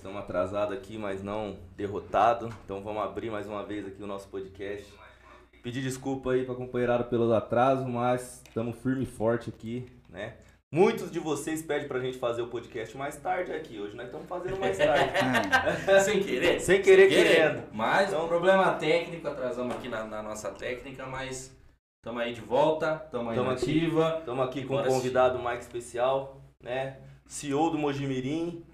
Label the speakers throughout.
Speaker 1: estamos atrasados aqui, mas não derrotado. Então vamos abrir mais uma vez aqui o nosso podcast. Pedir desculpa aí para companheirado pelo atraso, mas estamos firme e forte aqui, né? Muitos de vocês pedem pra gente fazer o podcast mais tarde aqui. Hoje nós estamos fazendo mais tarde.
Speaker 2: Sem querer.
Speaker 1: Sem querer, querendo.
Speaker 2: Mas
Speaker 1: Então-
Speaker 2: um problema técnico, atrasamos aqui na, na nossa técnica, mas estamos aí de volta, estamos aí
Speaker 1: Tamo aqui.
Speaker 2: ativa.
Speaker 1: Estamos aqui com um convidado mais especial, né? CEO do Mojimirim.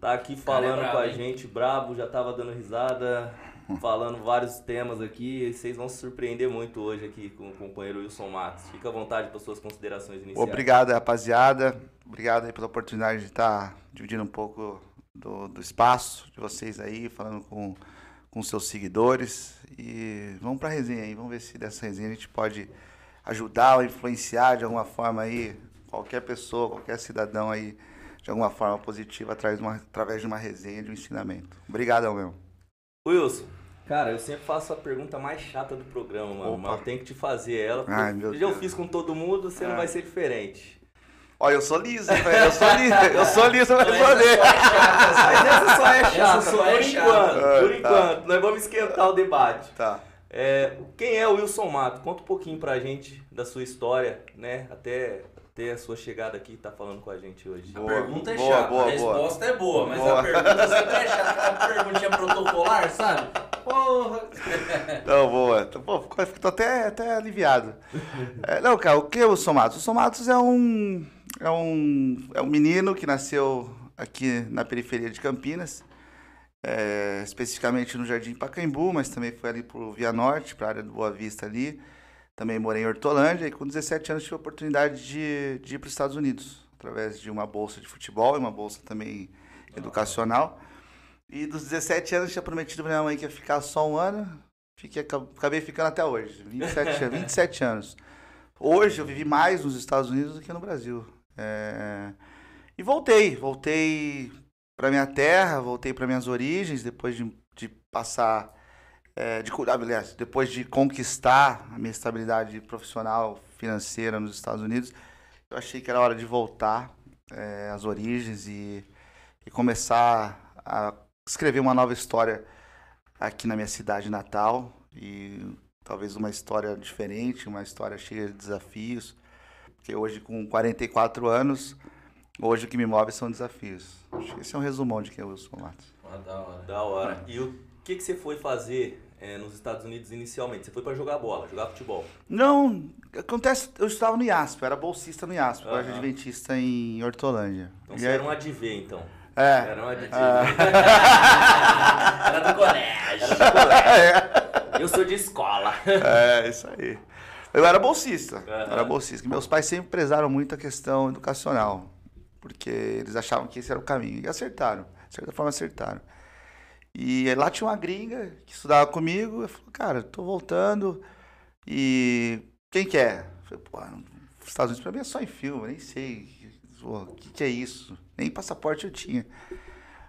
Speaker 1: Tá aqui falando
Speaker 2: brabo,
Speaker 1: com a
Speaker 2: hein?
Speaker 1: gente, brabo, já tava dando risada, falando vários temas aqui. E vocês vão se surpreender muito hoje aqui com o companheiro Wilson Matos. Fica à vontade para suas considerações iniciais.
Speaker 3: Obrigado, rapaziada. Obrigado aí pela oportunidade de estar dividindo um pouco do, do espaço de vocês aí, falando com, com seus seguidores. E vamos pra resenha aí, vamos ver se dessa resenha a gente pode ajudar ou influenciar de alguma forma aí qualquer pessoa, qualquer cidadão aí, de alguma forma positiva através de uma, através de uma resenha, de um ensinamento. Obrigadão, meu.
Speaker 1: Wilson, cara, eu sempre faço a pergunta mais chata do programa, mano.
Speaker 3: Opa.
Speaker 1: Mas eu tenho que te fazer ela. porque
Speaker 3: Ai, meu
Speaker 1: já eu
Speaker 3: Deus.
Speaker 1: fiz com todo mundo, você não
Speaker 3: Ah.
Speaker 1: vai ser diferente.
Speaker 3: Olha, eu sou liso, velho. Eu sou liso, eu sou liso pra responder.
Speaker 1: Mas essa só é chata,
Speaker 2: Essa só
Speaker 1: por
Speaker 2: é
Speaker 1: enquanto.
Speaker 2: chata.
Speaker 1: Por
Speaker 3: Ah,
Speaker 1: enquanto. Nós vamos esquentar o debate.
Speaker 3: Tá.
Speaker 1: É, quem é o Wilson Mato? Conta um pouquinho pra gente da sua história, né? Até ter a sua chegada aqui e tá falando com a gente hoje.
Speaker 2: A
Speaker 3: Boa,
Speaker 2: pergunta é
Speaker 3: boa,
Speaker 2: chata,
Speaker 3: boa,
Speaker 2: a resposta é boa, mas
Speaker 3: Boa.
Speaker 2: a pergunta sempre é chata, aquela perguntinha protocolar, sabe? Porra!
Speaker 3: Não, boa. Pô, fico- tô até, até aliviado. É, não, cara, o que é o Somatos? O Somatos é um, é, um, é um menino que nasceu aqui na periferia de Campinas, é, especificamente no Jardim Pacaembu, mas também foi ali pro Via Norte, para a área do Boa Vista ali. Também morei em Hortolândia e com 17 anos tive a oportunidade de, de ir para os Estados Unidos, através de uma bolsa de futebol e uma bolsa também educacional. E dos 17 anos tinha prometido pra minha mãe que ia ficar só um ano. Fiquei, acabei ficando até hoje, 27, 27 anos. Hoje eu vivi mais nos Estados Unidos do que no Brasil. É, E voltei, voltei para minha terra, voltei para minhas origens, depois de, de passar, é, de, cu- aliás, depois de conquistar a minha estabilidade profissional, financeira nos Estados Unidos, eu achei que era hora de voltar é, às origens e, e começar a escrever uma nova história aqui na minha cidade natal e talvez uma história diferente, uma história cheia de desafios, porque hoje com 44 anos, hoje o que me move são desafios. Acho que esse é um resumão de quem o Wilson Matos.
Speaker 2: Ah, da hora.
Speaker 1: Da hora. E o que, que você foi fazer é, nos Estados Unidos inicialmente? Você foi pra jogar bola, jogar futebol.
Speaker 3: Não, acontece, eu estava no IASP, era bolsista no IASP,
Speaker 1: Aham.
Speaker 3: colégio adventista em Hortolândia.
Speaker 1: Então
Speaker 3: E
Speaker 1: você
Speaker 3: aí-
Speaker 1: era um ADV, então.
Speaker 3: É,
Speaker 1: Era um ADV.
Speaker 2: Era do colégio.
Speaker 1: Eu sou de escola.
Speaker 3: É, isso aí. Eu era bolsista. Eu Era bolsista. Meus pais sempre prezaram muito a questão educacional. Porque eles achavam que esse era o caminho. E acertaram. De certa forma, acertaram. E lá tinha uma gringa que estudava comigo. Eu falei, cara, tô voltando. E quem quer? Eu falei, pô, Estados Unidos pra mim é só em filme, nem sei. O que, que é isso? Nem passaporte eu tinha.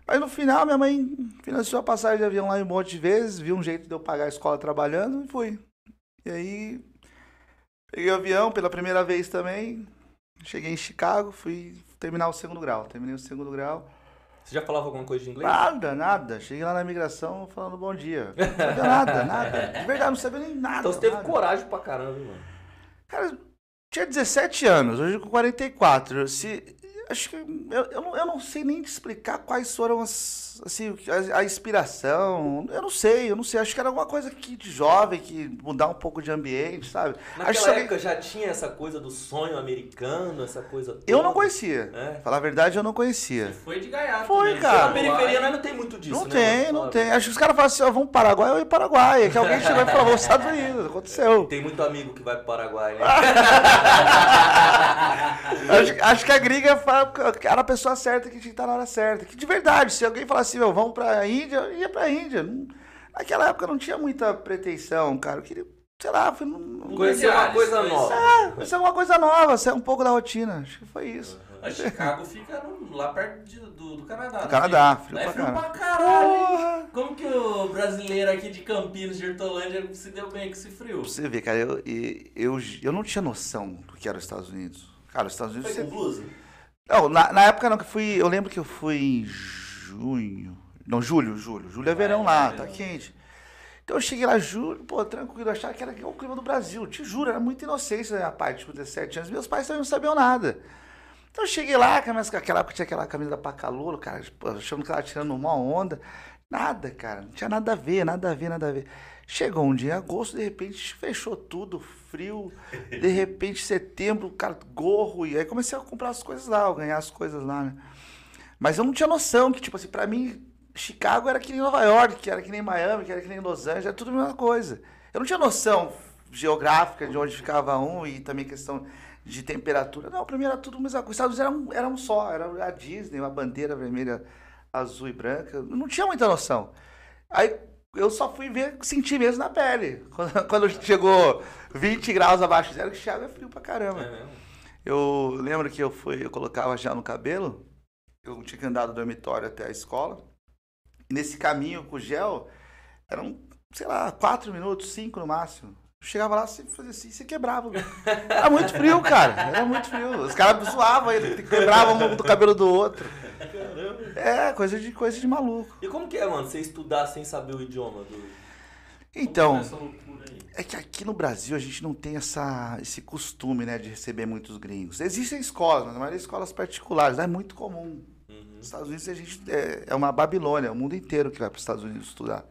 Speaker 3: Aí no final, minha mãe financiou a passagem de avião lá um monte de vezes, viu um jeito de eu pagar a escola trabalhando e fui. E aí, peguei o avião pela primeira vez também. Cheguei em Chicago, fui terminar o segundo grau. Terminei o segundo grau.
Speaker 1: Você já falava alguma coisa de inglês?
Speaker 3: Nada, nada. Cheguei lá na imigração falando bom dia. Não sabia nada, nada. De verdade, não sabia nem nada.
Speaker 1: Então você teve
Speaker 3: nada.
Speaker 1: coragem pra caramba, mano.
Speaker 3: Cara, tinha 17 anos, hoje com 44. Se, acho que eu, eu, não, eu não sei nem te explicar quais foram as, assim, a, a inspiração. Eu não sei, eu não sei. Acho que era alguma coisa que de jovem, que mudar um pouco de ambiente, sabe?
Speaker 1: Naquela
Speaker 3: acho que
Speaker 1: época já tinha essa coisa do sonho americano, essa coisa toda.
Speaker 3: eu não conhecia.
Speaker 1: É.
Speaker 3: Falar a verdade, eu não conhecia.
Speaker 2: Foi de gaiato.
Speaker 3: Foi,
Speaker 2: mesmo.
Speaker 3: cara.
Speaker 1: Na periferia nós não tem muito disso,
Speaker 3: não
Speaker 1: né,
Speaker 3: tem, não tem. Acho que os caras falam assim, ó, vamos pro Paraguai, eu ia pro Paraguai. É que alguém chegou e falou, vamos para os Estados Unidos. Aconteceu.
Speaker 1: Tem muito amigo que vai pro Paraguai, né?
Speaker 3: acho, acho que a gringa fala era a pessoa certa que tinha que estar na hora certa. Que de verdade, se alguém falasse, meu, vamos pra Índia, eu ia pra Índia. Não- Naquela época eu não tinha muita pretensão, cara. Eu queria, sei lá, foi, não,
Speaker 1: Conhecer uma coisa
Speaker 2: conhecer-
Speaker 1: nova.
Speaker 3: conhecer alguma coisa nova, sair um pouco da rotina. Acho que foi isso.
Speaker 2: A Chicago fica no- lá perto de- do, do Canadá.
Speaker 3: Do
Speaker 2: não
Speaker 3: Canadá, frio
Speaker 2: Lá é
Speaker 3: pra
Speaker 2: frio
Speaker 3: caralho.
Speaker 2: pra caralho.
Speaker 3: Porra!
Speaker 2: Como que o brasileiro aqui de Campinas, de Hortolândia, se deu bem com esse frio?
Speaker 3: Pra você ver, cara, eu, e- eu, eu não tinha noção do que era os Estados Unidos. Cara, os Estados Unidos.
Speaker 1: Foi com
Speaker 3: Você...
Speaker 1: blusa?
Speaker 3: Não, na, na época não, que eu fui. Eu lembro que eu fui em junho. Não, julho, julho. Julho é verão lá, tá quente. Então eu cheguei lá, juro, pô, tranquilo, achava que era o clima do Brasil. Te juro, era muita inocência da minha parte, tipo, 17 anos. Meus pais também não sabiam nada. Então eu cheguei lá, com aquela época tinha aquela camisa da Pacalolo, cara, tipo, achando que ela tirando uma onda. Nada, cara, não tinha nada a ver, nada a ver, nada a ver. Chegou um dia em agosto, de repente fechou tudo, frio. De repente, setembro, cara, gorro. E aí comecei a comprar as coisas lá, ganhar as coisas lá, né? Mas eu não tinha noção que, tipo assim, pra mim, Chicago era que nem Nova York, que era que nem Miami, que era que nem Los Angeles, era tudo a mesma coisa. Eu não tinha noção geográfica de onde ficava um e também questão de temperatura. Não, pra mim era tudo a mesma coisa. Os Estados Unidos era um, era um só, era a Disney, uma bandeira vermelha, azul e branca. Eu não tinha muita noção. Aí eu só fui ver, sentir mesmo na pele. Quando, quando chegou 20 graus abaixo de zero, que Chicago é frio pra caramba.
Speaker 1: É mesmo?
Speaker 3: Eu lembro que eu fui, eu colocava gel no cabelo, eu tinha que andar do dormitório até a escola. E nesse caminho com o gel, eram, sei lá, quatro minutos, cinco no máximo. Eu chegava lá, você fazia assim, você quebrava. Era muito frio, cara. Era muito frio. Os caras zoavam quebravam um do cabelo do outro.
Speaker 1: Caramba.
Speaker 3: É, coisa de, coisa de maluco.
Speaker 1: E como que é, mano, você estudar sem saber o idioma do.
Speaker 3: Então,
Speaker 2: aí.
Speaker 3: É que aqui no Brasil a gente não tem essa, esse costume, né, de receber muitos gringos. Existem escolas, mas a maioria é escolas particulares, é muito comum.
Speaker 1: Uhum.
Speaker 3: Nos Estados Unidos a gente é, é uma Babilônia, é o mundo inteiro que vai para os Estados Unidos estudar.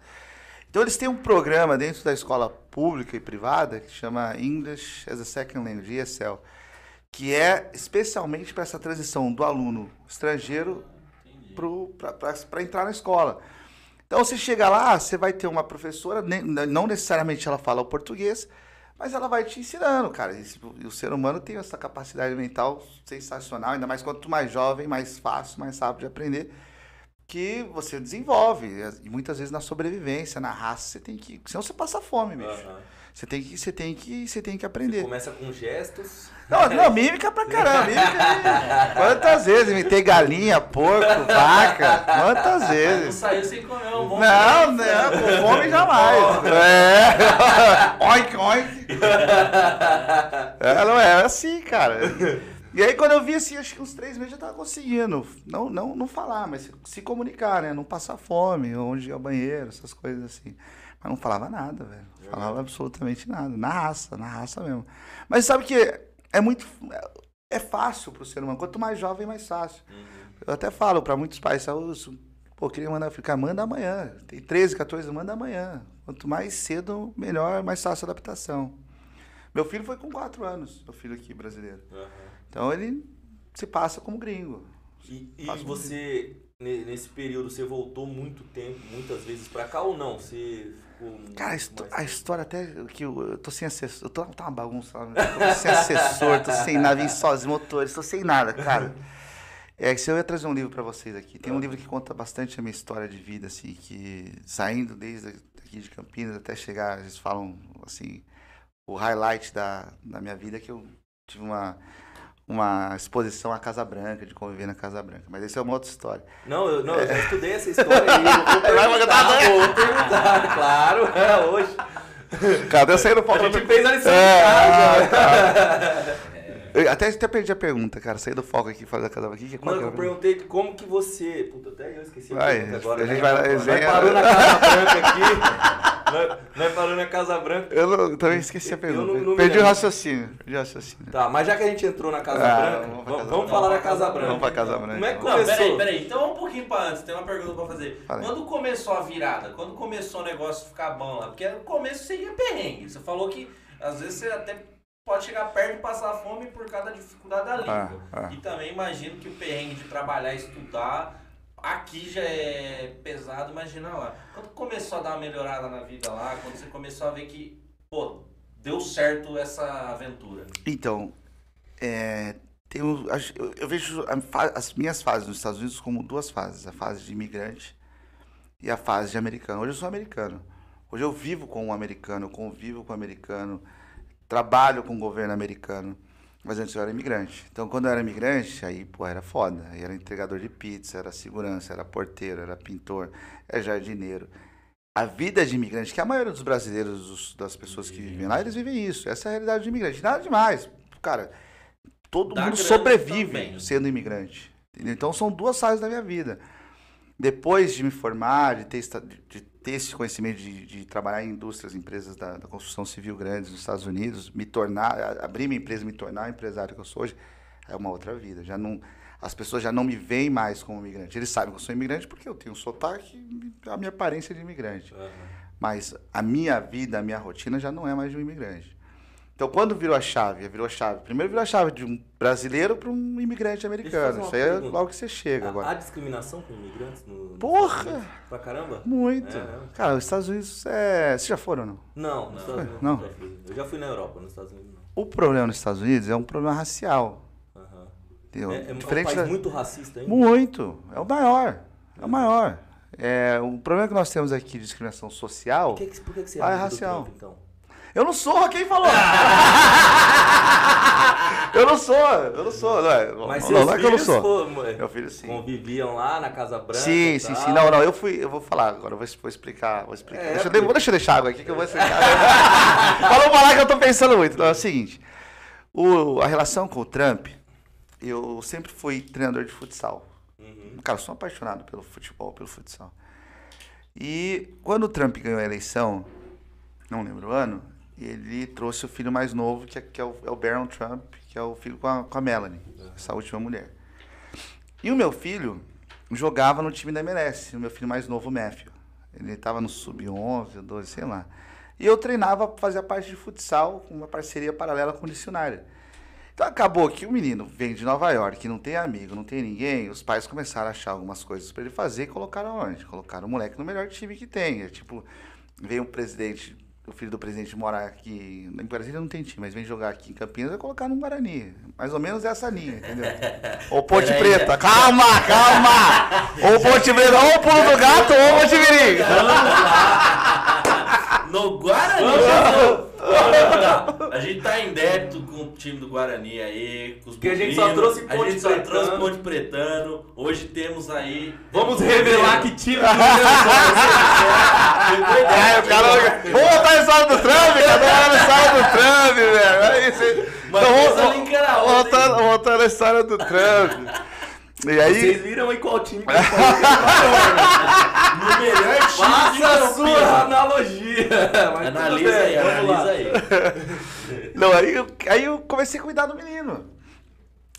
Speaker 3: Então eles têm um programa dentro da escola pública e privada que chama English as a Second Language, ESL, que é especialmente para essa transição do aluno estrangeiro para entrar na escola. Então você chega lá, você vai ter uma professora, não necessariamente ela fala o português, mas ela vai te ensinando, cara. Se- e o ser humano tem essa capacidade mental sensacional, ainda mais quanto mais jovem, mais fácil, mais rápido de aprender, que você desenvolve. E muitas vezes na sobrevivência, na raça, você tem que. Senão você passa fome, bicho.
Speaker 1: Aham.
Speaker 3: Você tem que, você tem que, você tem que
Speaker 1: Você
Speaker 3: aprender.
Speaker 1: começa com gestos.
Speaker 3: Não, não, mímica pra caramba. Mímica. Quantas vezes imitei galinha, porco, vaca? Quantas
Speaker 2: Não
Speaker 3: vezes?
Speaker 2: saiu sem comer um bom
Speaker 3: Não, não, com fome jamais. É. Oink, oink. É, não é assim, cara. E aí quando eu vi assim, acho que uns três meses eu já tava conseguindo. Não, não, não falar, mas se, se comunicar, né? Não passar fome, onde ir ao banheiro, essas coisas assim. Mas não falava nada, velho. Falava absolutamente nada. Na raça, na raça mesmo. Mas sabe que é muito. É fácil pro ser humano. Quanto mais jovem, mais fácil. Eu até falo para muitos pais, "Saúl, pô, queria mandar ficar, manda amanhã. Tem 13, 14, manda amanhã. Quanto mais cedo, melhor, mais fácil a adaptação. Meu filho foi com 4 anos, meu filho aqui brasileiro.
Speaker 1: Aham.
Speaker 3: Então ele se passa como gringo.
Speaker 1: E, e você, ne- nesse período, você voltou muito tempo, muitas vezes pra cá ou não? Você
Speaker 3: Cara, a, a
Speaker 1: tempo?
Speaker 3: história até que eu, eu tô sem assessor, eu tô tá uma bagunça, lá, tô sem assessor, tô sem nada, vim sozinho, motorista, tô sem nada, cara. É que se eu ia trazer um livro pra vocês aqui, tem um livro que conta bastante a minha história de vida, assim, que saindo desde aqui de Campinas até chegar, eles falam, assim, o highlight da, da minha vida é que eu tive uma, uma exposição à Casa Branca, de conviver na Casa Branca, mas essa é uma outra história.
Speaker 1: Não, eu, não, eu já estudei essa história aí. Vou perguntar, vou perguntar, claro, é, hoje.
Speaker 3: Cadê eu saí do
Speaker 1: A gente fez a lição
Speaker 3: É,
Speaker 1: de casa.
Speaker 3: ah, tá. Eu até, até perdi a pergunta, cara. Saí do foco aqui, fazer a casa aqui.
Speaker 1: Mano,
Speaker 3: que
Speaker 1: eu
Speaker 3: a pergunta?
Speaker 1: perguntei como que você. Puta, até eu esqueci a
Speaker 3: Vai,
Speaker 1: pergunta agora.
Speaker 3: a gente
Speaker 1: né?
Speaker 3: vai na
Speaker 1: Nós
Speaker 3: resenha.
Speaker 1: parou na Casa Branca aqui. Nós, nós parou na Casa Branca.
Speaker 3: Eu não- também esqueci a
Speaker 1: Eu
Speaker 3: pergunta.
Speaker 1: não- não
Speaker 3: perdi o raciocínio. Perdi o raciocínio.
Speaker 1: Tá, mas já que a gente entrou na Casa
Speaker 3: Ah,
Speaker 1: Branca,
Speaker 3: vamos Casa
Speaker 1: vamos
Speaker 3: Branca.
Speaker 1: falar da Casa Branca.
Speaker 3: Vamos pra Casa Branca.
Speaker 1: Como é que
Speaker 3: então.
Speaker 2: Não,
Speaker 1: começou?
Speaker 2: peraí, peraí. Então um pouquinho pra antes, tem uma pergunta pra fazer.
Speaker 3: Fala aí.
Speaker 2: Quando começou a virada? Quando começou o negócio ficar bom lá? Porque no começo seria perrengue. Você falou que às vezes você até pode chegar perto de passar fome por causa da dificuldade da língua.
Speaker 3: Ah, ah.
Speaker 2: E também imagino que o perrengue de trabalhar e estudar aqui já é pesado, imagina lá. Quando começou a dar uma melhorada na vida lá, quando você começou a ver que, pô, deu certo essa aventura.
Speaker 3: Então, é, tem o- acho- eu, vejo as minhas fases nos Estados Unidos como duas fases. A fase de imigrante e a fase de americano. Hoje eu sou americano. Hoje eu vivo com um americano, eu convivo com um americano, trabalho com o governo americano. Mas antes eu era imigrante. Então, quando eu era imigrante, aí, pô, era foda. Aí era entregador de pizza, era segurança, era porteiro, era pintor, era jardineiro. A vida de imigrante, que a maioria dos brasileiros, dos- das pessoas que vivem lá, eles vivem isso. Essa é a realidade do imigrante. Nada demais. Cara, todo
Speaker 2: Dá
Speaker 3: mundo sobrevive
Speaker 2: também.
Speaker 3: sendo imigrante. Então são duas fases da minha vida. Depois de me formar, de ter, de ter esse conhecimento de, de trabalhar em indústrias, empresas da, da construção civil grandes nos Estados Unidos, me tornar, abrir minha empresa, me tornar o empresário que eu sou hoje, é uma outra vida. Já não, as pessoas já não me veem mais como imigrante. Eles sabem que eu sou imigrante porque eu tenho um sotaque a minha aparência de imigrante. Mas a minha vida, a minha rotina já não é mais de um imigrante. Então, quando virou a chave, virou a chave. Primeiro virou a chave de um brasileiro para um imigrante americano. Isso aí é
Speaker 1: pergunta.
Speaker 3: logo que você chega
Speaker 1: Há,
Speaker 3: agora.
Speaker 1: há discriminação com imigrantes no.
Speaker 3: Porra!
Speaker 1: Unidos? Pra caramba?
Speaker 3: Muito.
Speaker 1: É, né?
Speaker 3: Cara, os Estados Unidos é. Vocês já foram ou não?
Speaker 1: Não, nos Estados Unidos
Speaker 3: Não.
Speaker 1: fui. Eu já fui na Europa, nos Estados Unidos não.
Speaker 3: O problema nos Estados Unidos é um problema racial.
Speaker 1: Aham.
Speaker 3: Entendeu?
Speaker 1: É, é um país
Speaker 3: da-
Speaker 1: muito racista ainda.
Speaker 3: Muito. É o maior. É o maior. É, o problema que nós temos aqui de discriminação social.
Speaker 1: Por que, por que, que você
Speaker 3: Ah, é racial.
Speaker 1: Trump, então?
Speaker 3: Eu não sou, quem falou? eu não sou, eu não sou. Não, é-
Speaker 1: Mas
Speaker 3: não, não é que eu não sou.
Speaker 1: foram-
Speaker 3: Meu filho sim.
Speaker 1: conviviam lá na Casa Branca.
Speaker 3: Sim, sim, sim. Não, não, eu fui, eu vou falar agora, eu vou, vou explicar, vou explicar.
Speaker 1: É,
Speaker 3: deixa, eu,
Speaker 1: porque-
Speaker 3: deixa eu deixar água aqui que eu vou explicar. Não falar que eu tô pensando muito. Não, é o seguinte, o, a relação com o Trump, eu sempre fui treinador de futsal.
Speaker 1: Uhum.
Speaker 3: Cara, eu sou apaixonado pelo futebol, pelo futsal. E quando o Trump ganhou a eleição, não lembro o ano, ele trouxe o filho mais novo, que é, que é o, é o Barron Trump, que é o filho com a, com a Melanie, essa última mulher. E o meu filho jogava no time da MLS, o meu filho mais novo, o Matthew. Ele estava no sub-11, 12, sei lá. E eu treinava, fazia parte de futsal, uma parceria paralela com o dicionário. Então acabou que o menino vem de Nova York, não tem amigo, não tem ninguém. Os pais começaram a achar algumas coisas para ele fazer e colocaram onde? Colocaram o moleque no melhor time que tem. É tipo, veio um presidente, o filho do presidente mora aqui. Em Brasília não tem time, mas vem jogar aqui em Campinas, vai colocar no Guarani. Mais ou menos essa linha, entendeu? Ou Ponte Preta. Calma, calma! Ou Ponte Preta, ou o pulo do gato, ou o Ponte Mirim.
Speaker 2: No Guarani, A gente tá em débito com o time do Guarani aí, com os
Speaker 1: Que a gente só trouxe
Speaker 2: A
Speaker 1: Ponte
Speaker 2: gente só trouxe Ponte Pretano. Hoje temos aí.
Speaker 1: Vamos revelar que time que
Speaker 3: É, o cara. Vamos botar a história do Trump, cara. A história do Trump, velho. É isso.
Speaker 2: Mas
Speaker 3: Então, voltando, voltando a história do Trump. E aí.
Speaker 1: Vocês viram aí qual time que
Speaker 2: No melhor time de
Speaker 1: Faça a sua analogia. Mas
Speaker 2: Analisa aí,
Speaker 1: vamos lá.
Speaker 2: analisa aí.
Speaker 3: Não, aí, eu- aí eu comecei a cuidar do menino.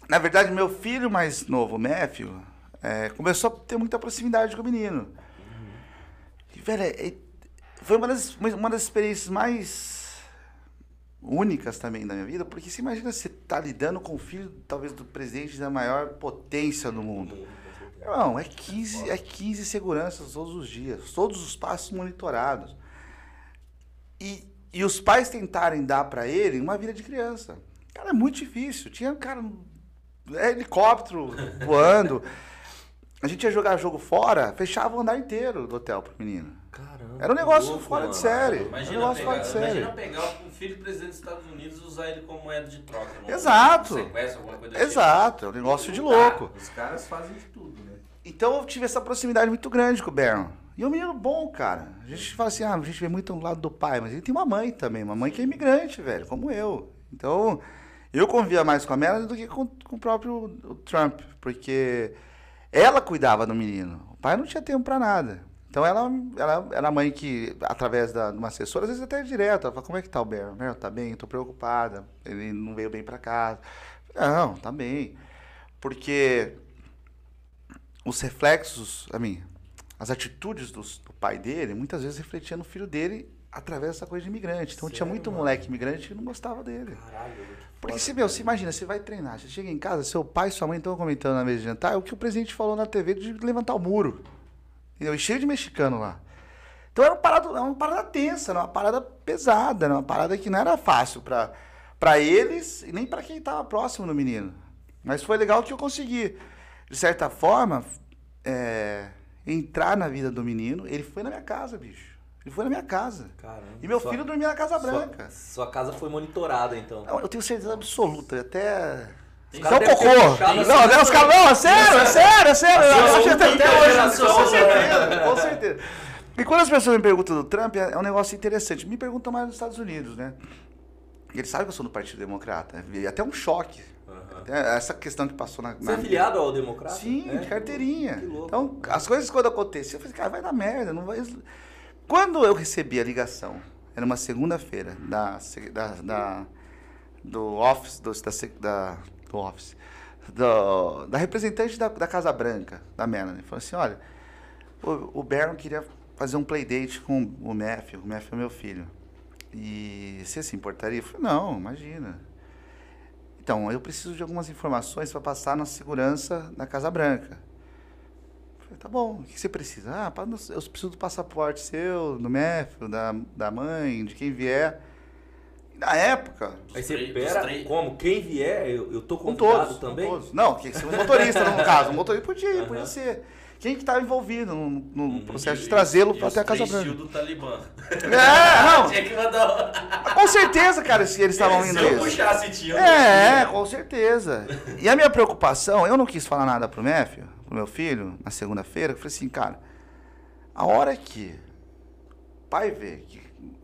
Speaker 3: Na verdade, meu filho mais novo, o Matthew, é, começou a ter muita proximidade com o menino. E, velho, é- é- foi uma das, uma das experiências mais únicas também da minha vida, porque você imagina você tá lidando com o filho, talvez, do presidente da maior potência do mundo. Não, é 15, é 15 seguranças todos os dias, todos os passos monitorados. E, e os pais tentarem dar pra ele uma vida de criança. Cara, é muito difícil. Tinha, cara, helicóptero voando. A gente ia jogar jogo fora, fechava o andar inteiro do hotel pro menino.
Speaker 1: Caramba.
Speaker 3: Era um negócio
Speaker 1: louco,
Speaker 3: fora de
Speaker 1: mano.
Speaker 3: série. Era um
Speaker 2: Imagina
Speaker 3: negócio
Speaker 2: pegar,
Speaker 3: fora de série.
Speaker 2: imagina pegar o filho do presidente dos Estados Unidos e usar ele como moeda de troca.
Speaker 3: Exato.
Speaker 2: sequestro, alguma coisa desse
Speaker 3: Exato, é um negócio de
Speaker 2: tipo.
Speaker 3: louco.
Speaker 2: Os caras fazem de tudo, né?
Speaker 3: Então eu tive essa proximidade muito grande com o Baron. E é um menino bom, cara. A gente fala assim, ah, a gente vê muito do lado do pai, mas ele tem uma mãe também, uma mãe que é imigrante, velho, como eu. Então, eu convia mais com a Melanie do que com, com o próprio o Trump, porque ela cuidava do menino. O pai não tinha tempo pra nada. Então ela, ela era a mãe que, através de uma assessora, às vezes até direto, ela fala, como é que tá o Baron? Baron, tá bem, tô preocupada, ele não veio bem pra casa. Não, tá bem. Porque os reflexos, a mim, as atitudes dos- do, pai dele, muitas vezes refletiam no filho dele através dessa coisa de imigrante. Então tinha
Speaker 1: Sério,
Speaker 3: muito
Speaker 1: mano?
Speaker 3: moleque imigrante que não gostava dele.
Speaker 1: Caralho, que
Speaker 3: Porque se, meu, você imagina, você vai treinar, você chega em casa, seu pai e sua mãe estão comentando na mesa de jantar, é o que o presidente falou na TV de levantar o muro. Entendeu? E cheio de mexicano lá. Então era uma parada, era uma parada tensa, era uma parada pesada, era uma parada que não era fácil pra para eles e nem pra quem estava próximo do menino. Mas foi legal que eu consegui, de certa forma, é, entrar na vida do menino. Ele foi na minha casa, bicho. Ele foi na minha casa.
Speaker 1: Caramba.
Speaker 3: E meu
Speaker 1: Sua-
Speaker 3: filho dormia na Casa
Speaker 1: sua-
Speaker 3: Branca.
Speaker 1: Sua, casa foi monitorada, então.
Speaker 3: Não, eu tenho certeza absoluta, até.
Speaker 2: Tem
Speaker 3: Até o
Speaker 1: deve ter
Speaker 3: cocô. Não,
Speaker 1: essa
Speaker 3: não, os caras. Não, é sério, é sério, é sério. Eu
Speaker 2: Assim,
Speaker 3: acho que até até hoje. Com certeza, com certeza. E quando as pessoas me perguntam do Trump, é é um negócio interessante. Me perguntam mais nos Estados Unidos, né? Eles sabem que eu sou do Partido Democrata. E até um choque. É, Essa questão que passou na.
Speaker 1: Você é
Speaker 3: na-
Speaker 1: filiado ao Democrata?
Speaker 3: Sim,
Speaker 1: É?
Speaker 3: de carteirinha.
Speaker 1: Que louco.
Speaker 3: Então, as coisas quando aconteciam, eu falei, cara, vai dar merda, não vai. Quando eu recebi a ligação, era uma segunda-feira, da, da, da- do office, do, da- do office, do- da representante da, da Casa Branca, da Melanie, falou assim, olha, o, o Baron queria fazer um playdate com o Matthew, o Matthew é meu filho. E você se importaria? Eu falei, não, imagina. Então, eu preciso de algumas informações para passar na segurança da Casa Branca. Falei, tá bom, o que você precisa? Ah, eu preciso do passaporte seu, do Matthew, da, da mãe, de quem vier. Na época,
Speaker 1: Aí você, pera, como? Quem vier, eu, eu tô
Speaker 3: com
Speaker 1: convidado
Speaker 3: todos,
Speaker 1: também?
Speaker 3: com todos. Não, que se o motorista, no caso, o motorista podia,
Speaker 1: Aham.
Speaker 3: podia ser. Quem que estava envolvido no, no
Speaker 1: Uhum.
Speaker 3: processo
Speaker 2: E-
Speaker 3: de trazê-lo
Speaker 2: e
Speaker 3: até a Casa Branca?
Speaker 2: do Talibã.
Speaker 3: É, não,
Speaker 2: Tinha que mandar.
Speaker 3: com certeza, cara, se eles estavam
Speaker 2: Se
Speaker 3: indo
Speaker 2: eu
Speaker 3: isso.
Speaker 2: puxasse tio.
Speaker 3: É, com certeza. E a minha preocupação, eu não quis falar nada pro Matthew, pro meu filho, na segunda-feira, eu falei assim, cara, a hora que o pai vê que,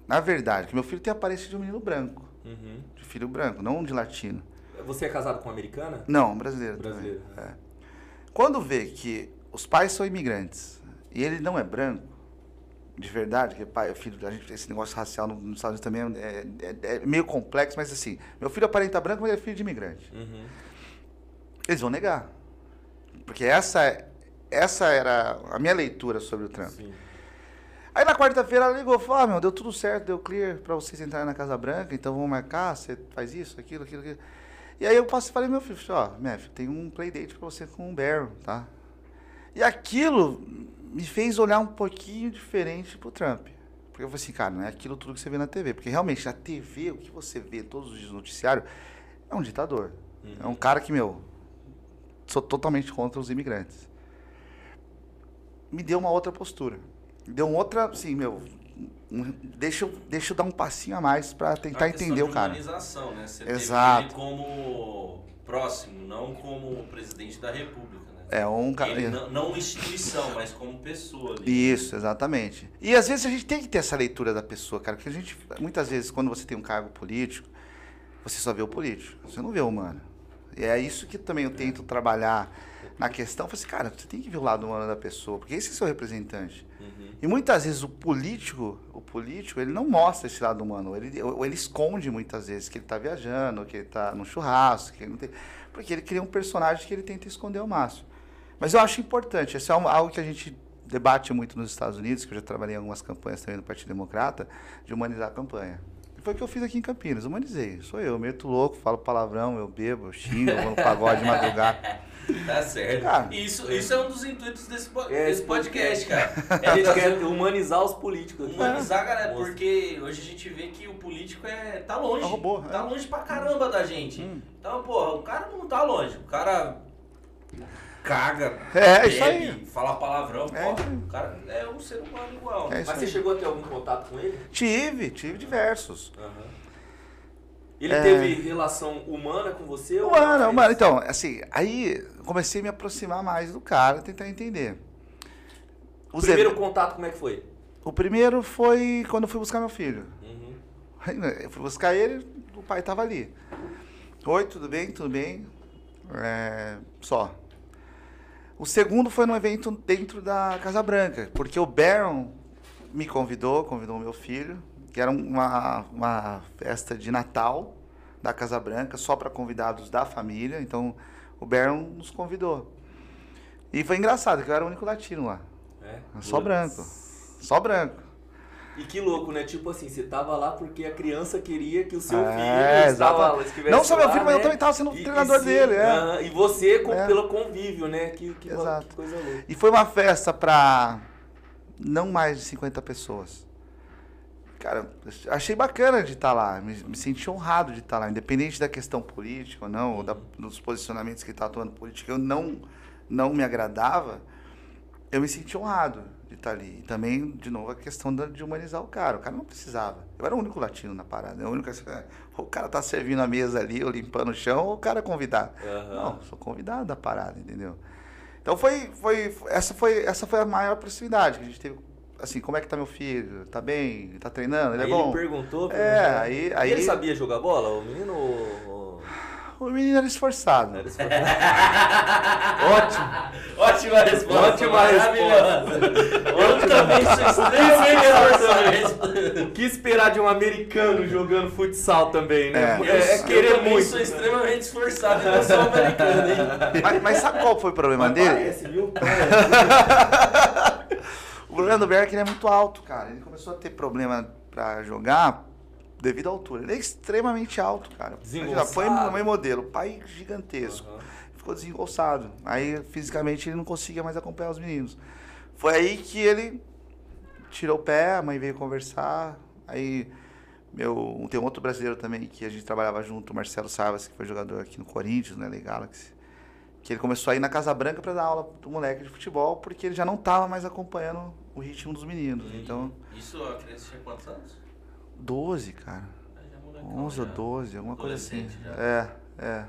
Speaker 3: na verdade, que meu filho tem a aparência de um menino branco,
Speaker 1: Uhum.
Speaker 3: de filho branco, não de latino.
Speaker 1: Você é casado com uma americana?
Speaker 3: Não, brasileiro. também.
Speaker 1: Brasileiro.
Speaker 3: É. Quando vê que os pais são imigrantes e ele não é branco, de verdade, que pai, filho, a gente, esse negócio racial nos Estados Unidos também é, é- é meio complexo, mas assim, meu filho aparenta branco, mas ele é filho de imigrante.
Speaker 1: Uhum.
Speaker 3: Eles vão negar. Porque essa, essa era a minha leitura sobre o Trump.
Speaker 1: Sim.
Speaker 3: Aí na quarta-feira ela ligou, falou, ah, meu, deu tudo certo, deu clear pra vocês entrarem na Casa Branca, então vamos marcar, você faz isso, aquilo, aquilo, aquilo. E aí eu passei e falei, meu filho, ó, filho, tem um playdate pra você com o Barron, tá? E aquilo me fez olhar um pouquinho diferente pro Trump. Porque eu falei assim, cara, não é aquilo tudo que você vê na TV. Porque realmente, na TV, o que você vê todos os dias no noticiário é um ditador. É um cara que, meu, sou totalmente contra os imigrantes. Me deu uma outra postura. Me deu uma outra, assim, meu, um- deixa, eu, deixa eu dar um passinho a mais pra tentar entender
Speaker 2: de
Speaker 3: o cara.
Speaker 2: humanização, né? Você
Speaker 3: Exato.
Speaker 2: como próximo, não como presidente da república?
Speaker 3: É um.
Speaker 2: Ele não, não instituição, mas como pessoa ali.
Speaker 3: Isso, exatamente. E às vezes a gente tem que ter essa leitura da pessoa, cara, porque a gente, muitas vezes, quando você tem um cargo político, você só vê o político, você não vê o humano. E é isso que também eu tento trabalhar na questão. Eu falei assim, cara, você tem que ver o lado humano da pessoa, porque esse é seu representante.
Speaker 1: Uhum.
Speaker 3: E muitas vezes o político, o político, ele não mostra esse lado humano. Ele, ou ele esconde muitas vezes que ele está viajando, que ele está no churrasco, que ele não tem. Porque ele cria um personagem que ele tenta esconder ao máximo. Mas eu acho importante, isso é um- algo que a gente debate muito nos Estados Unidos, que eu já trabalhei em algumas campanhas também no Partido Democrata, de humanizar a campanha. E foi o que eu fiz aqui em Campinas, humanizei. Sou eu, meto louco, falo palavrão, eu bebo, eu xingo, eu vou no pagode de madrugada.
Speaker 2: Tá certo.
Speaker 3: Cara.
Speaker 2: isso, isso é um dos intuitos desse, po-
Speaker 1: É,
Speaker 2: desse podcast, cara.
Speaker 1: A gente quer humanizar os políticos aqui.
Speaker 2: Humanizar, galera,
Speaker 1: Nossa.
Speaker 2: porque hoje a gente vê que o político é, tá longe.
Speaker 3: É robô,
Speaker 2: Tá
Speaker 3: é.
Speaker 2: longe pra caramba da gente.
Speaker 3: Hum.
Speaker 2: Então, porra, o cara não tá longe. O cara caga,
Speaker 3: É, isso
Speaker 2: bebe,
Speaker 3: aí.
Speaker 2: fala palavrão.
Speaker 3: É
Speaker 2: porra,
Speaker 3: isso
Speaker 2: o cara é um ser humano igual.
Speaker 3: É isso
Speaker 1: Mas você
Speaker 3: aí.
Speaker 1: chegou a ter algum contato com ele?
Speaker 3: Tive, tive diversos.
Speaker 1: Ele
Speaker 3: É.
Speaker 1: teve relação humana com você? mais?
Speaker 3: mano, então, assim, aí comecei a me aproximar mais do cara, tentar entender.
Speaker 1: O primeiro
Speaker 3: ev-
Speaker 1: contato, como é que foi?
Speaker 3: O primeiro foi quando eu fui buscar meu filho.
Speaker 1: Uhum.
Speaker 3: Né, Eu fui buscar ele, o pai tava ali. Oi, tudo bem? Tudo bem? É, só. O segundo foi num evento dentro da Casa Branca, porque o Baron me convidou, convidou meu filho, que era uma, uma festa de Natal da Casa Branca, só para convidados da família. Então, o Baron nos convidou. E foi engraçado, que eu era o único latino lá.
Speaker 1: É?
Speaker 3: Só
Speaker 1: Putz.
Speaker 3: branco. Só branco.
Speaker 1: E que louco, né? Tipo assim, você tava lá porque a criança queria que o seu
Speaker 3: É,
Speaker 1: filho estava,
Speaker 3: exatamente.
Speaker 1: estivesse
Speaker 3: Não só meu
Speaker 1: lá,
Speaker 3: filho, mas eu
Speaker 1: né?
Speaker 3: também tava sendo
Speaker 1: E-
Speaker 3: treinador
Speaker 1: e sim,
Speaker 3: dele, é.
Speaker 1: aham, E você com-
Speaker 3: É.
Speaker 1: pelo convívio, né? Que, que,
Speaker 3: Exato.
Speaker 1: que coisa louca.
Speaker 3: E foi uma festa pra não mais de 50 pessoas. Cara, achei bacana de estar lá, me, me senti honrado de estar lá, independente da questão política ou não, ou da- dos posicionamentos que ele estava tomando política, eu não, não me agradava, eu me senti honrado estar ali. E também, de novo, a questão de humanizar o cara. O cara não precisava. Eu era o único latino na parada. Eu, o único, o cara tá servindo a mesa ali, ou limpando o chão, ou o cara é convidado.
Speaker 1: Aham.
Speaker 3: Não, sou convidado da parada, entendeu? Então foi, foi, essa foi, essa foi a maior proximidade que a gente teve. Assim, como é que tá meu filho? Tá bem? Tá treinando? Ele
Speaker 1: aí
Speaker 3: é bom?
Speaker 1: ele perguntou.
Speaker 3: É, aí- aí-
Speaker 1: ele sabia jogar bola, o menino? ou-
Speaker 3: o menino era esforçado.
Speaker 1: Era isso. Ótimo.
Speaker 2: Ótima resposta.
Speaker 1: Ótima
Speaker 2: maravilhosa. Eu também sou extremamente esforçado.
Speaker 1: O que esperar de um americano jogando futsal também, né?
Speaker 3: É.
Speaker 1: É, é
Speaker 2: Eu
Speaker 1: querer
Speaker 2: também
Speaker 1: muito.
Speaker 2: sou extremamente esforçado e não sou americano, hein?
Speaker 3: Mas, mas sabe qual foi o problema
Speaker 1: Mas
Speaker 3: dele?
Speaker 1: Parece, viu?
Speaker 3: O problema do Berg é que ele é muito alto, cara. Ele começou a ter problema pra jogar devido à altura. Ele é extremamente alto, cara. Já foi
Speaker 1: Desengonçado.
Speaker 3: mãe modelo, pai gigantesco.
Speaker 1: Aham.
Speaker 3: Ficou desengonçado. Aí, fisicamente, ele não conseguia mais acompanhar os meninos. Foi aí que ele tirou o pé, a mãe veio conversar. Aí, meu, tem um outro brasileiro também que a gente trabalhava junto, o Marcelo Savas, que foi jogador aqui no Corinthians, né, Galaxy. Que ele começou a ir na Casa Branca para dar aula do moleque de futebol, porque ele já não estava mais acompanhando o ritmo dos meninos. Então,
Speaker 2: Isso, a criança tinha quantos anos?
Speaker 3: 12, cara.
Speaker 2: Molecão,
Speaker 3: 11 ou
Speaker 2: já.
Speaker 3: 12, alguma coisa assim.
Speaker 2: Já.
Speaker 3: É, é.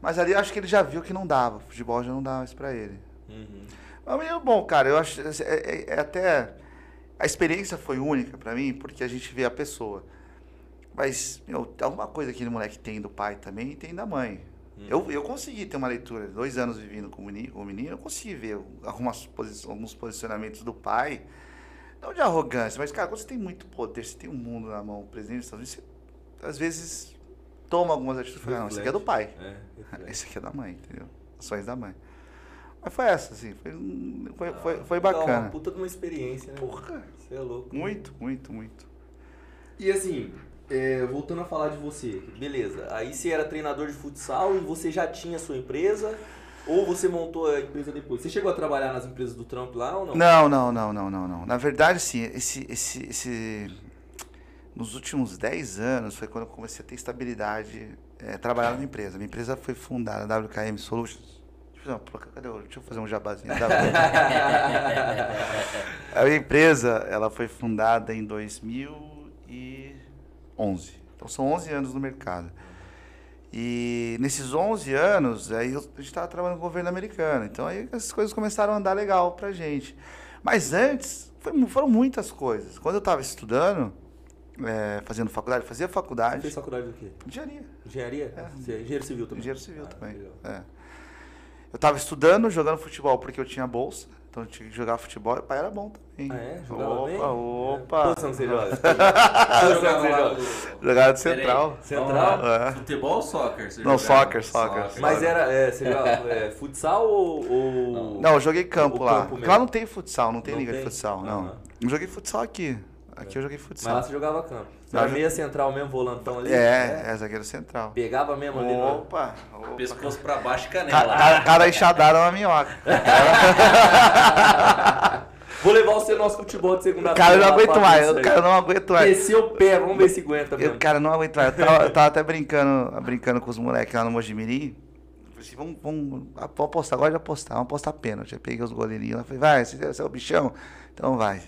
Speaker 3: Mas ali acho que ele já viu que não dava. Futebol já não dava isso pra ele.
Speaker 1: Uhum.
Speaker 3: Mas é bom, cara. Eu acho. É, é- é até. A experiência foi única pra mim, porque a gente vê a pessoa. Mas, meu, alguma coisa que aquele moleque tem do pai também e tem da mãe. Eu, eu consegui ter uma leitura. Dois anos vivendo com o menino, eu consegui ver algumas alguns posicionamentos do pai. Não de arrogância, mas, cara, quando você tem muito poder, você tem um mundo na mão, o presidente dos Estados Unidos, você, às vezes, toma algumas atitudes e fala, não, isso aqui é do pai.
Speaker 1: É.
Speaker 3: Esse aqui é da mãe, entendeu? Ações da mãe. Mas foi essa, assim, foi, foi, foi, foi
Speaker 1: Legal, Uma
Speaker 3: bacana.
Speaker 1: puta de uma experiência, né?
Speaker 3: Porra,
Speaker 1: Você é louco.
Speaker 3: muito, muito, muito.
Speaker 1: E assim, é, voltando a falar de você, beleza. Aí você era treinador de futsal e você já tinha sua empresa? Ou você montou a empresa depois? Você chegou a trabalhar nas empresas do Trump lá ou não?
Speaker 3: Não, não, não, não, não, não. Na verdade, sim, esse, esse, esse... Nos últimos 10 anos foi quando eu comecei a ter estabilidade, é, trabalhar na empresa. Minha empresa foi fundada, a WKM Solutions. Deixa eu, fazer uma- cadê o- deixa eu fazer um jabazinho. A minha empresa, ela foi fundada em 2011. Então são 11 anos no mercado. E nesses 11 anos, aí eu- a gente estava trabalhando com o governo americano. Então aí as coisas começaram a andar legal pra gente. Mas antes, foi foram muitas coisas. Quando eu estava estudando, é, fazendo faculdade, fazia
Speaker 1: Você
Speaker 3: faculdade
Speaker 1: fez faculdade do quê?
Speaker 3: engenharia.
Speaker 1: Engenharia? Você é engenheiro civil também?
Speaker 3: Engenheiro civil
Speaker 1: Ah,
Speaker 3: também. É. Eu estava estudando, jogando futebol porque eu tinha bolsa. Então tinha que jogar futebol. E o pai era bom também.
Speaker 1: Ah, é? Jogava
Speaker 3: opa,
Speaker 1: bem?
Speaker 3: Opa,
Speaker 1: É. Posição que você joga?
Speaker 2: Você
Speaker 1: Posição que você joga?
Speaker 3: Jogada de central.
Speaker 1: Central?
Speaker 3: É.
Speaker 2: Futebol ou soccer? Você
Speaker 3: Não,
Speaker 2: jogava?
Speaker 3: soccer, soccer.
Speaker 1: Mas era, é, você jogava é, futsal ou... ou...
Speaker 3: Não, eu joguei campo
Speaker 1: O
Speaker 3: lá.
Speaker 1: campo
Speaker 3: lá não tem futsal, não tem
Speaker 1: Não
Speaker 3: liga
Speaker 1: tem?
Speaker 3: de futsal, não.
Speaker 1: Aham.
Speaker 3: Eu joguei futsal aqui. Aqui eu joguei
Speaker 1: Mas
Speaker 3: futsal.
Speaker 1: lá você jogava campo.
Speaker 3: Eu-
Speaker 1: meia central mesmo, volantão ali?
Speaker 3: É, é zagueiro central.
Speaker 1: Pegava mesmo ali no...
Speaker 3: Opa, opa.
Speaker 2: Pescoço pra baixo e
Speaker 3: Ca-
Speaker 2: canela.
Speaker 3: Cada, cada enxadada é uma minhoca.
Speaker 1: Vou levar você no nosso futebol de segunda-feira.
Speaker 3: cara eu não aguento mais,
Speaker 1: aí.
Speaker 3: cara não aguento mais.
Speaker 1: Desceu o pé, vamos ver se aguenta mesmo.
Speaker 3: Eu, cara, não aguento mais. Eu tava, eu tava até brincando, brincando com os moleques lá no Mojimirim. Falei assim, vamos, vamos, vamos apostar, agora de apostar, vamos apostar pênalti. Eu peguei os goleirinhos lá, falei, vai, você, você é o bichão? Então vai.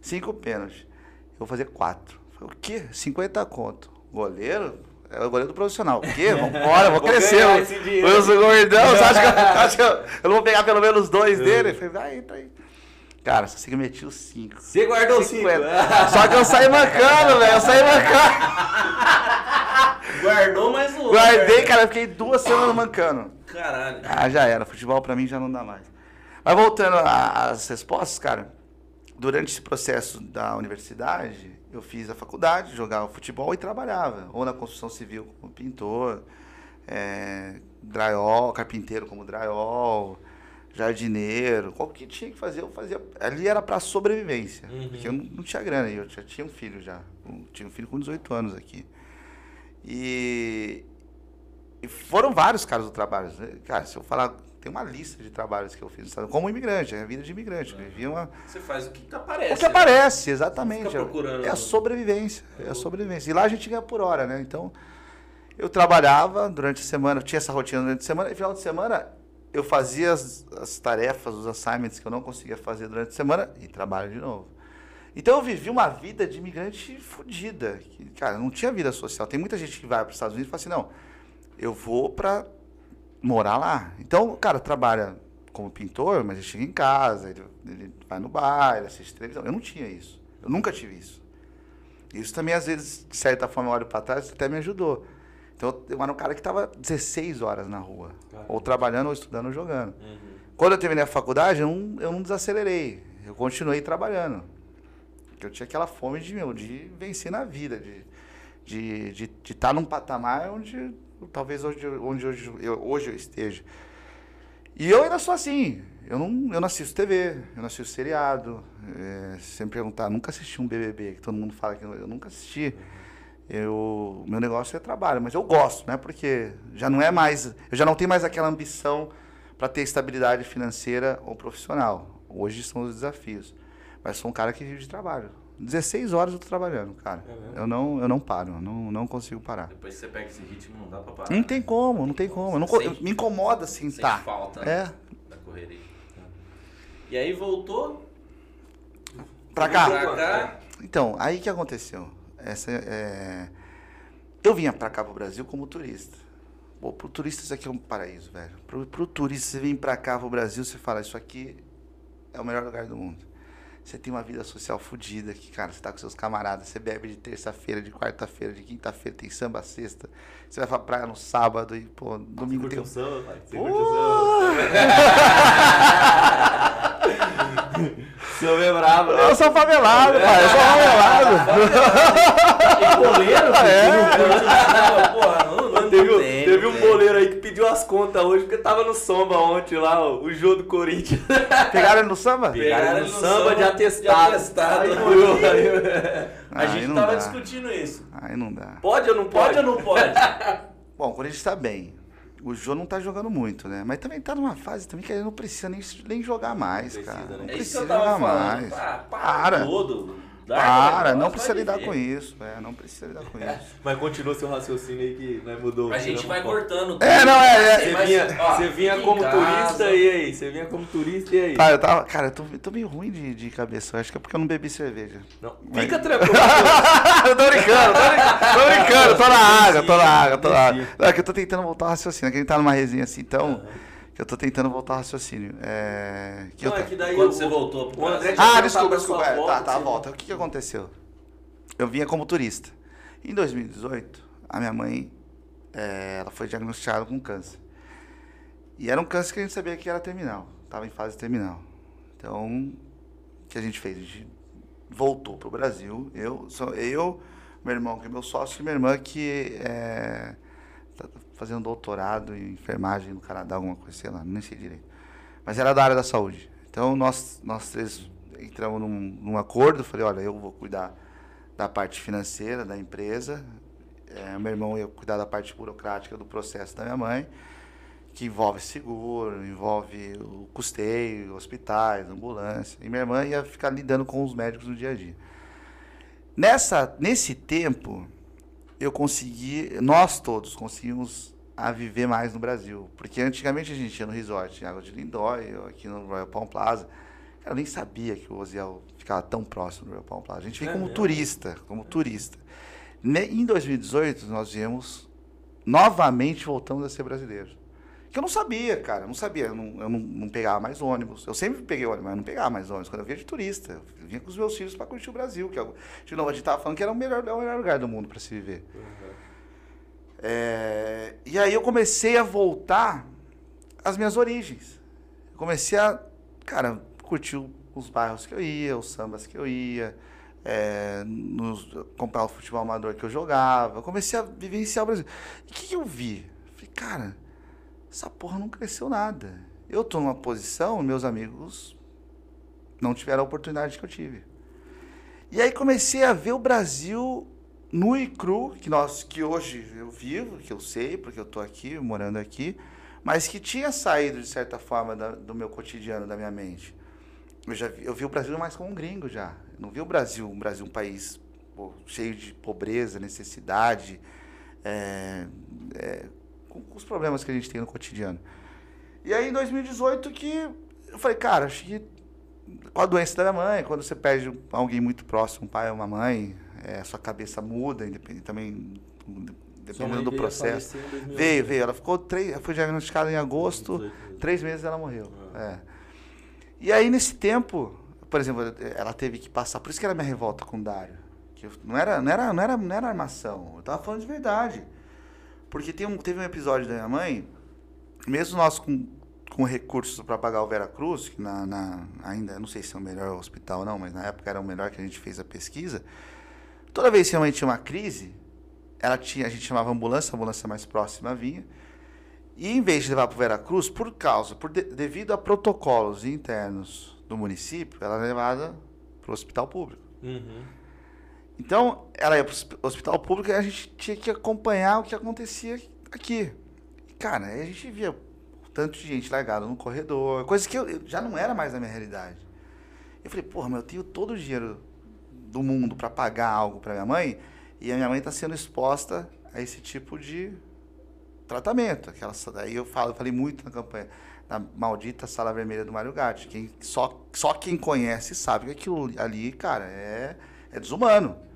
Speaker 3: Cinco pênaltis. Eu vou fazer quatro. Falei, o quê? 50 conto. Goleiro? É o goleiro do profissional. O quê? Vambora, vou
Speaker 1: Vou
Speaker 3: crescer. Eu, sou gordão, você acha que, eu, acha que eu, eu não vou pegar pelo menos dois dele? Eu falei, vai, entra aí. Cara, só sei que eu meti os cinco.
Speaker 1: Você guardou cinco.
Speaker 3: 50. Só que eu saí mancando, velho. Eu saí mancando.
Speaker 2: Guardou mais um.
Speaker 3: Guardei, cara, eu fiquei duas semanas mancando.
Speaker 2: Caralho.
Speaker 3: Ah, já era. Futebol pra mim já não dá mais. Mas voltando às respostas, cara, durante esse processo da universidade, eu fiz a faculdade, jogava futebol e trabalhava. Ou na construção civil como pintor, é, drywall, carpinteiro como drywall, jardineiro. Qual que tinha que fazer, eu fazia. Ali era pra sobrevivência.
Speaker 1: Uhum.
Speaker 3: Porque eu não, não tinha grana, eu já tinha um filho já. Eu tinha um filho com 18 anos aqui. E, e foram vários caras do trabalho. né? Cara, se eu falar, tem uma lista de trabalhos que eu fiz no estado, como imigrante, é a vida de imigrante. Eu vivi uma.
Speaker 2: Você faz o que aparece.
Speaker 3: O que aparece, exatamente.
Speaker 2: Não fica procurando.
Speaker 3: É a sobrevivência. É a sobrevivência. E lá a gente ganha por hora, né? Então, eu trabalhava durante a semana, eu tinha essa rotina durante a semana, e final de semana eu fazia as, as tarefas, os assignments que eu não conseguia fazer durante a semana e trabalho de novo. Então eu vivi uma vida de imigrante fodida. Cara, não tinha vida social. Tem muita gente que vai para os Estados Unidos e fala assim, não, eu vou para morar lá. Então, o cara trabalha como pintor, mas ele chega em casa, ele, ele vai no bar, ele assiste televisão. Eu não tinha isso. Eu nunca tive isso. Isso também, às vezes, de certa forma, eu olho para trás, até me ajudou. Então eu era um cara que estava 16 horas na rua.
Speaker 1: Caramba.
Speaker 3: Ou trabalhando, ou estudando, ou jogando.
Speaker 1: Uhum.
Speaker 3: Quando eu terminei a faculdade, eu não, eu não desacelerei. Eu continuei trabalhando. Porque eu tinha aquela fome de, meu, de vencer na vida, de estar de, de, de tá num patamar onde talvez onde hoje eu, hoje eu esteja. E eu ainda sou assim. Eu não, eu não assisto TV, eu não assisto seriado. É, se você me perguntar, nunca assisti um BBB, que todo mundo fala que eu, eu nunca assisti. Eu, meu negócio é trabalho, mas eu gosto, né? Porque já não é mais, eu já não tenho mais aquela ambição para ter estabilidade financeira ou profissional. Hoje são os desafios. Mas sou um cara que vive de trabalho. 16 horas eu tô trabalhando, cara.
Speaker 1: É
Speaker 3: eu não, eu não paro, eu não, não consigo parar.
Speaker 2: Depois que você pega esse ritmo, não dá pra parar.
Speaker 3: Não tem como, não tem como. Não me incomoda assim, tá.
Speaker 2: falta
Speaker 3: É.
Speaker 2: da correria. E aí voltou
Speaker 3: Pra cá.
Speaker 2: pra cá.
Speaker 3: Então, aí que aconteceu? Essa é... Eu vinha pra cá pro Brasil como turista. Pô, pro turista isso aqui é um paraíso, velho. Pro, pro turista, você vem pra cá pro Brasil, você fala, isso aqui é o melhor lugar do mundo. Você tem uma vida social fodida aqui, cara. Você tá com seus camaradas, você bebe de terça-feira, de quarta-feira, de quinta-feira, tem samba sexta. Você vai pra praia no sábado e, pô, domingo
Speaker 1: Curte
Speaker 3: tem
Speaker 1: um samba, pai? Você samba? Seu é brabo, né?
Speaker 3: Eu sou favelado, pai. Eu sou favelado.
Speaker 2: E goleiro,
Speaker 3: É.
Speaker 2: Porra, não,
Speaker 1: Teve, pediu as contas hoje, porque tava no samba ontem lá, ó, o jogo do Corinthians.
Speaker 3: Pegaram ele no samba?
Speaker 1: Pegaram
Speaker 2: ele
Speaker 1: no
Speaker 2: no
Speaker 1: samba
Speaker 2: samba
Speaker 1: de atestado.
Speaker 2: de atestado.
Speaker 1: Aí aí-
Speaker 2: A gente tava
Speaker 3: dá.
Speaker 2: discutindo isso.
Speaker 3: Aí não dá.
Speaker 1: Pode ou não pode?
Speaker 2: Pode ou não pode?
Speaker 3: Bom, a gente tá bem. O Jô não tá jogando muito, né? Mas também tá numa fase também que ele não precisa nem, nem jogar mais,
Speaker 1: Não precisa,
Speaker 3: cara.
Speaker 1: né?
Speaker 3: Não
Speaker 2: É isso que
Speaker 3: precisa
Speaker 2: eu tava
Speaker 3: jogar
Speaker 2: falando.
Speaker 3: mais.
Speaker 2: Ah, para,
Speaker 3: Para.
Speaker 2: tudo.
Speaker 3: Para,
Speaker 2: negócio,
Speaker 3: não precisa lidar
Speaker 2: viver.
Speaker 3: com isso. É, não precisa lidar com isso.
Speaker 1: Mas continua seu raciocínio aí que né, mudou.
Speaker 2: A gente vai cortando.
Speaker 3: É, não, é, é.
Speaker 1: Você
Speaker 2: Mas,
Speaker 1: vinha,
Speaker 2: ó,
Speaker 1: você vinha como
Speaker 2: casa-
Speaker 1: turista e aí? Você vinha como turista e aí?
Speaker 3: Tá, eu tava. Cara, eu tô, eu tô meio ruim de, de cabeça. Eu acho que é porque eu não bebi cerveja.
Speaker 1: Não,
Speaker 3: Mas-
Speaker 1: fica tranquilo.
Speaker 3: eu tô brincando, tô brincando, tô brincando, tô na água, tô na água, tô na água. Não, é que eu tô tentando voltar ao raciocínio, é que a gente tá numa resenha assim, então. Que eu tô tentando voltar ao raciocínio. É. Que eu
Speaker 1: Não, é
Speaker 3: ta-
Speaker 1: que daí
Speaker 2: Quando
Speaker 1: o-
Speaker 2: você voltou pro
Speaker 1: o André
Speaker 3: Ah, desculpa, desculpa. É,
Speaker 1: volta,
Speaker 3: tá, tá,
Speaker 1: você-
Speaker 3: volta. O que, que aconteceu? Eu vinha como turista. Em 2018, a minha mãe é, ela foi diagnosticada com câncer. E era um câncer que a gente sabia que era terminal. Estava em fase terminal. Então, o que a gente fez? A gente voltou para o Brasil. Eu, eu, meu irmão, que é meu sócio, e minha irmã, que é, fazendo doutorado em enfermagem no Canadá, alguma coisa, sei lá, nem sei direito. Mas era da área da saúde. Então, nós, nós três entramos num, num acordo. Falei, olha, eu vou cuidar da parte financeira da empresa. É, meu irmão ia cuidar da parte burocrática do processo da minha mãe, que envolve seguro, envolve o custeio, hospitais, ambulância. E minha irmã ia ficar lidando com os médicos no dia a dia. Nessa, nesse tempo, eu consegui, nós todos conseguimos a viver mais no Brasil. Porque antigamente a gente ia no resort, em Água de Lindóia, eu aqui no Royal Palm Plaza. Cara, eu nem sabia que o Oziel ficava tão próximo do Royal Palm Plaza. A gente veio
Speaker 1: É
Speaker 3: como
Speaker 1: mesmo?
Speaker 3: turista, como turista. Ne- Em 2018, nós viemos, novamente voltamos a ser brasileiros. Que eu não sabia, cara, eu não sabia, eu não, eu não, não pegava mais ônibus. Eu sempre peguei ônibus, mas eu não pegava mais ônibus. Quando eu vinha de turista, eu vinha com os meus filhos para curtir o Brasil. Que é, o- de novo, a gente tava falando que era o melhor, é o melhor lugar do mundo para se viver. É, e aí eu comecei a voltar às minhas origens. Eu comecei a, cara, curtir os bairros que eu ia, os sambas que eu ia, é, nos, comprar o futebol amador que eu jogava. Eu comecei a vivenciar o Brasil. E o que, que eu vi? Falei, cara, essa porra não cresceu nada. Eu tô numa posição, meus amigos não tiveram a oportunidade que eu tive. E aí comecei a ver o Brasil nu e cru, que, nós, que hoje eu vivo, que eu sei, porque eu tô aqui, morando aqui, mas que tinha saído, de certa forma, da- do meu cotidiano, da minha mente. Eu, já vi, eu vi o Brasil mais como um gringo já. Eu não vi o Brasil, um Brasil um país pô, cheio de pobreza, necessidade, é, é, com, com os problemas que a gente tem no cotidiano. E aí, em 2018, que eu falei, cara, acho que com a doença da minha mãe, quando você perde alguém muito próximo, um pai ou uma mãe, é, a sua cabeça muda, independente, também dependendo do processo.
Speaker 1: falecer em 2011.
Speaker 3: Veio, veio. Ela ficou três, foi diagnosticada em agosto,
Speaker 1: 2018 mesmo.
Speaker 3: três meses ela morreu.
Speaker 1: Ah.
Speaker 3: É. E aí, nesse tempo, por exemplo, ela teve que passar, por isso que era minha revolta com o Dário. Que eu- não, era, não, era, não, era, não era armação, eu tava falando de verdade. Porque tem um, teve um episódio da minha mãe, mesmo nós com, com recursos para pagar o Vera Cruz, que na, na, ainda, não sei se é o melhor hospital não, mas na época era o melhor que a gente fez a pesquisa. Toda vez que a mãe tinha uma crise, ela tinha, a gente chamava ambulância, a ambulância mais próxima vinha. E em vez de levar para o Vera Cruz, por causa, por de, devido a protocolos internos do município, ela era levada para o hospital público.
Speaker 1: Uhum.
Speaker 3: Então, ela ia para o hospital público e a gente tinha que acompanhar o que acontecia aqui. Cara, aí a gente via tanto de gente largada no corredor, coisa que eu, eu já não era mais a minha realidade. Eu falei, porra, mas eu tenho todo o dinheiro do mundo para pagar algo para minha mãe e a minha mãe está sendo exposta a esse tipo de tratamento. Aquela, daí eu, falo, eu falei muito na campanha da maldita sala vermelha do Mário Gatti. Quem, só, só quem conhece sabe que aquilo ali, cara, é, é desumano.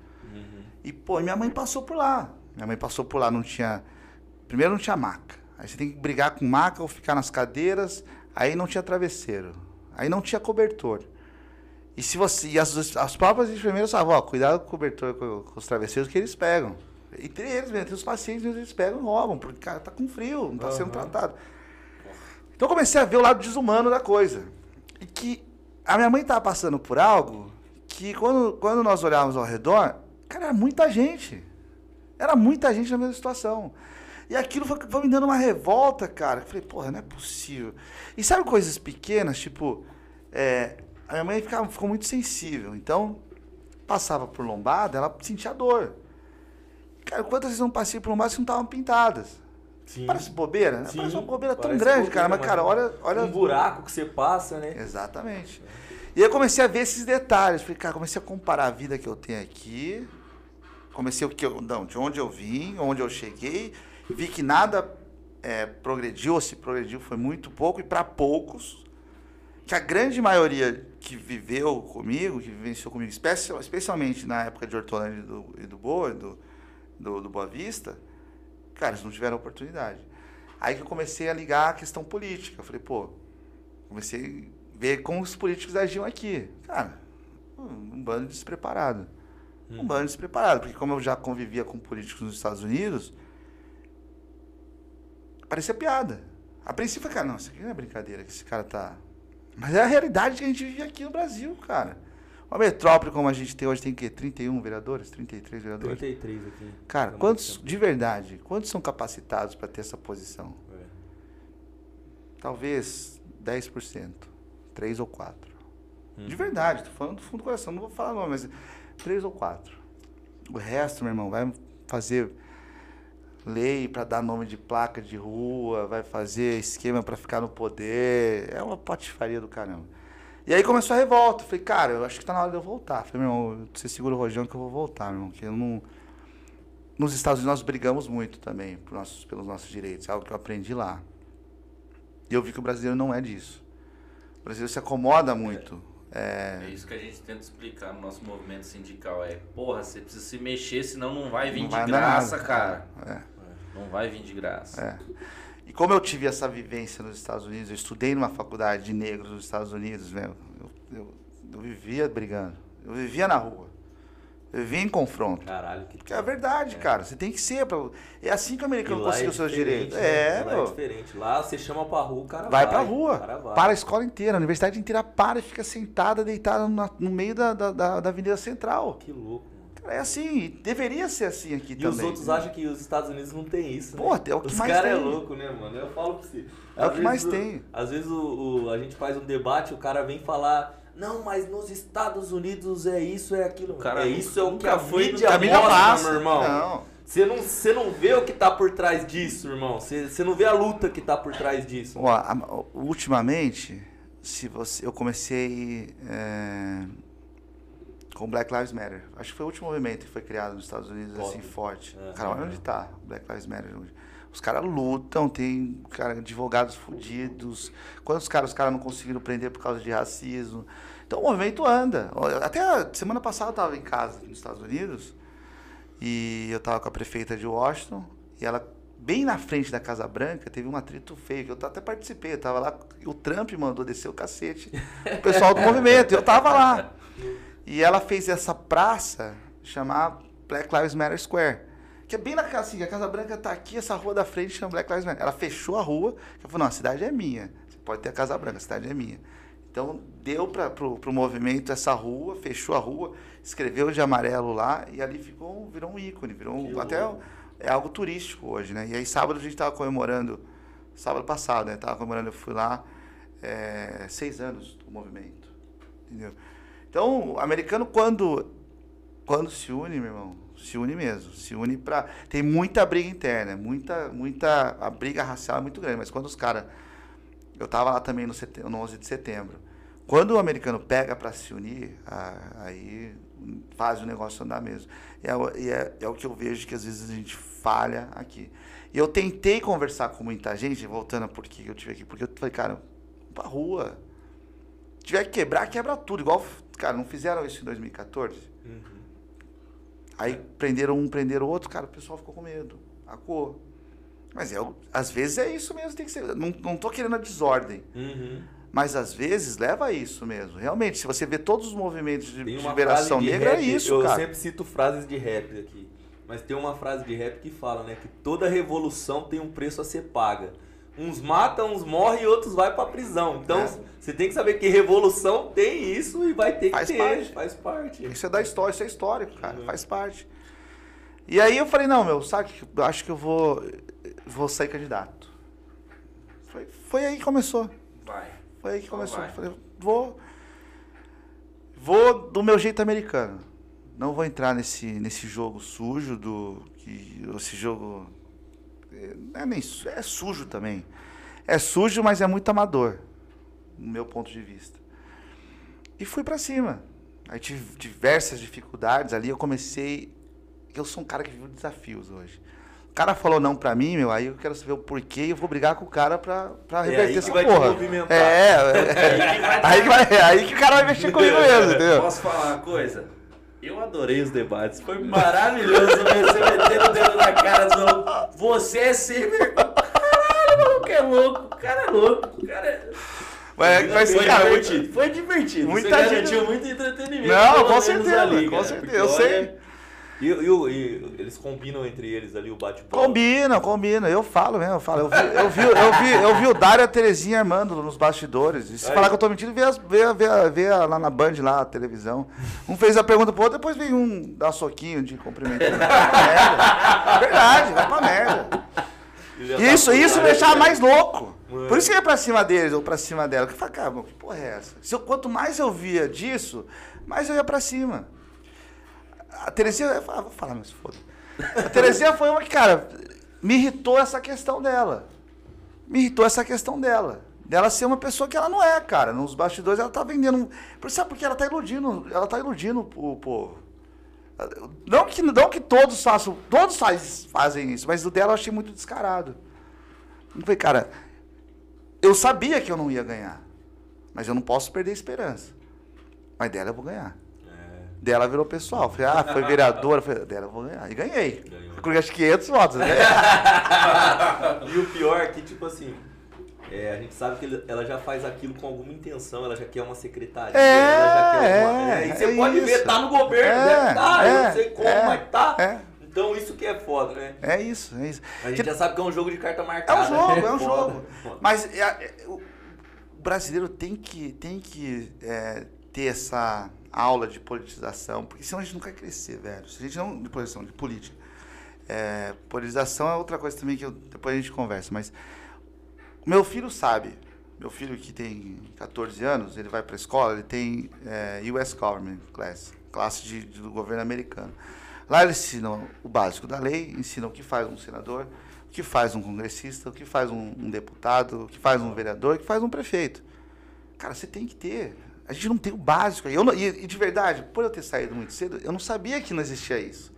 Speaker 3: E, pô, minha mãe passou por lá. Minha mãe passou por lá, não tinha. Primeiro não tinha maca. Aí você tem que brigar com maca ou ficar nas cadeiras. Aí não tinha travesseiro. Aí não tinha cobertor. E se você. E as, as próprias enfermeiras falavam, ó, cuidado com o cobertor, com, com os travesseiros que eles pegam. Entre eles tem os pacientes eles pegam e roubam, porque cara tá com frio, não tá sendo
Speaker 1: Aham.
Speaker 3: tratado. Então eu comecei a ver o lado desumano da coisa. E que a minha mãe tava passando por algo que quando, quando nós olhávamos ao redor, cara, era muita gente. Era muita gente na mesma situação. E aquilo foi, foi me dando uma revolta, cara. Eu falei, porra, não é possível. E sabe coisas pequenas, tipo, é, a minha mãe ficava, ficou muito sensível. Então, passava por lombada, ela sentia dor. Cara, quantas vezes eu não passei por lombada que não estavam pintadas?
Speaker 1: Sim.
Speaker 3: Parece bobeira, né?
Speaker 1: Sim,
Speaker 3: Parece uma bobeira tão
Speaker 1: parece
Speaker 3: grande,
Speaker 1: bobeira,
Speaker 3: cara. Mas, cara, olha, olha
Speaker 1: Um buraco que você passa, né?
Speaker 3: Exatamente. E eu comecei a ver esses detalhes. Falei, cara, comecei a comparar a vida que eu tenho aqui. Comecei o que eu, não, de onde eu vim, onde eu cheguei. Vi que nada é, progrediu, ou se progrediu foi muito pouco e para poucos. Que a grande maioria que viveu comigo, que vivenciou comigo, especial- especialmente na época de Hortolândia e do, e do Boa, do, do, do Boa Vista, cara, eles não tiveram oportunidade. Aí que eu comecei a ligar a questão política. Eu falei, pô, comecei a ver como os políticos agiam aqui. Cara, um bando despreparado. Um bando despreparado, porque como eu já convivia com políticos nos Estados Unidos, parecia piada. A princípio, cara, não, isso aqui não é brincadeira que esse cara tá... Mas é a realidade que a gente vive aqui no Brasil, cara. Uma metrópole como a gente tem hoje, tem o quê? 31 vereadores? 33 vereadores?
Speaker 1: 33 aqui.
Speaker 3: Cara, quantos, de verdade, quantos são capacitados para ter essa posição?
Speaker 1: É.
Speaker 3: Talvez 10%, 3 ou 4.
Speaker 1: Hum.
Speaker 3: De verdade, tô falando do fundo do coração, não vou falar nome, mas 3 ou 4. O resto, meu irmão, vai fazer lei para dar nome de placa de rua, vai fazer esquema para ficar no poder. É uma patifaria do caramba. E aí começou a revolta. Falei, cara, eu acho que tá na hora de eu voltar. Falei, meu irmão, você segura o rojão que eu vou voltar, meu irmão. Que eu não... Nos Estados Unidos nós brigamos muito também nossos, pelos nossos direitos. É algo que eu aprendi lá. E eu vi que o brasileiro não é disso. O brasileiro se acomoda muito. É
Speaker 2: isso que a gente tenta explicar no nosso movimento sindical. É, porra, você precisa se mexer, senão não vai vir
Speaker 3: não
Speaker 2: de
Speaker 3: vai
Speaker 2: graça,
Speaker 3: nada.
Speaker 2: cara.
Speaker 3: É.
Speaker 2: Não vai vir de graça.
Speaker 3: É. E como eu tive essa vivência nos Estados Unidos, eu estudei numa faculdade de negros nos Estados Unidos, meu, eu, eu, eu vivia brigando. Eu vivia na rua. Eu vivia em confronto.
Speaker 1: Caralho, que
Speaker 3: Porque é verdade, cara. Você tem que ser. Pra... É assim que o
Speaker 1: E
Speaker 3: americano conseguiu
Speaker 1: é
Speaker 3: seus direitos.
Speaker 1: né?
Speaker 3: É,
Speaker 1: Lá é diferente. Lá você chama pra rua, o cara
Speaker 3: Vai
Speaker 1: vai.
Speaker 3: pra
Speaker 1: O
Speaker 3: rua.
Speaker 1: cara vai.
Speaker 3: Para a escola inteira. A universidade inteira para e fica sentada, deitada na- no meio da, da, da, da Avenida Central.
Speaker 1: Que louco.
Speaker 3: Cara, é assim. Deveria ser assim aqui
Speaker 1: E
Speaker 3: também.
Speaker 1: os outros acham que os Estados Unidos não tem isso,
Speaker 3: Pô,
Speaker 1: né?
Speaker 3: é o que
Speaker 1: Os
Speaker 3: mais
Speaker 1: caras é
Speaker 3: tem.
Speaker 1: louco, né, mano? Eu falo pra você.
Speaker 3: É o que mais
Speaker 1: vezes
Speaker 3: tem.
Speaker 1: Às vezes o, o- a gente faz um debate, o cara vem falar... Não, mas nos Estados Unidos é isso, é aquilo.
Speaker 2: cara
Speaker 1: é isso, é o que a
Speaker 2: foi
Speaker 1: mídia
Speaker 3: A mídia
Speaker 1: mostra,
Speaker 3: passa.
Speaker 1: meu irmão.
Speaker 3: Não.
Speaker 1: Você não, você não vê o que tá por trás disso, irmão. Você, você não vê a luta que tá por trás disso.
Speaker 3: Ó, ultimamente, se você, eu comecei é, com Black Lives Matter. Acho que foi o último movimento que foi criado nos Estados Unidos, assim, forte.
Speaker 1: Aham.
Speaker 3: Cara, olha onde tá Black Lives Matter hoje. Os caras lutam, tem cara, advogados fudidos. Quantos caras os caras não conseguiram prender por causa de racismo? Então o movimento anda. Até a semana passada eu tava em casa nos Estados Unidos e eu tava com a prefeita de Washington e ela bem na frente da Casa Branca teve um atrito feio que eu até participei, eu tava lá, e o Trump mandou descer o cacete, o pessoal do movimento, eu tava lá. E ela fez essa praça chamar Black Lives Matter Square. Que é bem na casa, assim, a Casa Branca tá aqui, essa rua da frente chama Black Lives Matter. Ela fechou a rua, ela falou, não, a cidade é minha. Você pode ter a Casa Branca, a cidade é minha. Então deu para pro, pro movimento essa rua, fechou a rua, escreveu de amarelo lá e ali ficou, virou um ícone, virou um, até é algo turístico hoje, né? E aí sábado a gente tava comemorando, sábado passado, né? Tava comemorando, eu fui lá, é, seis anos do movimento, entendeu? Então, o americano quando quando se une, meu irmão, se une mesmo, se une para tem muita briga interna, muita muita a briga racial é muito grande, mas quando os caras eu tava lá também no, set, no 11 de setembro. Quando o americano pega para se unir, aí faz o negócio andar mesmo. E é, é, é, o que eu vejo que às vezes a gente falha aqui. E eu tentei conversar com muita gente, voltando por que eu tive aqui, porque eu falei, cara, pra rua. Se tiver que quebrar, quebra tudo. Igual, cara, não fizeram isso em 2014? Aí prenderam um, prenderam outro, cara, o pessoal ficou com medo. Acou. Mas é, às vezes é isso mesmo, tem que ser. Não, não tô querendo a desordem. Uhum. Mas às vezes leva a isso mesmo. Realmente, se você vê todos os movimentos de liberação de negra, é
Speaker 1: rap,
Speaker 3: é isso,
Speaker 1: eu
Speaker 3: cara.
Speaker 1: Eu sempre cito frases de rap aqui. Mas tem uma frase de rap que fala, né? Que toda revolução tem um preço a ser paga. Uns matam, uns morrem e outros vai pra prisão. Então, é. você tem que saber que revolução tem isso e vai ter
Speaker 3: faz
Speaker 1: que ter.
Speaker 3: Parte.
Speaker 1: Faz parte.
Speaker 3: Isso é da história, isso é histórico, cara. Uhum. Faz parte. E aí eu falei, não, meu, sabe que eu acho que eu vou, vou sair candidato. Foi, foi aí que começou.
Speaker 2: Vai.
Speaker 3: Foi aí que começou. Vai. Falei, vou. Vou do meu jeito americano. Não vou entrar nesse, nesse jogo sujo do. Que, esse jogo. É, é, nem, é sujo também. É sujo, mas é muito amador. No meu ponto de vista. E fui para cima. Aí tive diversas dificuldades ali. Eu comecei eu sou um cara que vive desafios hoje. O cara falou não pra mim, meu, aí eu quero saber o porquê e eu vou brigar com o cara pra, pra é reverter essa porra. É, é, aí, que vai, aí que o cara vai mexer comigo mesmo, entendeu?
Speaker 2: Posso falar uma coisa? Eu adorei os debates, foi maravilhoso você metendo o dedo na cara do Você é sempre. Caralho, o que é louco, o cara é louco, o cara é.
Speaker 3: Mas, mas
Speaker 2: foi,
Speaker 3: cara,
Speaker 2: divertido, foi divertido.
Speaker 3: Muita
Speaker 2: Você gente... muito entretenimento.
Speaker 3: Não, com certeza, ali, com certeza. Eu sei.
Speaker 1: E, e, e, eles combinam entre eles ali o bate-bola?
Speaker 3: Combinam, combinam. Eu falo mesmo, eu falo. Eu vi, eu vi, eu vi, eu vi o Dário e a Terezinha armando nos bastidores. E se Aí. falar que eu tô mentindo, vê, vê, vê, vê lá na Band, lá, a televisão. Um fez a pergunta pro outro, depois vem um dar soquinho de cumprimento. Merda. Verdade, vai pra merda. Isso, tá isso me deixava mais louco. Mano. Por isso que eu ia pra cima deles ou pra cima dela. Que eu falei, cara, que porra é essa? Se eu, quanto mais eu via disso, mais eu ia pra cima. A Terezinha, vou falar, mas foda. A Terezinha foi uma que, cara, me irritou essa questão dela. Me irritou essa questão dela. Dela ser uma pessoa que ela não é, cara. Nos bastidores ela tá vendendo. Sabe por que ela tá iludindo? Ela tá iludindo o povo. Não que, não que todos façam. Todos faz, fazem isso, mas o dela eu achei muito descarado. Eu falei, cara, eu sabia que eu não ia ganhar. Mas eu não posso perder a esperança. Mas dela eu vou ganhar. Dela virou pessoal. Falei, ah, foi vereadora. Falei, dela eu vou ganhar. E ganhei. Ganhou. Acho 500 votos. Né?
Speaker 1: e o pior é que, tipo assim, é, a gente sabe que ela já faz aquilo com alguma intenção, ela já quer uma secretaria,
Speaker 3: é,
Speaker 1: ela já quer
Speaker 3: uma.
Speaker 1: É, e você é pode isso. ver, tá no governo, é, deve tá, eu não sei como,
Speaker 3: é,
Speaker 1: mas tá. É. Então isso que é foda, né?
Speaker 3: É isso, é isso.
Speaker 1: A gente que... já sabe que é um jogo de carta marcada.
Speaker 3: É um jogo, é um jogo. Mas o brasileiro tem que, tem que ter essa aula de politização, porque senão a gente nunca vai crescer, velho. Se a gente não. De politização, de política. É, politização é outra coisa também que eu, depois a gente conversa, mas. Meu filho sabe. Meu filho que tem 14 anos, ele vai para a escola, ele tem é, US Government Class, classe de, de, do governo americano. Lá eles ensinam o básico da lei, ensinam o que faz um senador, o que faz um congressista, o que faz um, um deputado, o que faz um vereador, o que faz um prefeito. Cara, você tem que ter. A gente não tem o básico. Eu não, e, e, de verdade, por eu ter saído muito cedo, eu não sabia que não existia isso.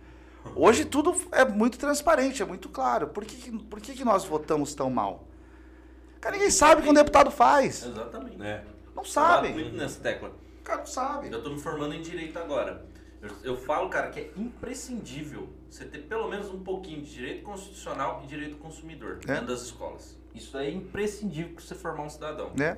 Speaker 3: Hoje tudo é muito transparente, é muito claro. Por que, por que, que nós votamos tão mal? Cara, ninguém sabe o que um deputado faz.
Speaker 2: Exatamente.
Speaker 3: É. Não sabe.
Speaker 2: muito nessa tecla.
Speaker 3: O cara não sabe.
Speaker 2: Eu estou me formando em direito agora. Eu, eu, falo, cara, que é imprescindível você ter pelo menos um pouquinho de direito constitucional e direito consumidor é. dentro das escolas. Isso é imprescindível para você formar um cidadão.
Speaker 3: É.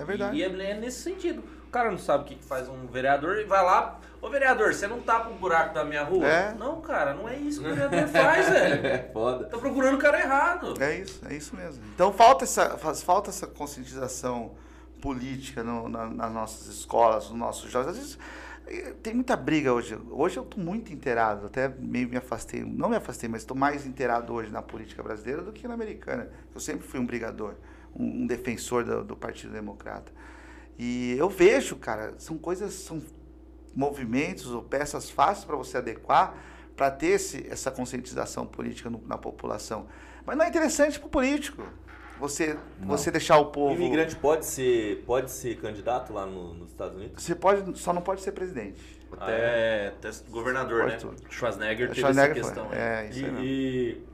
Speaker 3: É verdade.
Speaker 2: E, e é, nesse sentido. cara não sabe o que, faz um vereador e vai lá. Ô vereador, você não tapa um buraco da minha rua?
Speaker 3: É.
Speaker 2: Não, cara, não é isso que o vereador faz, velho.
Speaker 1: É foda.
Speaker 2: Tá procurando o cara errado.
Speaker 3: É isso, é isso mesmo. Então falta essa, faz, falta essa conscientização política no- na- nas nossas escolas, nos nossos jovens. Às vezes eh, tem muita briga hoje. Hoje eu estou muito inteirado, até meio me afastei, não me afastei, mas estou mais inteirado hoje na política brasileira do que na americana. Eu sempre fui um brigador, um, um defensor do, do Partido Democrata. E eu vejo, cara, são coisas, são movimentos ou peças fáceis para você adequar para ter esse, essa conscientização política no- na população. Mas não é interessante para o político. Você, você deixar o
Speaker 1: O
Speaker 3: povo.
Speaker 1: imigrante pode ser, pode ser candidato lá no- nos Estados Unidos?
Speaker 3: Você pode, só não pode ser presidente.
Speaker 2: Até, até governador, né?
Speaker 3: tudo.
Speaker 2: Schwarzenegger teve
Speaker 3: Schwarzenegger
Speaker 2: essa questão.
Speaker 3: foi. É, isso
Speaker 1: E, e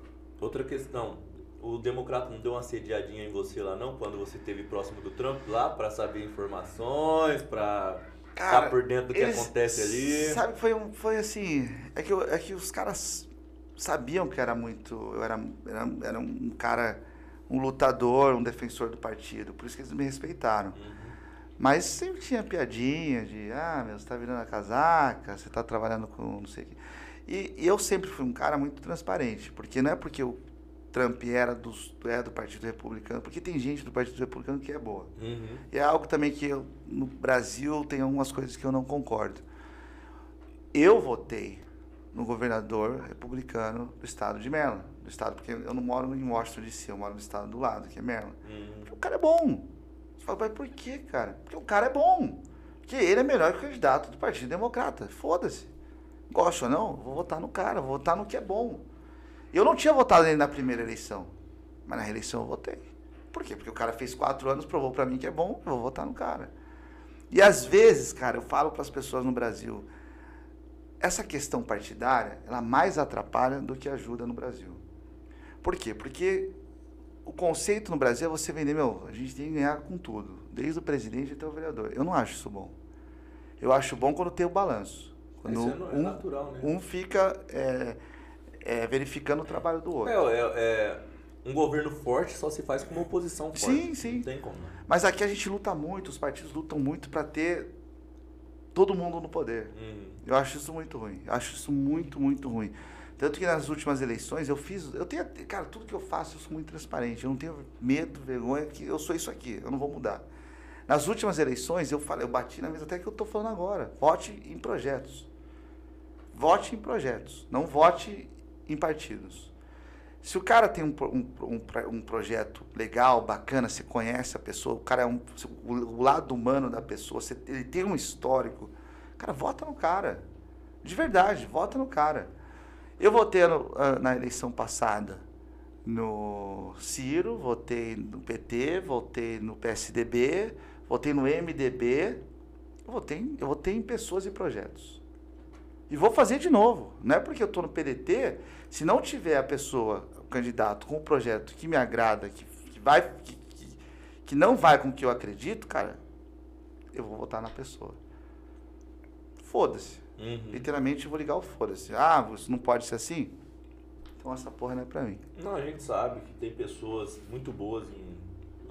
Speaker 1: outra questão, o democrata não deu uma sediadinha em você lá não, quando você esteve próximo do Trump lá, pra saber informações, pra
Speaker 3: Cara,
Speaker 1: estar por dentro do que acontece ali?
Speaker 3: Sabe, foi, um, foi assim. É que, eu- é que os caras sabiam que era muito. Eu era, era, era um cara, um lutador, um defensor do partido. Por isso que eles me respeitaram.
Speaker 1: Uhum.
Speaker 3: Mas sempre tinha piadinha de, ah, meu, você tá virando a casaca, você tá trabalhando com não sei o quê. E, e eu sempre fui um cara muito transparente, porque não é porque o Trump era, dos, é do Partido Republicano, porque tem gente do Partido Republicano que é boa.
Speaker 1: Uhum.
Speaker 3: E é algo também que eu, no Brasil tem algumas coisas que eu não concordo. Eu votei no governador republicano do estado de Maryland. Do estado, porque eu não moro em Washington DC, eu moro no estado do lado, que é Maryland.
Speaker 1: Uhum.
Speaker 3: Porque o cara é bom. Você fala, mas por quê, cara? Porque o cara é bom. Porque ele é melhor que o candidato do Partido Democrata. Foda-se. Gosto ou não, vou votar no cara, vou votar no que é bom. Eu não tinha votado nele na primeira eleição, mas na reeleição eu votei. Por quê? Porque o cara fez quatro anos, provou pra mim que é bom, eu vou votar no cara. E às vezes, cara, eu falo para as pessoas no Brasil, essa questão partidária, ela mais atrapalha do que ajuda no Brasil. Por quê? Porque o conceito no Brasil é você vender, meu, a gente tem que ganhar com tudo, desde o presidente até o vereador. Eu não acho isso bom. Eu acho bom quando tem o balanço. Quando
Speaker 1: Isso é é
Speaker 3: um,
Speaker 1: natural, né?
Speaker 3: um fica é, é, verificando o trabalho do outro.
Speaker 1: É, é- um governo forte só se faz com uma oposição forte.
Speaker 3: Sim, sim.
Speaker 1: Não tem como. né?
Speaker 3: Mas aqui a gente luta muito, os partidos lutam muito para ter todo mundo no poder.
Speaker 1: Uhum.
Speaker 3: Eu acho isso muito ruim. Eu acho isso muito, muito ruim. Tanto que nas últimas eleições eu fiz. Eu tenho. Cara, tudo que eu faço eu sou muito transparente. Eu não tenho medo, vergonha, que eu sou isso aqui. Eu não vou mudar. Nas últimas eleições eu falei, eu bati na mesa até que eu estou falando agora. Vote em projetos. Vote em projetos. Não vote em partidos. Se o cara tem um, um, um, um projeto legal, bacana, você conhece a pessoa, o cara é um, o, lado humano da pessoa, você, ele tem um histórico, cara, vota no cara. De verdade, vota no cara. Eu votei no- ah, na eleição passada no Ciro, votei no PT, votei no PSDB, votei no MDB, eu votei, eu votei em pessoas e projetos. E vou fazer de novo. Não é porque eu estou no PDT, se não tiver a pessoa, o candidato, com um projeto que me agrada, que, que vai, que, que, que não vai com o que eu acredito, cara, eu vou votar na pessoa. Foda-se.
Speaker 1: Uhum.
Speaker 3: Literalmente eu vou ligar o foda-se. Ah, isso não pode ser assim? Então essa porra não é pra mim.
Speaker 1: Não, a gente sabe que tem pessoas muito boas em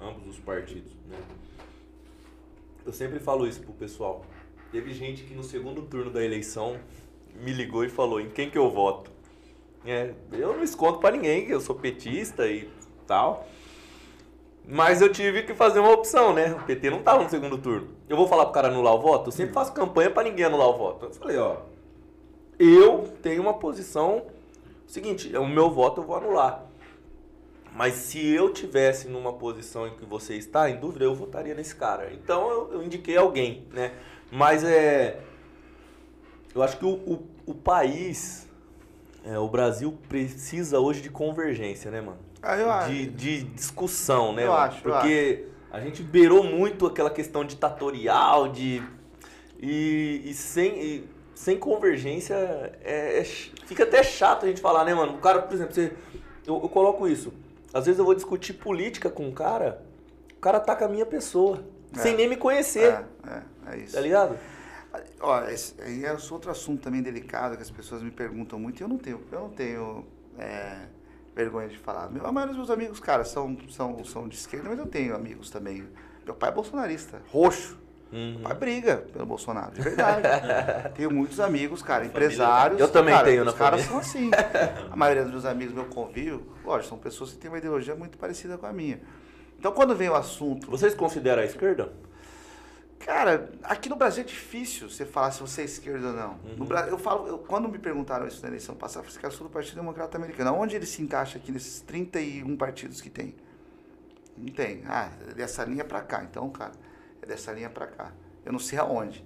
Speaker 1: ambos os partidos, né? Eu sempre falo isso pro pessoal. Teve gente que no segundo turno da eleição me ligou e falou em quem que eu voto. É, eu não escondo pra ninguém que eu sou petista e tal. Mas eu tive que fazer uma opção, né? O PT não tava no segundo turno. Eu vou falar pro cara anular o voto? Eu sempre faço campanha pra ninguém anular o voto. Eu falei, ó, eu tenho uma posição seguinte, é o meu voto eu vou anular. Mas se eu tivesse numa posição em que você está, em dúvida, eu votaria nesse cara. Então eu, eu indiquei alguém, né? Mas é. Eu acho que o, o, o país, é, o Brasil precisa hoje de convergência, né, mano?
Speaker 3: Ah, eu acho.
Speaker 1: De, de discussão, né?
Speaker 3: Eu
Speaker 1: mano?
Speaker 3: acho, eu
Speaker 1: Porque a gente beirou muito aquela questão ditatorial, de. E, e sem. e sem convergência, é, é fica até chato a gente falar, né, mano? O cara, por exemplo, você, eu, eu coloco isso. Às vezes eu vou discutir política com um cara, o cara ataca a minha pessoa,
Speaker 3: É.
Speaker 1: sem nem me conhecer,
Speaker 3: É, é, é isso.
Speaker 1: tá ligado?
Speaker 3: Ó, esse aí é outro assunto também delicado que as pessoas me perguntam muito e eu não tenho, eu não tenho é, vergonha de falar. Meu- A maioria dos meus amigos, cara, são, são, são de esquerda, mas eu tenho amigos também. Meu pai é bolsonarista, roxo.
Speaker 1: Uhum.
Speaker 3: Mas briga pelo Bolsonaro, de verdade. tenho muitos amigos, cara, empresários.
Speaker 1: Eu também
Speaker 3: cara,
Speaker 1: tenho na
Speaker 3: Os caras
Speaker 1: família.
Speaker 3: são assim. A maioria dos meus amigos, meu convívio, lógico, são pessoas que têm uma ideologia muito parecida com a minha. Então, quando vem o assunto.
Speaker 1: Vocês consideram a esquerda?
Speaker 3: Cara, aqui no Brasil é difícil você falar se você é esquerda ou não.
Speaker 1: Uhum.
Speaker 3: No Brasil, eu falo, eu- quando me perguntaram isso na eleição passada, eu falei cara, eu sou do Partido Democrata Americano. Onde ele se encaixa aqui nesses 31 partidos que tem? Não tem. Ah, é dessa linha pra cá. Então, cara, é dessa linha pra cá. Eu não sei aonde.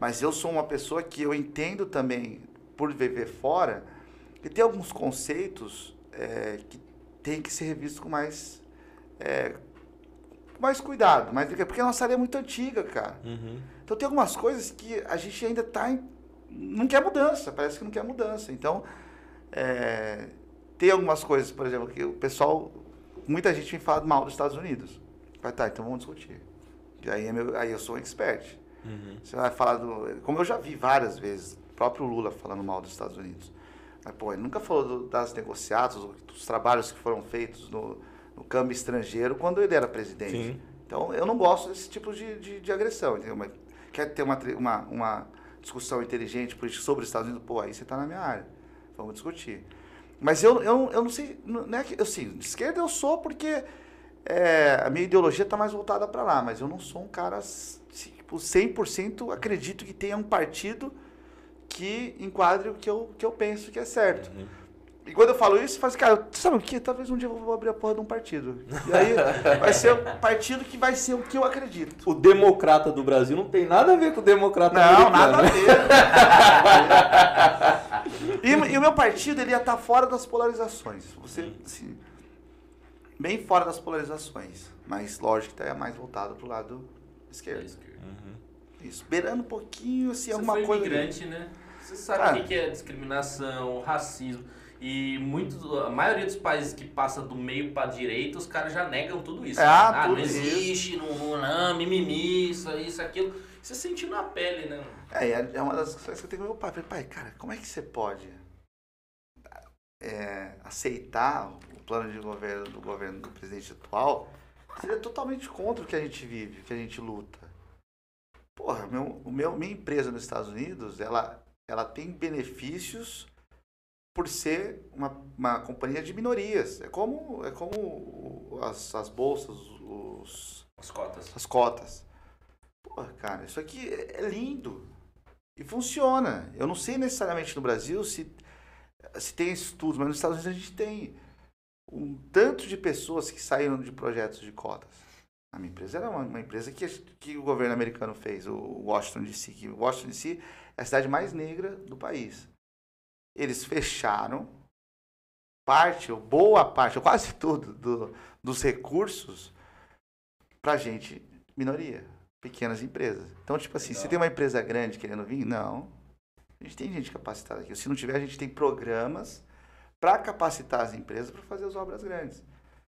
Speaker 3: Mas eu sou uma pessoa que eu entendo também, por viver fora, que tem alguns conceitos é, que tem que ser revistos com mais, é, mais cuidado. Mais, porque a nossa área é muito antiga, cara.
Speaker 1: Uhum.
Speaker 3: Então tem algumas coisas que a gente ainda tá em, não quer mudança, parece que não quer mudança. Então, é, tem algumas coisas, por exemplo, que o pessoal, muita gente me fala mal dos Estados Unidos. Vai, tá, então vamos discutir. E aí, é meu- aí eu sou um expert.
Speaker 1: Uhum.
Speaker 3: Você vai falar do. Como eu já vi várias vezes, o próprio Lula falando mal dos Estados Unidos. Mas, pô, ele nunca falou do- das negociatas, dos trabalhos que foram feitos no, câmbio estrangeiro quando ele era presidente.
Speaker 1: Sim.
Speaker 3: Então, eu não gosto desse tipo de, de, de agressão, entendeu? Mas quer ter uma, uma, uma discussão inteligente política sobre os Estados Unidos, pô, aí você está na minha área. Vamos discutir. Mas eu, eu, eu não sei, não é que, assim, de esquerda eu sou porque é, a minha ideologia está mais voltada para lá, mas eu não sou um cara, tipo, 100% acredito que tenha um partido que enquadre o que eu, que eu penso que é certo.
Speaker 1: Uhum.
Speaker 3: E quando eu falo isso, eu falo assim, cara, sabe o que? Talvez um dia eu vou abrir a porra de um partido. E aí vai ser o partido que vai ser o que eu acredito.
Speaker 1: O democrata do Brasil não tem nada a ver com o democrata
Speaker 3: Não,
Speaker 1: americano,
Speaker 3: nada a
Speaker 1: né?
Speaker 3: ver. e, e o meu partido, ele ia estar fora das polarizações. Você, assim, bem fora das polarizações. Mas, lógico, que está mais voltado pro lado esquerdo.
Speaker 1: Uhum.
Speaker 3: Isso, beirando um pouquinho, assim,
Speaker 2: Você
Speaker 3: alguma
Speaker 2: foi
Speaker 3: coisa...
Speaker 2: imigrante, né? Você sabe
Speaker 3: Cara.
Speaker 2: o que é discriminação, racismo. E muito, a maioria dos países que passa do meio pra direita, os caras já negam tudo isso.
Speaker 3: Ah,
Speaker 2: né?
Speaker 3: tudo
Speaker 2: não
Speaker 3: isso.
Speaker 2: existe, não, não, não, mimimi, isso, isso, aquilo. Você sentiu na pele, né?
Speaker 3: É, é é uma das coisas que eu tenho com meu pai. Eu Falei, pai, cara, como é que você pode é, aceitar o plano de governo do governo do presidente atual? Seria totalmente contra o que a gente vive, o que a gente luta. Porra, meu, o meu, minha empresa nos Estados Unidos, ela, ela tem benefícios por ser uma, uma companhia de minorias. É como, é como as, as bolsas, os,
Speaker 2: As cotas.
Speaker 3: as cotas. Porra, cara, isso aqui é é lindo. E funciona. Eu não sei necessariamente no Brasil se, se tem estudos, mas nos Estados Unidos a gente tem um tanto de pessoas que saíram de projetos de cotas. A minha empresa era uma, uma empresa que, que o governo americano fez, o Washington DC. Que Washington DC é a cidade mais negra do país. Eles fecharam parte, ou boa parte, ou quase tudo, do, dos recursos pra gente, minoria, pequenas empresas. Então, tipo assim, se tem uma empresa grande querendo vir, não. A gente tem gente capacitada aqui. Se não tiver, a gente tem programas para capacitar as empresas para fazer as obras grandes.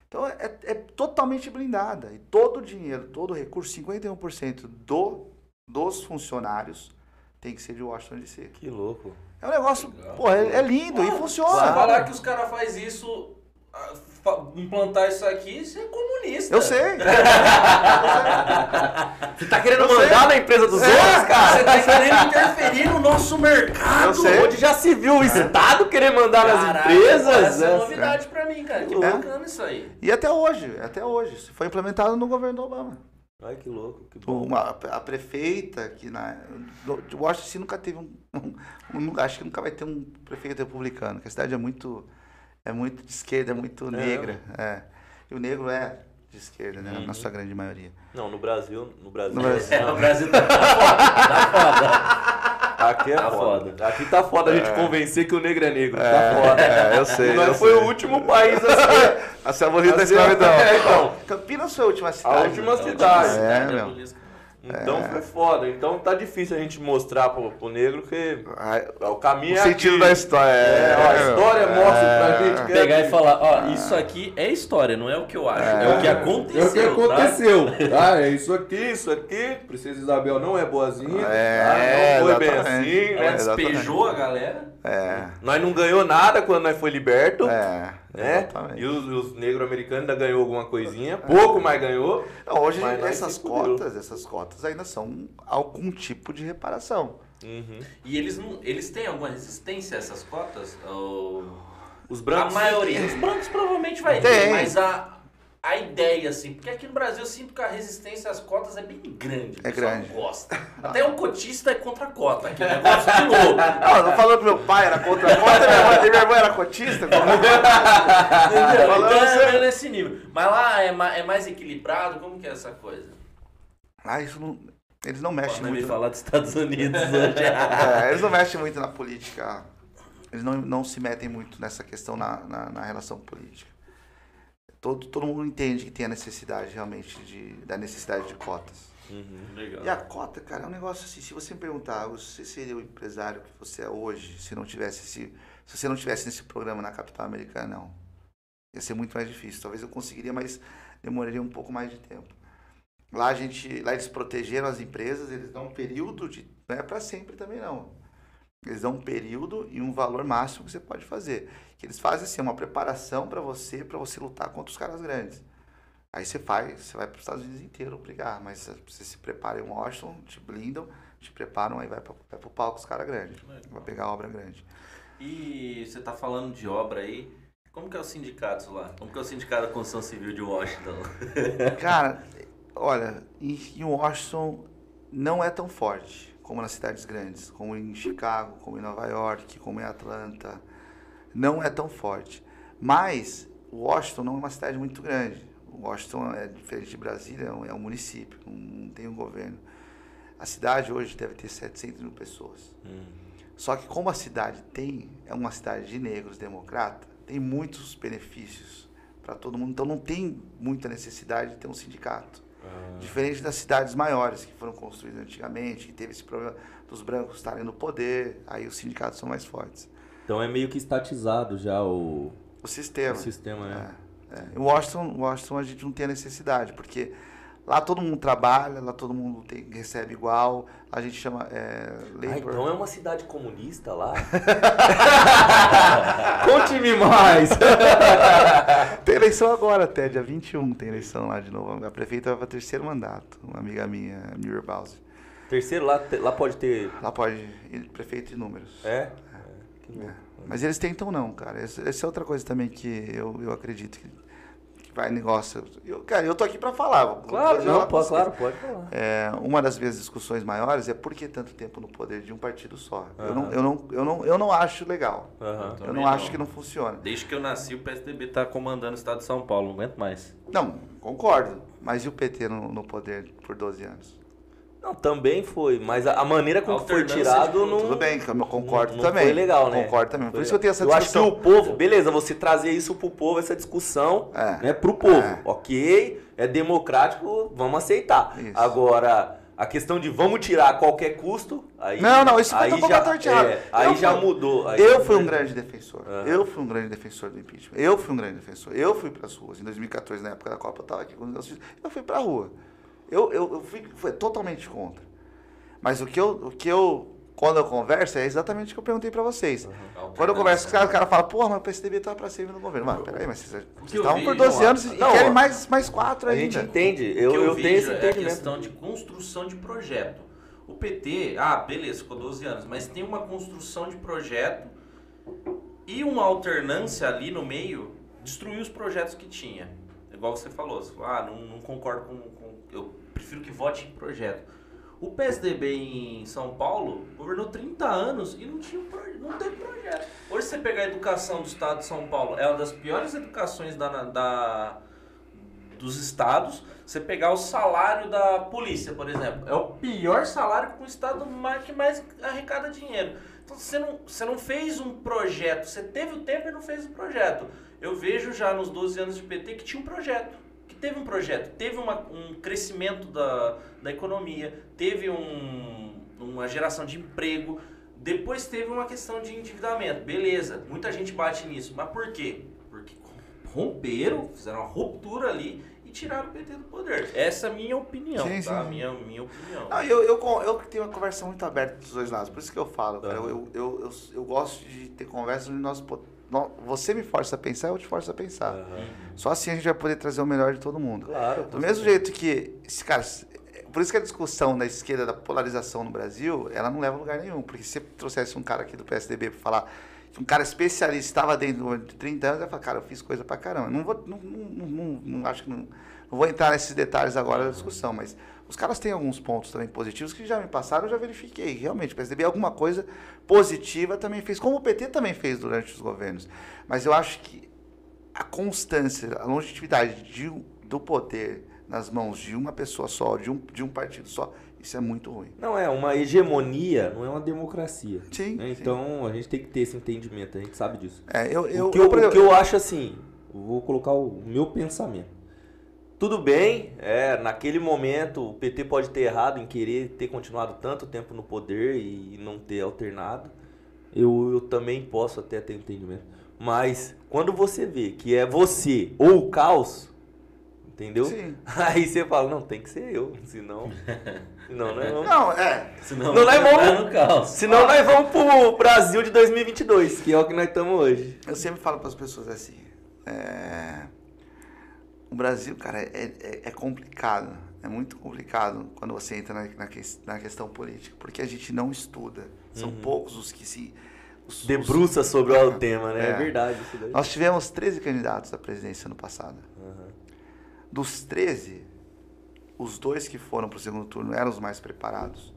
Speaker 3: Então, é, é totalmente blindada. E todo o dinheiro, todo o recurso, 51% do, dos funcionários tem que ser de Washington DC.
Speaker 1: Que louco.
Speaker 3: É um negócio,
Speaker 2: Legal.
Speaker 3: pô, é, é lindo e
Speaker 2: Se
Speaker 3: funciona.
Speaker 2: falar que os caras fazem isso, ah, implantar isso aqui, isso é comunista.
Speaker 3: Eu sei.
Speaker 1: Você tá querendo
Speaker 3: Eu sei.
Speaker 1: mandar na empresa dos
Speaker 3: É,
Speaker 1: outros, cara?
Speaker 2: Você tá querendo interferir no nosso mercado.
Speaker 3: Eu sei.
Speaker 1: Onde já se viu o Estado querer mandar nas
Speaker 2: Caralho,
Speaker 1: empresas?
Speaker 2: Essa é
Speaker 1: né?
Speaker 2: novidade pra mim, cara. Que
Speaker 3: É.
Speaker 2: bacana isso aí.
Speaker 3: E até hoje, até hoje. Isso foi implementado no governo do Obama.
Speaker 1: Ai, que louco, que bom.
Speaker 3: Uma, a prefeita que na de Washington DC nunca teve um, um- um- acho que nunca vai ter um prefeito republicano, que a cidade é muito é muito de esquerda, é muito negra, é. E o negro é de esquerda, né,
Speaker 1: Uhum.
Speaker 3: na sua grande maioria.
Speaker 1: Não, no Brasil, no Brasil.
Speaker 3: No Brasil.
Speaker 2: É, o Brasil tá foda. Tá foda.
Speaker 1: Aqui é
Speaker 2: Tá
Speaker 1: foda. Aqui tá foda a gente convencer que o negro é negro.
Speaker 3: É,
Speaker 1: tá foda.
Speaker 3: é, eu sei,
Speaker 1: Nós
Speaker 3: eu
Speaker 1: foi
Speaker 3: sei.
Speaker 1: o último país a ser
Speaker 3: A ser abolido da escravidão.
Speaker 1: É, então.
Speaker 3: Campinas foi a última cidade.
Speaker 1: A última
Speaker 3: né?
Speaker 1: cidade.
Speaker 3: É, meu.
Speaker 1: Então foi foda. Então tá difícil a gente mostrar pro, pro negro que o caminho
Speaker 3: O
Speaker 1: é
Speaker 3: sentido
Speaker 1: aqui.
Speaker 3: da história.
Speaker 1: É,
Speaker 3: É,
Speaker 1: ó, a história mostra pra
Speaker 3: é.
Speaker 1: gente que é
Speaker 2: Pegar e
Speaker 1: aqui.
Speaker 2: falar, ó, isso aqui é história, não é o que eu acho, é, o que aconteceu.
Speaker 1: É o que
Speaker 2: tá?
Speaker 1: aconteceu, tá? É isso aqui, isso aqui. Princesa Isabel não é boazinha.
Speaker 3: É,
Speaker 1: tá? Não foi bem
Speaker 3: exatamente.
Speaker 1: assim,
Speaker 2: Ela
Speaker 1: né?
Speaker 3: É, exatamente.
Speaker 2: despejou a galera.
Speaker 3: É,
Speaker 1: Nós não ganhou nada quando nós foi liberto.
Speaker 3: é,
Speaker 1: Né?
Speaker 3: exatamente.
Speaker 1: E os, os negros americanos ainda ganhou alguma coisinha, pouco, mas ganhou.
Speaker 3: Não, hoje
Speaker 1: Mas
Speaker 3: essas cotas, essas cotas ainda são algum tipo de reparação.
Speaker 1: Uhum.
Speaker 2: E eles, não, eles têm alguma resistência a essas cotas? Ou...
Speaker 1: Os
Speaker 2: A
Speaker 1: brancos.
Speaker 2: maioria. Os brancos provavelmente vai
Speaker 3: Tem.
Speaker 2: ter, mas a, a ideia, assim, porque aqui no Brasil eu sinto que a resistência às cotas é bem grande.
Speaker 3: É grande.
Speaker 2: não gosta. Até o cotista é contra a cota, que é negócio de louco.
Speaker 3: Não, não falando que meu pai era contra a cota, minha irmã, minha irmã era cotista. Falando
Speaker 2: Então é nesse nível. Mas lá é, ma- é mais equilibrado, como que é essa coisa?
Speaker 3: Ah, isso não. Eles não mexem
Speaker 1: Podem me
Speaker 3: muito.
Speaker 1: falar dos Estados Unidos hoje.
Speaker 3: É, eles não mexem muito na política. Eles não, não se metem muito nessa questão na, na, na relação política. Todo, todo mundo entende que tem a necessidade realmente de, da necessidade de cotas.
Speaker 1: Uhum.
Speaker 2: Legal.
Speaker 3: E a cota, cara, é um negócio assim, se você me perguntar, você seria o empresário que você é hoje, se não tivesse esse, se você não tivesse nesse programa na capital americana, não. Ia ser muito mais difícil. Talvez eu conseguiria, mas demoraria um pouco mais de tempo. Lá a gente, lá eles protegeram as empresas, eles dão um período de, não é para sempre também não. Eles dão um período e um valor máximo que você pode fazer. Que eles fazem assim, uma preparação para você, para você lutar contra os caras grandes. Aí você faz, você vai para os Estados Unidos inteiro brigar, mas você se prepara em Washington, te blindam, te preparam, aí vai para pro palco os caras grandes. Vai pegar a obra grande.
Speaker 2: E você tá falando de obra aí. Como que é o sindicato lá? Como que é o sindicato da construção civil de Washington?
Speaker 3: Cara, olha, em Washington não é tão forte como nas cidades grandes, como em Chicago, como em Nova York, como em Atlanta. Não é tão forte. Mas Washington não é uma cidade muito grande. Washington é diferente de Brasília, é um, é município, não, tem um governo. A cidade hoje deve ter 700 mil pessoas. Só que como a cidade tem, é uma cidade de negros democrata, tem muitos benefícios para todo mundo, então não tem muita necessidade de ter um sindicato. Diferente das cidades maiores que foram construídas antigamente, que teve esse problema dos brancos estarem no poder, aí os sindicatos são mais fortes.
Speaker 1: Então é meio que estatizado já o,
Speaker 3: O sistema.
Speaker 1: o sistema, né?
Speaker 3: É, é. Em Washington, Washington a gente não tem a necessidade, porque lá todo mundo trabalha, lá todo mundo tem- recebe igual, a gente chama é,
Speaker 1: Ah, então é uma cidade comunista lá? Conte-me mais!
Speaker 3: Tem eleição agora até, dia 21 tem eleição lá de novo. A prefeita vai para terceiro mandato, uma amiga minha, Mira Bowser.
Speaker 1: Terceiro, lá, te- lá pode ter.
Speaker 3: Lá pode prefeito de números.
Speaker 1: É? Que louco.
Speaker 3: Mas eles tentam não, cara. Essa é outra coisa também que eu, eu acredito que vai negócio. Eu, cara, eu tô aqui para falar.
Speaker 1: Claro, não, pode, claro, pode falar.
Speaker 3: É, uma das minhas discussões maiores é por que tanto tempo no poder de um partido só. Eu,
Speaker 1: Aham.
Speaker 3: não, eu, não, eu, não, eu não acho legal.
Speaker 1: Aham.
Speaker 3: Eu não
Speaker 2: não.
Speaker 3: acho que não funciona.
Speaker 2: Desde que eu nasci, o PSDB tá comandando o estado de São Paulo, não aguento mais.
Speaker 3: Não, concordo. Mas e o PT no, no poder por 12 anos?
Speaker 1: Não, também foi, mas a, maneira como foi tirado não.
Speaker 3: Tudo bem, eu concordo
Speaker 1: não, não
Speaker 3: também.
Speaker 1: Foi legal, né?
Speaker 3: Concordo também. Por
Speaker 1: Foi
Speaker 3: isso que eu tenho essa
Speaker 1: Eu acho que
Speaker 3: discussão.
Speaker 1: o povo, beleza, você trazer isso pro povo, essa discussão,
Speaker 3: É.
Speaker 1: né, pro povo.
Speaker 3: É.
Speaker 1: Ok, é democrático, vamos aceitar.
Speaker 3: Isso.
Speaker 1: Agora, a questão de vamos tirar a qualquer custo, aí.
Speaker 3: Não, não, isso foi
Speaker 1: aí já,
Speaker 3: completamente errado.
Speaker 1: é, aí
Speaker 3: Eu
Speaker 1: já
Speaker 3: fui-
Speaker 1: mudou. aí
Speaker 3: Eu fui um grande defensor.
Speaker 1: Aham.
Speaker 3: Eu fui um grande defensor do impeachment. Eu fui um grande defensor. Eu fui para as ruas. Em 2014, na época da Copa, eu estava aqui com os meus filhos. Eu fui para a rua. Eu, eu, eu fui, fui totalmente contra. Mas o que, eu, o que eu, quando eu converso, é exatamente o que eu perguntei para vocês. Quando eu converso com os caras, o cara fala, porra, mas o PSDB tá para sempre no governo. Mano, peraí, mas vocês estavam por
Speaker 2: vejo,
Speaker 3: 12
Speaker 2: ó,
Speaker 3: anos e
Speaker 1: não,
Speaker 3: querem mais, mais quatro
Speaker 1: A
Speaker 3: ainda.
Speaker 1: gente entende, eu,
Speaker 2: eu,
Speaker 1: eu tenho esse
Speaker 2: é a
Speaker 1: entendimento.
Speaker 2: questão de construção de projeto. O PT, ah, beleza, ficou 12 anos, mas tem uma construção de projeto e uma alternância ali no meio destruiu os projetos que tinha. Igual você falou, você falou, ah, não, não concordo com- Eu prefiro que vote em projeto. O PSDB em São Paulo governou 30 anos e não, tinha não teve projeto. Hoje você pegar a educação do estado de São Paulo, é uma das piores educações da, da, dos estados. Você pegar o salário da polícia, por exemplo, é o pior salário que o estado mais, que mais arrecada dinheiro. Então você não, você não fez um projeto, você teve o tempo e não fez o projeto. Eu vejo já nos 12 anos de PT que tinha um projeto, teve um projeto, teve uma- um crescimento da, da economia, teve um, uma geração de emprego, depois teve uma questão de endividamento. Beleza, muita gente bate nisso, mas por quê? Porque romperam, fizeram uma ruptura ali e tiraram o PT do poder. Essa é a minha opinião,
Speaker 3: Sim,
Speaker 2: tá?
Speaker 3: sim.
Speaker 2: Minha, minha opinião.
Speaker 3: Não, eu, eu, eu tenho uma conversa muito aberta dos dois lados, por isso que eu falo, cara.
Speaker 1: Aham.
Speaker 3: Eu, eu, eu, eu gosto de ter conversas onde nós, você me força a pensar, eu te forço a pensar.
Speaker 1: Aham.
Speaker 3: Só assim a gente vai poder trazer o melhor de todo mundo.
Speaker 1: Claro.
Speaker 3: Do mesmo jeito que, cara, por isso que a discussão da esquerda, da polarização no Brasil, ela não leva a lugar nenhum. Porque se você trouxesse um cara aqui do PSDB para falar que um cara especialista estava dentro de 30 anos, eu ia falar, cara, eu fiz coisa pra caramba. Não vou, não, não, não, não acho que não, não vou entrar nesses detalhes agora da discussão, mas os caras têm alguns pontos também positivos que já me passaram, eu já verifiquei. Realmente, o PSDB alguma coisa positiva também fez, como o PT também fez durante os governos. Mas eu acho que a constância, a longevidade de, do poder nas mãos de uma pessoa só, de um, de um partido só, isso é muito ruim.
Speaker 1: Não é uma hegemonia, não é uma democracia.
Speaker 3: Sim.
Speaker 1: né? Então a gente tem que ter esse entendimento, a gente sabe disso.
Speaker 3: É, eu, eu,
Speaker 1: o, que eu,
Speaker 3: por
Speaker 1: o que eu acho assim, eu vou colocar o meu pensamento. Tudo bem, é, naquele momento o PT pode ter errado em querer ter continuado tanto tempo no poder e não ter alternado. Eu, eu também posso até ter entendimento. Mas quando você vê que é você ou o caos, entendeu?
Speaker 3: Sim.
Speaker 1: Aí você fala, não, tem que ser eu, senão. senão nós vamos,
Speaker 3: Não, é.
Speaker 2: Senão
Speaker 1: Não, nós vamos-
Speaker 2: no caos.
Speaker 1: senão nós vamos pro Brasil de 2022, que é o que nós estamos hoje.
Speaker 3: Eu sempre falo para as pessoas assim. é, O Brasil, cara, é, é, é complicado. É muito complicado quando você entra na, na, na questão política, porque a gente não estuda. São poucos os que se.
Speaker 1: Debruça sobre o tema, né? É,
Speaker 3: É.
Speaker 1: verdade isso daí.
Speaker 3: Nós tivemos 13 candidatos à presidência ano passado.
Speaker 1: Aham.
Speaker 3: Dos 13, os dois que foram para o segundo turno eram os mais preparados.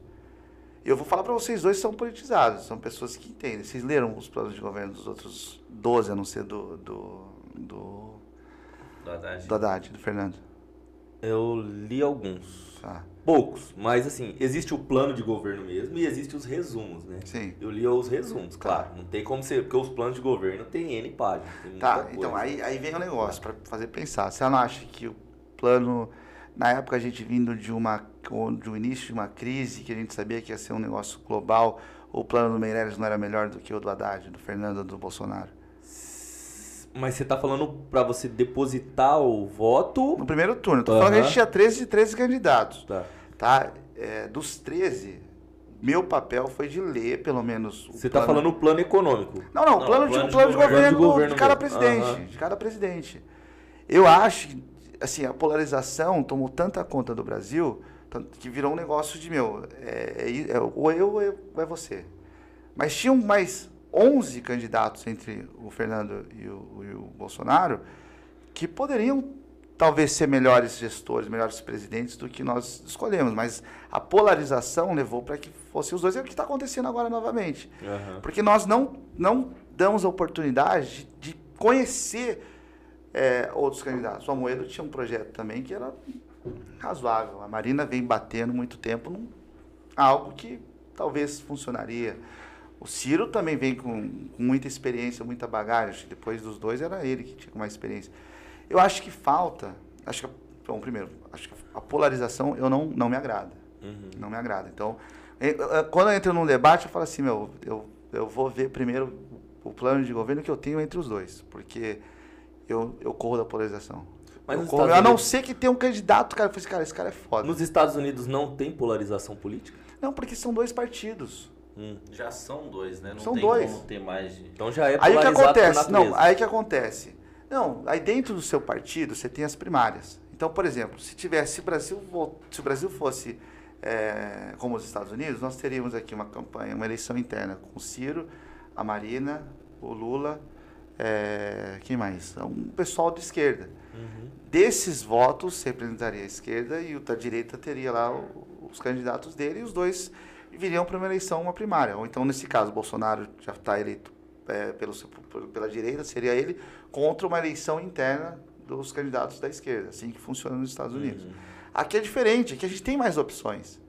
Speaker 3: E eu vou falar para vocês dois são politizados, são pessoas que entendem. Vocês leram os planos de governo dos outros 12, a não ser do, do, do,
Speaker 2: Do Haddad.
Speaker 3: do Haddad, do Fernando.
Speaker 1: Eu li alguns.
Speaker 3: Tá,
Speaker 1: Poucos, mas assim, existe o plano de governo mesmo e existe os resumos, né?
Speaker 3: sim.
Speaker 1: Eu li os resumos, claro. Não tem como ser, porque os planos de governo tem N páginas. Tem
Speaker 3: Tá, então aí, aí vem o negócio para fazer pensar. Você não acha que o plano, na época a gente vindo de uma de um início de uma crise que a gente sabia que ia ser um negócio global, o plano do Meirelles não era melhor do que o do Haddad, do Fernando, do Bolsonaro?
Speaker 1: Mas você tá falando pra você depositar o voto.
Speaker 3: No primeiro turno, tô falando que a gente tinha 13, 13 candidatos,
Speaker 1: Tá.
Speaker 3: Tá? É, dos 13, meu papel foi de ler pelo menos o
Speaker 1: Você tá
Speaker 3: plano-
Speaker 1: falando o plano econômico.
Speaker 3: Não, não,
Speaker 2: Não,
Speaker 3: plano, de,
Speaker 2: plano de
Speaker 3: plano de
Speaker 2: governo.
Speaker 1: de governo
Speaker 3: de cada
Speaker 1: mesmo.
Speaker 3: presidente,
Speaker 1: Aham.
Speaker 3: de cada presidente. Eu acho que, assim, a polarização tomou tanta conta do Brasil que virou um negócio de, meu, é, é- é ou eu ou eu- ou é você. Mas tinham mais 11 candidatos entre o Fernando e o, e o Bolsonaro que poderiam talvez ser melhores gestores, melhores presidentes do que nós escolhemos, mas a polarização levou para que fossem os dois, é o que está acontecendo agora novamente.
Speaker 1: Aham.
Speaker 3: Porque nós não, não damos a oportunidade de, de conhecer é, outros candidatos. O Amoedo tinha um projeto também que era razoável. A Marina vem batendo muito tempo num algo que talvez funcionaria. O Ciro também vem com, com muita experiência, muita bagagem. Depois dos dois era ele que tinha mais experiência. Eu acho que falta, acho que, bom, primeiro, acho que a polarização eu não, não me agrada.
Speaker 1: Uhum.
Speaker 3: Não me agrada. Então, quando eu entro num debate, eu falo assim, meu, eu, eu vou ver primeiro o plano de governo que eu tenho entre os dois, porque eu, eu corro da polarização.
Speaker 1: Mas
Speaker 3: eu corro, a não ser que tenha um candidato, cara, eu falei assim, cara, esse cara é foda.
Speaker 1: Nos Estados Unidos não tem polarização política?
Speaker 3: Não, porque são dois partidos.
Speaker 1: Hum.
Speaker 2: Já são dois, né? Não
Speaker 3: São
Speaker 2: tem
Speaker 3: dois.
Speaker 2: como ter mais de...
Speaker 1: Então já é
Speaker 3: Aí o que
Speaker 1: polarizado
Speaker 3: acontece? Não, aí o que acontece? Não, aí dentro do seu partido você tem as primárias. Então, por exemplo, se tivesse, Brasil, se o Brasil fosse é, como os Estados Unidos, nós teríamos aqui uma campanha, uma eleição interna com o Ciro, a Marina, o Lula, é, quem mais? Um pessoal de esquerda.
Speaker 1: Uhum.
Speaker 3: Desses votos representaria a esquerda e o da direita teria lá o- os candidatos dele e os dois viriam para uma eleição, uma primária. Ou então, nesse caso, Bolsonaro já está eleito é, pelo, pela direita, seria ele contra uma eleição interna dos candidatos da esquerda, assim que funciona nos Estados Unidos.
Speaker 1: Uhum.
Speaker 3: Aqui é diferente, aqui a gente tem mais opções.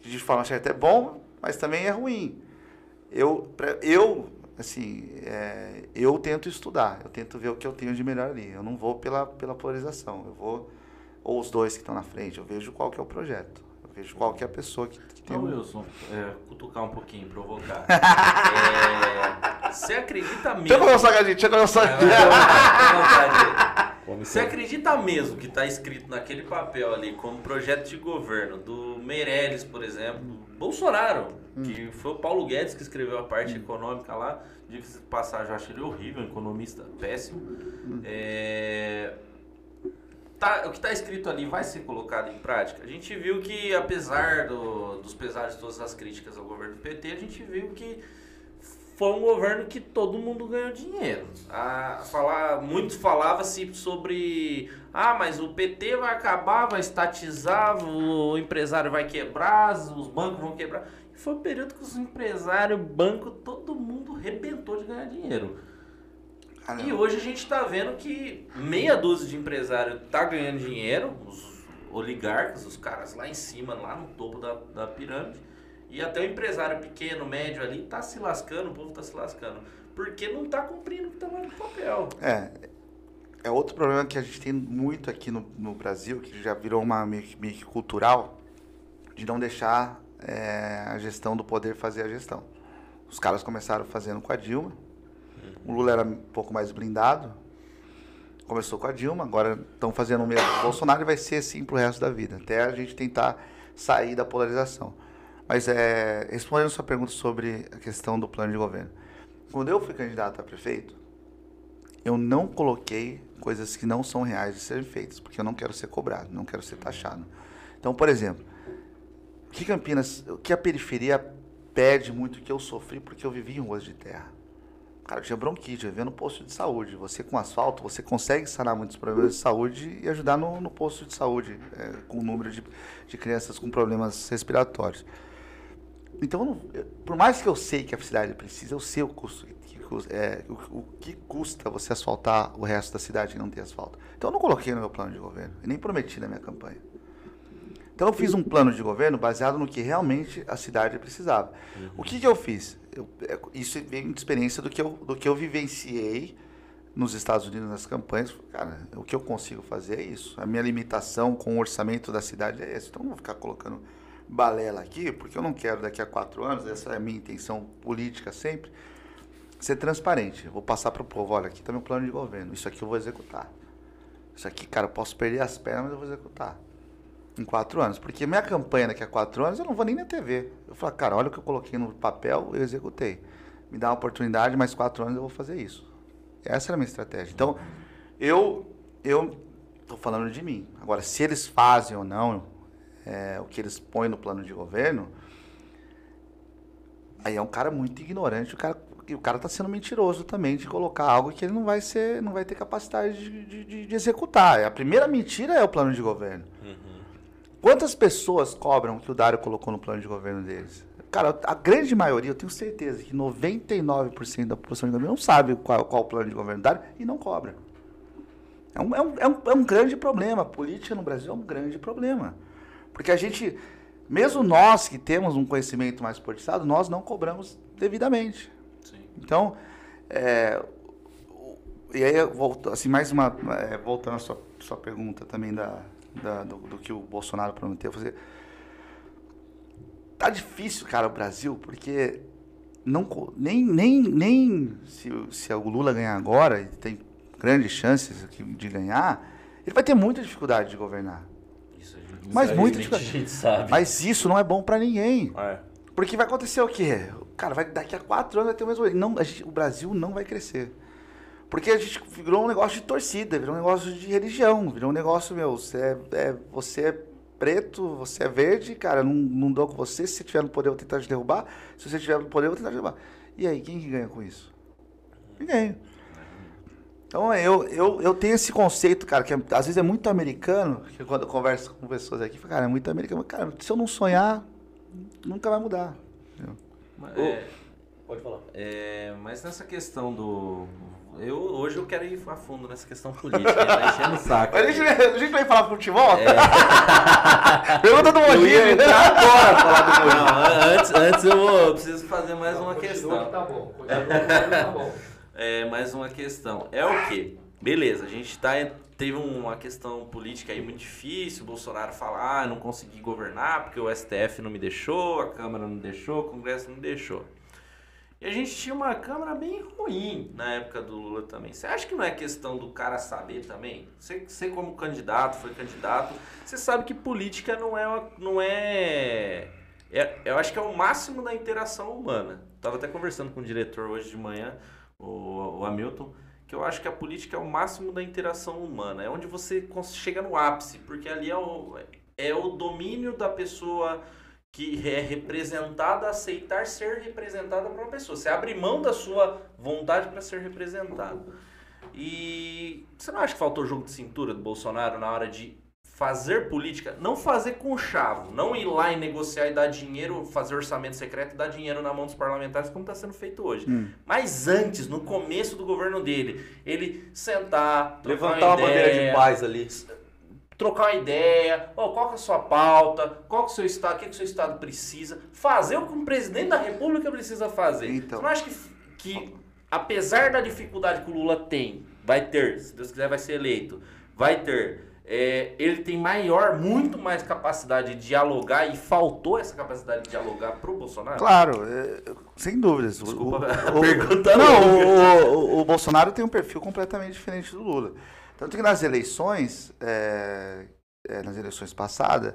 Speaker 3: De forma certa é bom, mas também é ruim. Eu, pra- eu assim, é, eu tento estudar, eu tento ver o que eu tenho de melhor ali. Eu não vou pela, pela polarização, eu vou, ou os dois que estão na frente, eu vejo qual que é o projeto. Eu vejo qual que é a pessoa que, que tem um...
Speaker 2: Wilson, é, cutucar um pouquinho, provocar. É, Você acredita mesmo...
Speaker 3: Deixa eu deixa eu comer um
Speaker 2: É, vai,
Speaker 3: salgadinho.
Speaker 2: vai, vai, fica à vontade.
Speaker 1: Come
Speaker 2: Você
Speaker 1: com-
Speaker 2: acredita mesmo que está escrito naquele papel ali como projeto de governo do Meirelles, por exemplo, Bolsonaro, que foi o Paulo Guedes que escreveu a parte econômica lá, de passagem, eu acho ele horrível, um economista péssimo. É, tá, o que está escrito ali vai ser colocado em prática? A gente viu que, apesar do, dos pesares de todas as críticas ao governo do PT, a gente viu que foi um governo que todo mundo ganhou dinheiro. A falar, muito falava-se sobre ah, mas o PT vai acabar, vai estatizar, o empresário vai quebrar, os bancos vão quebrar. Foi um período que os empresários, banco, todo mundo rebentou de ganhar dinheiro. E hoje a gente está vendo que meia dúzia de empresários tá ganhando dinheiro, os oligarcas, os caras lá em cima, lá no topo da, da pirâmide. E até o empresário pequeno, médio ali, tá se lascando, o povo tá se lascando. Porque não tá cumprindo o que tá no papel.
Speaker 3: É. É outro problema que a gente tem muito aqui no, no Brasil, que já virou uma meio que, meio que cultural, de não deixar é, a gestão do poder fazer a gestão. Os caras começaram fazendo com a Dilma, o Lula era um pouco mais blindado. Começou com a Dilma, agora estão fazendo o mesmo o Bolsonaro vai ser assim pro resto da vida, até a gente tentar sair da polarização. Mas é, respondendo a sua pergunta sobre a questão do plano de governo. Quando eu fui candidato a prefeito, eu não coloquei coisas que não são reais de serem feitas, porque eu não quero ser cobrado, não quero ser taxado. Então, por exemplo, que Campinas, que a periferia pede muito que eu sofri porque eu vivi em ruas de terra. Cara, tinha bronquite, vivia no posto de saúde. Você com asfalto, você consegue sanar muitos problemas de saúde e ajudar no, no posto de saúde, é, com o número de, de crianças com problemas respiratórios. Então, por mais que eu sei que a cidade precisa, eu sei o custo é, o, o, que custa você asfaltar o resto da cidade e não ter asfalto. Então, eu não coloquei no meu plano de governo, nem prometi na minha campanha. Então, eu fiz um plano de governo baseado no que realmente a cidade precisava. Uhum. O que, que eu fiz? Eu, é, isso vem de experiência do que, eu, do que eu vivenciei nos Estados Unidos nas campanhas. Cara, o que eu consigo fazer é isso. A minha limitação com o orçamento da cidade é essa. Então, não vou ficar colocando balela aqui, porque eu não quero daqui a quatro anos, essa é a minha intenção política sempre, ser transparente. Vou passar para o povo, olha, aqui está meu plano de governo, isso aqui eu vou executar. Isso aqui, cara, eu posso perder as pernas, mas eu vou executar em quatro anos. Porque minha campanha daqui a quatro anos eu não vou nem na TV. Eu falo, cara, olha o que eu coloquei no papel, eu executei. Me dá uma oportunidade, mais quatro anos eu vou fazer isso. Essa era a minha estratégia. Então, eu eu estou falando de mim. Agora, se eles fazem ou não é, o que eles põem no plano de governo, aí é um cara muito ignorante. O cara o cara está sendo mentiroso também de colocar algo que ele não vai ser, não vai ter capacidade de, de, de executar. A primeira mentira é o plano de governo. Uhum. Quantas pessoas cobram que o Dário colocou no plano de governo deles? Cara, a grande maioria, eu tenho certeza que 99% da população de governo não sabe qual, qual o plano de governo do Dário e não cobra. É um, é, um, é, um, é um grande problema. A política no Brasil é um grande problema. Porque a gente, mesmo nós que temos um conhecimento mais politizado, nós não cobramos devidamente. Sim. Então, é, e aí, assim, mais uma, é, voltando à sua, sua pergunta também da, da, do, do, que o Bolsonaro prometeu fazer. Tá difícil, cara, o Brasil, porque não, nem, nem, nem se, se o Lula ganhar agora, e tem grandes chances de ganhar, ele vai ter muita dificuldade de governar. Isso, isso Mas muita dificuldade. Sabe. Mas isso não é bom para ninguém. É. Porque vai acontecer o quê? Cara, vai, daqui a quatro anos vai ter o mesmo. Não, gente, o Brasil não vai crescer. Porque a gente virou um negócio de torcida, virou um negócio de religião, virou um negócio, meu, você é, é você é preto, você é verde, cara, não, não dou com você, se você tiver no poder eu vou tentar te derrubar, se você tiver no poder eu vou tentar te derrubar. E aí, quem que ganha com isso? Ninguém. Então eu, eu, eu tenho esse conceito, cara, que é, às vezes é muito americano, que quando eu converso com pessoas aqui, cara, é muito americano, cara, se eu não sonhar, nunca vai mudar.
Speaker 2: É, pode falar. É, mas nessa questão do eu, hoje eu quero ir a fundo nessa questão política, tá enchendo o saco.
Speaker 3: A gente, a gente vai falar futebol? É. Pergunta do Mogi.
Speaker 2: agora falar do Mogi. Não, antes, antes eu vou, preciso fazer mais Não, uma questão.
Speaker 4: Que tá bom. tá bom.
Speaker 2: É, mais uma questão. É o quê? Beleza, a gente tá, teve uma questão política aí muito difícil. O Bolsonaro falar, ah, não consegui governar porque o STF não me deixou, a Câmara não deixou, o Congresso não me deixou. E a gente tinha uma Câmara bem ruim na época do Lula também. Você acha que não é questão do cara saber também? Você, você como candidato, foi candidato, você sabe que política não é, uma, não é, é... Eu acho que é o máximo da interação humana. Tava até conversando com o diretor hoje de manhã, o, o Hamilton, que eu acho que a política é o máximo da interação humana, é onde você chega no ápice, porque ali é o, é o domínio da pessoa que é representada aceitar ser representada por uma pessoa. Você abre mão da sua vontade para ser representado. E você não acha que faltou jogo de cintura do Bolsonaro na hora de fazer política? Não fazer com chavo, não ir lá e negociar e dar dinheiro, fazer orçamento secreto e dar dinheiro na mão dos parlamentares, como está sendo feito hoje. Mas antes, no começo do governo dele, ele sentar,
Speaker 1: Levantar uma bandeira de
Speaker 2: ideia,
Speaker 1: paz ali.
Speaker 2: Trocar uma ideia, ó, qual que é a sua pauta, qual que é o seu estado, o que, que o seu estado precisa, fazer o que um presidente da república precisa fazer.
Speaker 3: Então.
Speaker 2: Você não acha que, que, apesar da dificuldade que o Lula tem, vai ter, se Deus quiser vai ser eleito, vai ter, é, ele tem maior, muito mais capacidade de dialogar e faltou essa capacidade de dialogar pro Bolsonaro?
Speaker 3: Claro, é, sem dúvidas. O-
Speaker 2: Desculpa
Speaker 3: o,
Speaker 2: a pergunta
Speaker 3: Não, o, o- o Bolsonaro tem um perfil completamente diferente do Lula. Tanto que nas eleições, é, é, nas eleições passadas,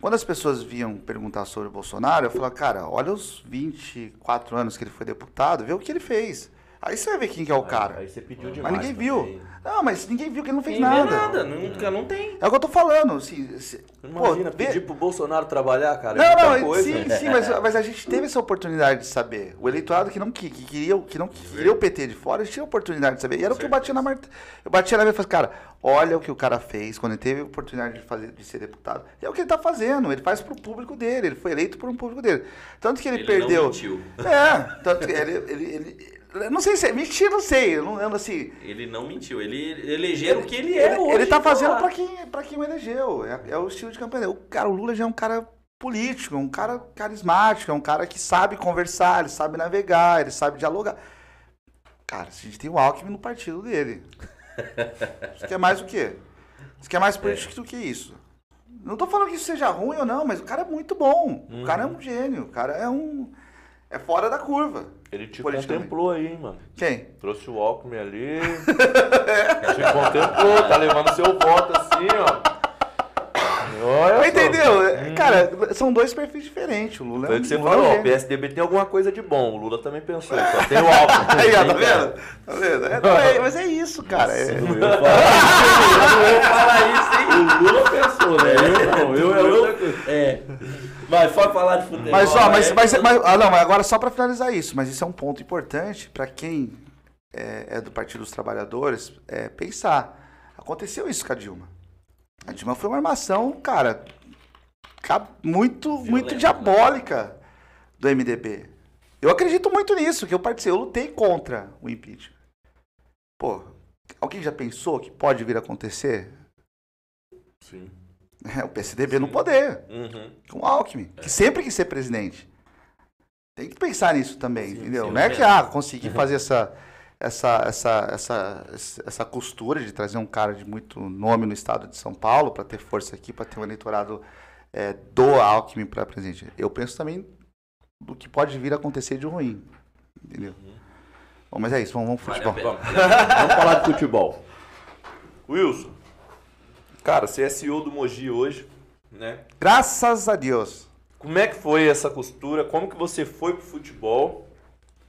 Speaker 3: quando as pessoas vinham perguntar sobre o Bolsonaro, eu falava, cara, olha os 24 anos que ele foi deputado, vê o que ele fez. Aí você vai ver quem que é o cara.
Speaker 1: Aí você pediu
Speaker 3: Mas
Speaker 1: demais.
Speaker 3: ninguém
Speaker 1: também.
Speaker 3: viu. Não, mas ninguém viu que ele não fez
Speaker 2: Ninguém vê
Speaker 3: nada.
Speaker 2: nada, nunca, não tem.
Speaker 3: É o que eu tô falando. Assim, se-
Speaker 1: Imagina,
Speaker 3: pô, vê-
Speaker 1: pedir pro Bolsonaro trabalhar, cara. é
Speaker 3: Não,
Speaker 1: muita
Speaker 3: não,
Speaker 1: coisa.
Speaker 3: sim, sim, mas, mas a gente teve essa oportunidade de saber. O eleitorado que não, que, que queria, que não queria o PT de fora, a gente tinha a oportunidade de saber. E era o que eu batia na marta. Eu batia na mesa e falei, cara, olha o que o cara fez quando ele teve a oportunidade de, fazer, de ser deputado. E é o que ele tá fazendo, ele faz pro público dele, ele foi eleito por um público dele. Tanto que ele,
Speaker 2: Ele
Speaker 3: perdeu.
Speaker 2: não mentiu.
Speaker 3: É, tanto que ele, ele, ele- Não sei se é mentir, não sei. Eu não lembro assim.
Speaker 2: Ele não mentiu, ele elegeram o que ele é
Speaker 3: Ele,
Speaker 2: hoje.
Speaker 3: ele tá fazendo pra quem, pra quem o elegeu. É, é o estilo de campanha. O cara, o Lula já é um cara político, é um cara carismático, é um cara que sabe conversar, ele sabe navegar, ele sabe dialogar. Cara, a gente tem o Alckmin no partido dele. Isso quer mais o quê? Isso quer mais político do que isso. Não tô falando que isso seja ruim ou não, mas o cara é muito bom. O cara é um gênio. O cara é um. É fora da curva.
Speaker 1: Ele te contemplou aí, hein, mano.
Speaker 3: Quem?
Speaker 1: Trouxe o Alckmin ali. te contemplou, tá levando seu voto assim, ó. Olha.
Speaker 3: Entendeu? Cara, são dois perfis diferentes. O Lula é um
Speaker 1: que você
Speaker 3: Lula é
Speaker 1: falou, ó, o. PSDB tem alguma coisa de bom. O Lula também pensou, só tem o Alckmin.
Speaker 3: Aí, ó, tá vendo? Tá vendo? É, não, é- mas é isso, cara. É-
Speaker 1: Eu falar-
Speaker 2: Eu isso, hein?
Speaker 1: O Lula pensou, né? Eu não, eu é outra coisa.
Speaker 2: É. Mas pode falar de futebol.
Speaker 3: Mas só, mas,
Speaker 2: é-
Speaker 3: mas, mas- ah, não, mas agora só para finalizar isso, mas isso é um ponto importante para quem é, é do Partido dos Trabalhadores é, pensar. Aconteceu isso com a Dilma. A Dilma foi uma armação, cara, ca- muito, muito
Speaker 2: né?
Speaker 3: diabólica do MDB. Eu acredito muito nisso, que eu participei, eu lutei contra o impeachment. Pô, alguém já pensou que pode vir a acontecer?
Speaker 1: Sim.
Speaker 3: É, o PSDB no poder.
Speaker 1: Uhum.
Speaker 3: com o Alckmin, que sempre quis ser presidente. Tem que pensar nisso também, entendeu?
Speaker 2: sim,
Speaker 3: não é que ah, conseguir fazer essa, essa, essa, essa, essa costura de trazer um cara de muito nome no estado de São Paulo para ter força aqui, para ter um eleitorado é, do Alckmin para presidente. Eu penso também do que pode vir a acontecer de ruim, entendeu? Bom, mas é isso, vamos, vamos
Speaker 2: Vale
Speaker 3: futebol.
Speaker 2: pena.
Speaker 1: Vamos falar de futebol. Wilson, cara, você é CEO do Mogi hoje, né?
Speaker 3: Graças a Deus.
Speaker 1: Como é que foi essa costura? Como que você foi pro futebol?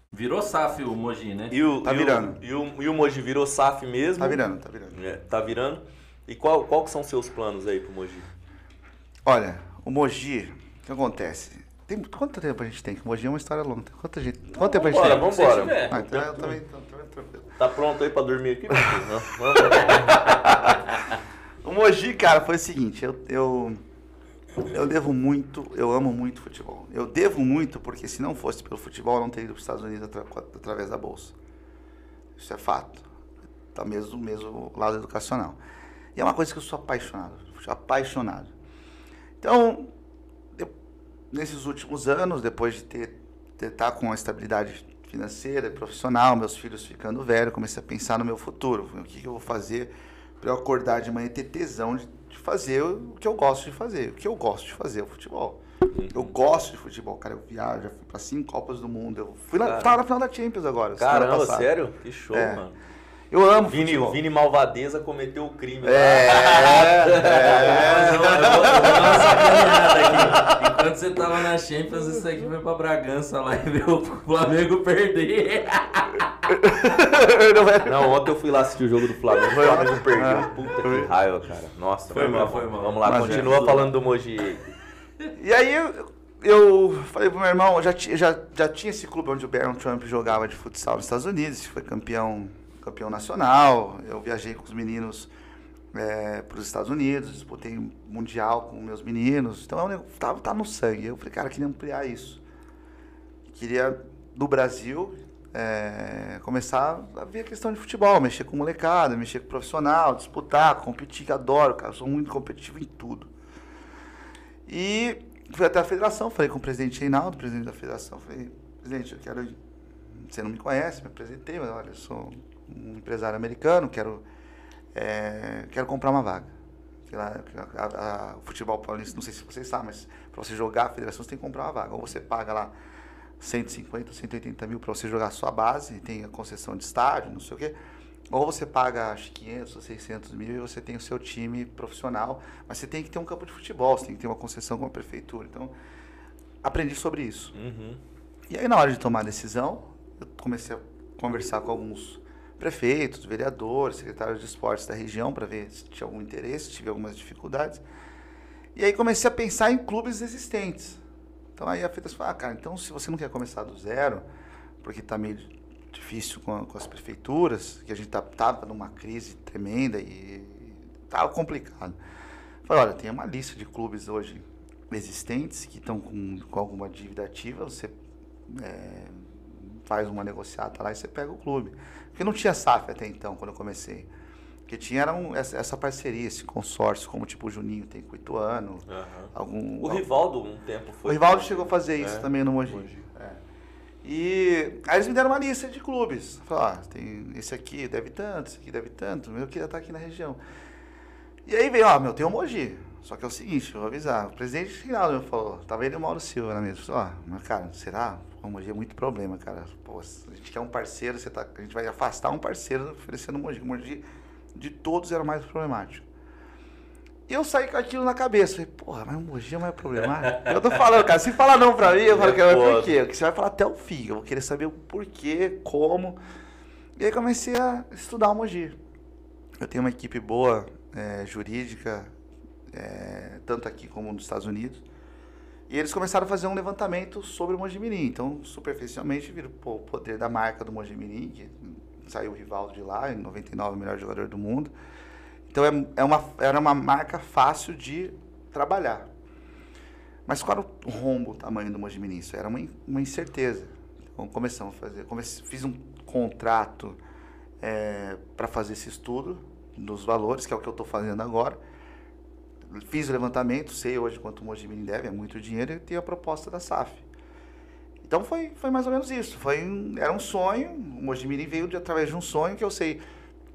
Speaker 2: Virou SAF o Mogi, né?
Speaker 1: E o,
Speaker 3: Tá
Speaker 1: e o-
Speaker 3: virando.
Speaker 1: E o, e o Mogi virou SAF mesmo?
Speaker 3: Tá virando, tá virando.
Speaker 1: É, tá virando. E qual, qual que são seus planos aí pro Mogi?
Speaker 3: Olha, o Mogi, o que acontece? Tem, quanto tempo a gente tem? Que o Mogi é uma história longa. Quanto, gente, quanto tempo a gente tem?
Speaker 2: Se
Speaker 1: vambora.
Speaker 2: tiver.
Speaker 3: Ah, então eu também, também tranquilo.
Speaker 1: Tá pronto aí pra dormir aqui? Não, vamos lá.
Speaker 3: O Mogi, cara, foi o seguinte, eu, eu, eu devo muito, eu amo muito futebol. Eu devo muito porque se não fosse pelo futebol, eu não teria ido para os Estados Unidos atra- através da Bolsa. Isso é fato. Tá mesmo, mesmo lado educacional. E é uma coisa que eu sou apaixonado, apaixonado. Então, nesses últimos anos, depois de ter estar tá com uma estabilidade financeira profissional, meus filhos ficando velhos, comecei a pensar no meu futuro. O que, que eu vou fazer para eu acordar de manhã e ter tesão de, de fazer o que eu gosto de fazer. O que eu gosto de fazer é o futebol. Eu gosto de futebol, cara. Eu viajo, já fui para cinco Copas do Mundo. Eu fui
Speaker 1: Cara.
Speaker 3: tava na final da Champions agora.
Speaker 1: Caramba, sério? Que show,
Speaker 3: É.
Speaker 1: mano.
Speaker 3: Eu amo
Speaker 1: Vini,
Speaker 3: futebol.
Speaker 1: Vini Malvadeza cometeu o crime.
Speaker 3: É, é.
Speaker 2: Eu vou fazer uma- eu vou- eu vou dar uma sacaneada aqui. Enquanto você tava na Champions, isso aqui foi pra Bragança lá e viu o Flamengo perder.
Speaker 3: Não é-
Speaker 1: Não, ontem eu fui lá assistir o jogo do Flamengo. O Flamengo perdeu. Puta que raiva, cara. Nossa,
Speaker 2: Foi
Speaker 1: vamos
Speaker 2: mal,
Speaker 1: lá,
Speaker 2: foi mal.
Speaker 1: Vamos lá,
Speaker 3: Mas é.
Speaker 1: continua falando do Moji.
Speaker 3: E aí eu, falei pro meu irmão, eu já, já, já tinha esse clube onde o Barron Trump jogava de futsal nos Estados Unidos, foi campeão, campeão nacional. Eu viajei com os meninos para os Estados Unidos, disputei mundial com meus meninos. Então é negócio- tá, tá no sangue. Eu falei, cara, queria ampliar isso. Queria, do Brasil, é, começar a ver a questão de futebol, mexer com molecada, mexer com profissional, disputar, competir, que adoro, cara. Sou muito competitivo em tudo. E fui até a federação, falei com o presidente Reinaldo, presidente da federação, falei, presidente, eu quero. Você não me conhece, me apresentei, mas olha, eu sou um empresário americano, quero, é, quero comprar uma vaga. Sei lá, a- a- a- o futebol paulista, não sei se vocês sabem, mas para você jogar a federação você tem que comprar uma vaga. Ou você paga lá 150, 180 mil para você jogar a sua base, e tem a concessão de estádio, não sei o quê. Ou você paga acho, 500 ou 600 mil e você tem o seu time profissional, mas você tem que ter um campo de futebol, você tem que ter uma concessão com a prefeitura. Então, aprendi sobre isso.
Speaker 1: Uhum.
Speaker 3: E aí, na hora de tomar a decisão, eu comecei a conversar com alguns prefeitos, vereadores, secretários de esportes da região para ver se tinha algum interesse, se tive algumas dificuldades. E aí comecei a pensar em clubes existentes. Então aí a federação falou, ah, cara, então se você não quer começar do zero, porque está meio difícil com, com as prefeituras, que a gente tá, numa crise tremenda e tava complicado. Falei, olha, tem uma lista de clubes hoje existentes que estão com, com alguma dívida ativa, você é, faz uma negociata lá e você pega o clube. Porque não tinha SAF até então, quando eu comecei. O que tinha era um- essa, essa parceria, esse consórcio, como tipo o Juninho tem com o Ituano, algum...
Speaker 1: O Rivaldo, um tempo
Speaker 3: O
Speaker 1: foi.
Speaker 3: Rivaldo chegou a fazer isso
Speaker 1: É,
Speaker 3: também no Mogi.
Speaker 1: Mogi.
Speaker 3: É. E aí eles me deram uma lista de clubes. Falaram, ah, tem esse aqui deve tanto, esse aqui deve tanto, eu queria estar aqui na região. E aí veio, ó, meu, tem o Mogi. Só que é o seguinte, eu vou avisar. O presidente final falou, tava ele e o Mauro Silva na mesa. Falou, ó, mas cara, será? O Mogi é muito problema, cara. Pô, a gente quer um parceiro, você tá, a gente vai afastar um parceiro oferecendo o Mogi. O Mogi de todos era o mais problemático. E eu saí com aquilo na cabeça. Falei, porra, mas o Mogi é mais problemático. eu tô falando, cara, se falar não pra mim, eu falo que é por quê? Porque você vai falar até o fim. Eu vou querer saber o porquê, como. E aí comecei a estudar o Mogi. Eu tenho uma equipe boa, é, jurídica, é, tanto aqui como nos Estados Unidos. E eles começaram a fazer um levantamento sobre o Mojimirim. Então, superficialmente, viram o poder da marca do Mojimirim, que saiu o Rivaldo de lá, em 99, o melhor jogador do mundo. Então, é, é uma, era uma marca fácil de trabalhar. Mas qual era o rombo, o tamanho do Mojimirim? Isso era uma, uma incerteza. Então, começamos a fazer, fiz um contrato para fazer esse estudo dos valores, que é o que eu estou fazendo agora. Fiz o levantamento, sei hoje quanto o Mojimirim deve, é muito dinheiro, e tenho a proposta da SAF. Então foi, foi mais ou menos isso. Foi um- era um sonho, o Mojimirim veio de, através de um sonho que eu sei.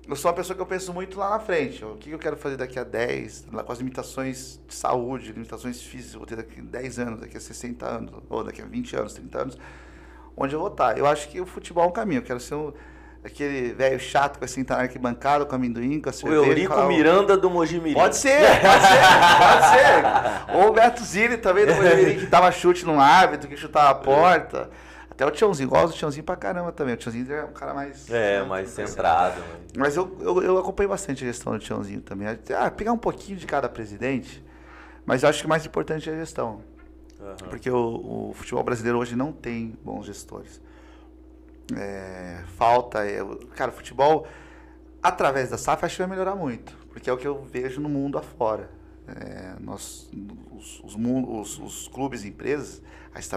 Speaker 3: Eu sou uma pessoa que eu penso muito lá na frente. O que eu quero fazer daqui a 10, lá com as limitações de saúde, limitações físicas, vou ter daqui a 10 anos, daqui a 60 anos, ou daqui a 20 anos, 30 anos, onde eu vou estar. Eu acho que o futebol é um caminho. Eu quero ser um- aquele velho chato que vai sentar na arquibancada com amendoim, com a
Speaker 1: O
Speaker 3: cerveja. e
Speaker 1: Eurico
Speaker 3: falar, "Ô,
Speaker 1: Miranda do Mojimirim.
Speaker 3: Pode ser, pode ser, pode ser. Ou o Beto Zilli também, do Mojimirim, que dava chute no árbitro, que chutava a porta. Até o Tiãozinho, gosto do Tiãozinho pra caramba também. O Tiãozinho é um cara mais...
Speaker 1: É, mais centrado.
Speaker 3: Mas eu, eu, eu acompanho bastante a gestão do Tiãozinho também. Ah, pegar um pouquinho de cada presidente, mas eu acho que o mais importante é a gestão.
Speaker 1: Aham.
Speaker 3: Porque o, o futebol brasileiro hoje não tem bons gestores. É, falta. É, cara, futebol, através da SAF, acho que vai melhorar muito. Porque é o que eu vejo no mundo afora. É, nós, os, os, os- os clubes e empresas, aí você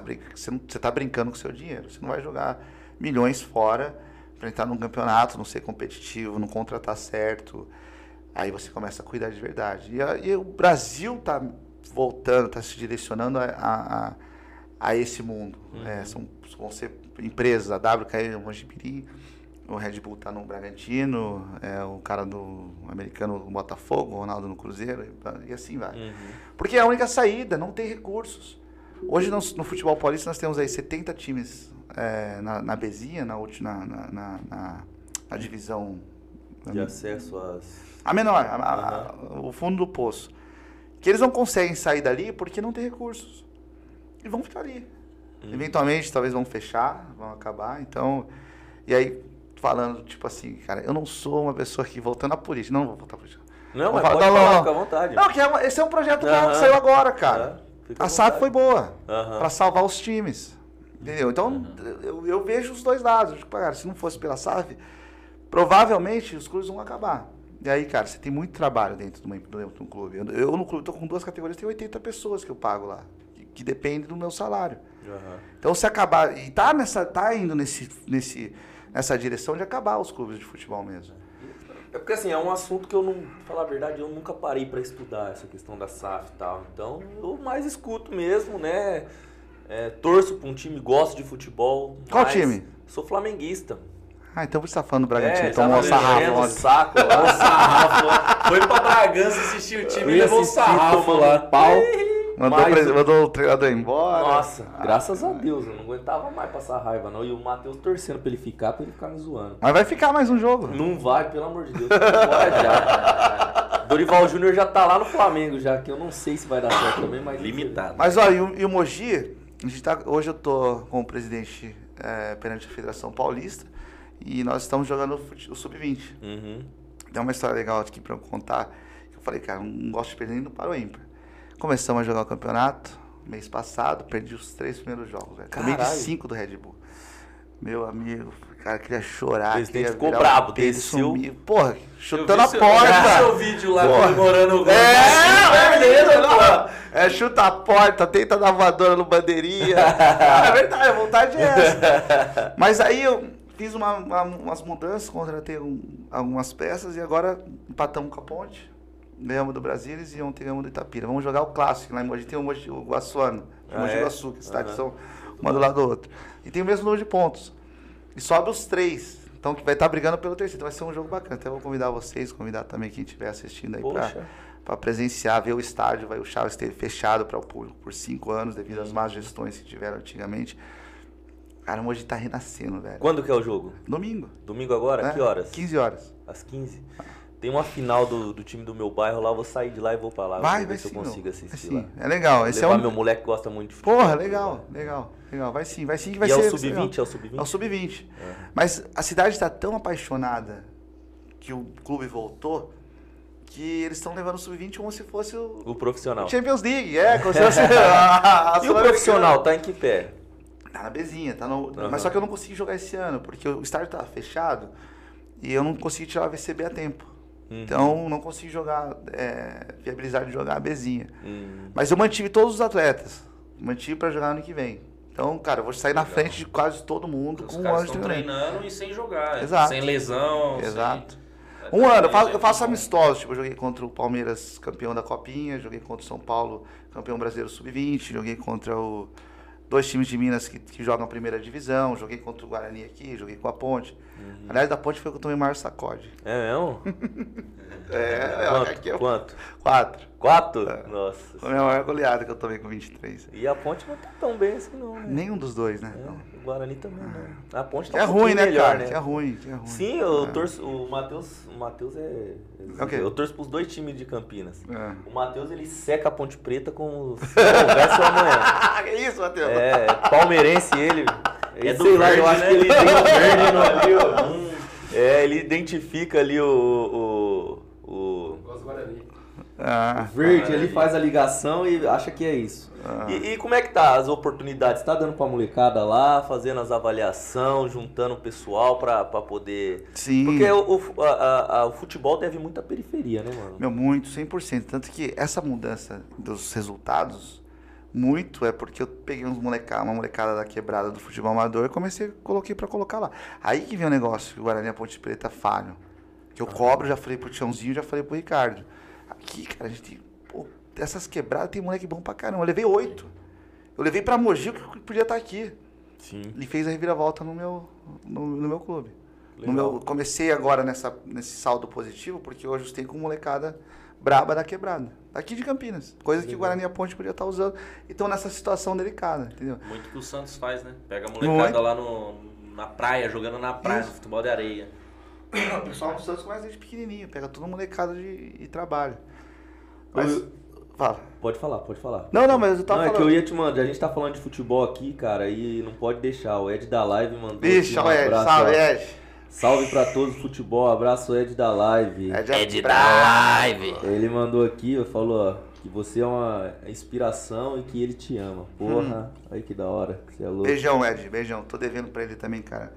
Speaker 3: está tá brincando com o seu dinheiro. Você não vai jogar milhões fora para entrar num campeonato, não ser competitivo, não contratar certo. Aí você começa a cuidar de verdade. E, a- e o Brasil está voltando, está se direcionando a, a, a- esse mundo. É, são, vão ser empresas, a WKE no Mojimirim, o Red Bull está no Bragantino, é, o cara do americano no Botafogo, o Ronaldo no Cruzeiro, e, assim vai.
Speaker 1: Uhum.
Speaker 3: Porque é a única saída, não tem recursos. Hoje no, no futebol paulista nós temos aí 70 times é, na, na Bezinha, na, na, na, na, na- na divisão
Speaker 1: De acesso às.
Speaker 3: A menor, a- a- a- o fundo do poço. Que eles não conseguem sair dali porque não tem recursos. E vão ficar ali. Eventualmente, talvez vão fechar, vão acabar. Então, e aí, falando, tipo assim, cara, eu não sou uma pessoa que, voltando à política, não vou voltar à política.
Speaker 1: Não,
Speaker 3: Vamos
Speaker 1: mas
Speaker 3: falar-
Speaker 1: pode falar,
Speaker 3: não.
Speaker 1: fica à vontade.
Speaker 3: Não, que é uma- esse é um projeto novo
Speaker 1: Aham.
Speaker 3: que saiu agora, cara.
Speaker 1: Fica à
Speaker 3: A SAF foi boa
Speaker 1: Aham.
Speaker 3: pra salvar os times. Entendeu? Então, eu, eu vejo os dois lados. Tipo, cara, se não fosse pela SAF, provavelmente os clubes vão acabar. E aí, cara, você tem muito trabalho dentro de, uma, dentro de um clube. Eu, eu no clube tô com duas categorias, tem 80 pessoas que eu pago lá, que, que depende do meu salário.
Speaker 1: Aham.
Speaker 3: Então, se acabar. E tá, nessa, tá indo nesse, nesse, nessa direção de acabar os clubes de futebol mesmo.
Speaker 1: É porque assim, é um assunto que eu não, pra falar a verdade, eu nunca parei pra estudar essa questão da SAF e tal. Então, eu mais escuto mesmo, né? É, torço pra um time, gosto de futebol.
Speaker 3: Qual time?
Speaker 1: Sou flamenguista.
Speaker 3: Ah, então você tá falando do Bragantino,
Speaker 1: é,
Speaker 3: tomou um sarrafo
Speaker 1: saco lá.
Speaker 2: O sarrafo. Foi pra Bragança assistir o time
Speaker 1: Eu
Speaker 2: e levou o sarrafo lá.
Speaker 1: Pau.
Speaker 3: Mandou,
Speaker 1: Mas
Speaker 3: o pre-
Speaker 1: o-
Speaker 3: mandou o treinador embora.
Speaker 1: Nossa, graças a Deus, eu não aguentava mais passar raiva, não. E o Matheus torcendo pra ele ficar, pra ele ficar me zoando.
Speaker 3: Mas vai ficar mais um jogo.
Speaker 1: Não vai, pelo amor de Deus. Bora já. Dorival Júnior já tá lá no Flamengo, já que eu não sei se vai dar certo também, mas.
Speaker 2: Limitado.
Speaker 3: Mas olha, e o, e o Mogi, a gente tá, hoje eu tô como presidente é, perante a Federação Paulista e nós estamos jogando o, o Sub-20.
Speaker 1: Uhum.
Speaker 3: Tem uma história legal aqui pra eu contar. Eu falei, cara, não gosto de perder nem no para o ímpar. Começamos a jogar o campeonato mês passado, perdi os três primeiros jogos, velho. Tomei de cinco do Red Bull. Meu amigo, cara, queria chorar.
Speaker 1: O presidente
Speaker 3: queria
Speaker 1: ficou brabo, desceu.
Speaker 3: sumir. Porra,
Speaker 2: Eu
Speaker 3: chutando
Speaker 2: vi
Speaker 3: a
Speaker 2: seu-
Speaker 3: porta.
Speaker 2: eu vi seu vídeo lá
Speaker 3: Porra.
Speaker 2: comemorando o gol.
Speaker 3: É, é pô. É chuta a porta, tenta dar voadora no bandeirinha. Ah, é verdade, a vontade é essa. Mas aí eu fiz uma- uma- umas mudanças, contratei um- algumas peças e agora empatamos com a ponte. Ganhamos do Brasilis e ontem ganhamos do Itapira. Vamos jogar o clássico lá em Mogi. Tem o Mogi o Guaçuano, o
Speaker 1: Ah,
Speaker 3: Mogi
Speaker 1: é?
Speaker 3: Guaçu, que estádios
Speaker 1: Aham.
Speaker 3: são uma do lado do outro. E tem o mesmo número de pontos. E sobe os três. Então que vai estar brigando pelo terceiro. Então vai ser um jogo bacana. Até vou convidar vocês, convidar também quem estiver assistindo aí para presenciar, ver o estádio. Vai, o Chaves esteve fechado para o público por cinco anos devido às más gestões que tiveram antigamente. Cara, hoje tá renascendo, velho.
Speaker 1: Quando que é o jogo?
Speaker 3: Domingo.
Speaker 1: Domingo agora?
Speaker 3: né?
Speaker 1: Que horas?
Speaker 3: 15 horas.
Speaker 1: Às 15. Tem uma final do, do time do meu bairro lá, eu vou sair de lá e vou pra lá.
Speaker 3: Vai,
Speaker 1: vou
Speaker 3: vai
Speaker 1: ver se
Speaker 3: sim.
Speaker 1: eu consigo assistir lá.
Speaker 3: É legal. Esse é
Speaker 1: Levar
Speaker 3: um...
Speaker 1: meu moleque que gosta muito de futebol.
Speaker 3: Porra, legal, legal, legal. Vai sim, vai sim que vai
Speaker 1: e
Speaker 3: ser.
Speaker 1: é o
Speaker 3: vai ser legal.
Speaker 1: sub-20? É o sub-20?
Speaker 3: É o sub-20. Mas a cidade está tão apaixonada que o clube voltou que eles estão levando o sub-20 como se fosse o
Speaker 1: O profissional.
Speaker 3: Champions League, é, como se fosse a, a
Speaker 1: E o profissional, tá em que pé?
Speaker 3: Tá na Bezinha, tá no...
Speaker 1: Aham.
Speaker 3: Mas só que eu não consegui jogar esse ano, porque o estádio tava fechado e eu não consegui tirar a VCB a tempo.
Speaker 1: Uhum.
Speaker 3: Então não consegui jogar, é, viabilizar de jogar a Bezinha.
Speaker 1: Hum,
Speaker 3: Mas eu mantive todos os atletas. Mantive pra jogar ano que vem. Então, cara, eu vou sair na frente de quase todo mundo
Speaker 2: Os
Speaker 3: com um ano de treinamento.
Speaker 2: treinando e sem jogar.
Speaker 3: Exato.
Speaker 2: Sem lesão.
Speaker 3: Exato.
Speaker 2: sem-
Speaker 3: Um ano, eu faço,
Speaker 2: É
Speaker 3: eu faço amistosos. Tipo, eu joguei contra o Palmeiras, campeão da Copinha, joguei contra o São Paulo, campeão brasileiro sub-20, joguei contra o dois times de Minas que, que jogam a primeira divisão, joguei contra o Guarani aqui, joguei com a Ponte. Aliás, da Ponte foi que eu tomei o maior sacode.
Speaker 1: É mesmo?
Speaker 3: É,
Speaker 1: Quanto?
Speaker 3: aqui é
Speaker 1: Quanto?
Speaker 3: quatro.
Speaker 1: Quatro?
Speaker 3: É.
Speaker 1: Nossa.
Speaker 3: Foi a minha maior goleada que eu tomei com 23.
Speaker 1: E a ponte não tá tão bem assim não, né?
Speaker 3: Nenhum dos dois, né?
Speaker 1: É, o Guarani também não. A ponte tá
Speaker 3: é
Speaker 1: um
Speaker 3: ruim, né,
Speaker 1: melhor,
Speaker 3: cara?
Speaker 1: né?
Speaker 3: É ruim, é ruim.
Speaker 1: Sim, eu
Speaker 3: É.
Speaker 1: torço. O Matheus. O Matheus é.
Speaker 3: É o quê?
Speaker 1: Eu torço pros dois times de Campinas.
Speaker 3: É.
Speaker 1: O Matheus ele seca a Ponte Preta se não houvesse o amanhã.
Speaker 3: que isso, Matheus?
Speaker 1: É, palmeirense ele.
Speaker 2: É do
Speaker 1: sei lá, eu acho
Speaker 2: né?
Speaker 1: que ele tem o verde no ali, ó. Hum. É, ele identifica ali o. o,
Speaker 4: Guarani.
Speaker 3: Ah,
Speaker 1: verde, ele faz a ligação e acha que é isso.
Speaker 3: Ah.
Speaker 1: E, e como é que tá as oportunidades? Tá dando pra molecada lá, fazendo as avaliações, juntando o pessoal pra, pra poder.
Speaker 3: sim.
Speaker 1: Porque o, o, a- a- o futebol deve muito à periferia, né, mano?
Speaker 3: Meu, muito, 100%. Tanto que essa mudança dos resultados, muito é porque eu peguei uns molecada, uma molecada da quebrada do futebol amador e comecei, coloquei pra colocar lá. Aí que vem o negócio, que o Guarani e a Ponte Preta falham. Que eu cobro, já falei pro Tiãozinho, já falei pro Ricardo. Aqui, cara, a gente, pô, dessas quebradas tem moleque bom pra caramba. Eu levei oito. Eu levei pra Mogi que podia estar aqui.
Speaker 1: Sim.
Speaker 3: E fez a reviravolta no meu, no, no meu clube. No
Speaker 1: Legal.
Speaker 3: meu, comecei agora nessa, nesse saldo positivo, porque eu tenho com molecada braba da quebrada. Aqui de Campinas. Coisa que o Guarani a Ponte podia estar usando. E estão nessa situação delicada, entendeu?
Speaker 2: Muito que o Santos faz, né? Pega a molecada
Speaker 3: Muito.
Speaker 2: lá no, na praia, jogando na praia,
Speaker 3: Isso.
Speaker 2: no futebol de areia.
Speaker 3: O pessoal no Santos começa desde pequenininho, pega todo molecada de, e trabalha. Mas,
Speaker 1: Eu-
Speaker 3: fala.
Speaker 1: Pode falar, pode falar.
Speaker 3: Não, não, mas eu tava
Speaker 1: não, é que
Speaker 3: falando.
Speaker 1: eu ia te mandar, a gente tá falando de futebol aqui, cara, e não pode deixar. O Ed da Live mandou.
Speaker 3: Vixe,
Speaker 1: aqui um
Speaker 3: olha Ed,
Speaker 1: abraço,
Speaker 3: salve,
Speaker 1: ó.
Speaker 3: Ed.
Speaker 1: Salve pra todos do futebol, abraço Ed da Live.
Speaker 3: Ed,
Speaker 5: Ed
Speaker 3: bravo.
Speaker 5: da live.
Speaker 1: Ele mandou aqui, ó, falou, ó, que você é uma inspiração e que ele te ama. Porra, aí que da hora, você é louco.
Speaker 3: Beijão, Ed, beijão. Tô devendo pra ele também, cara.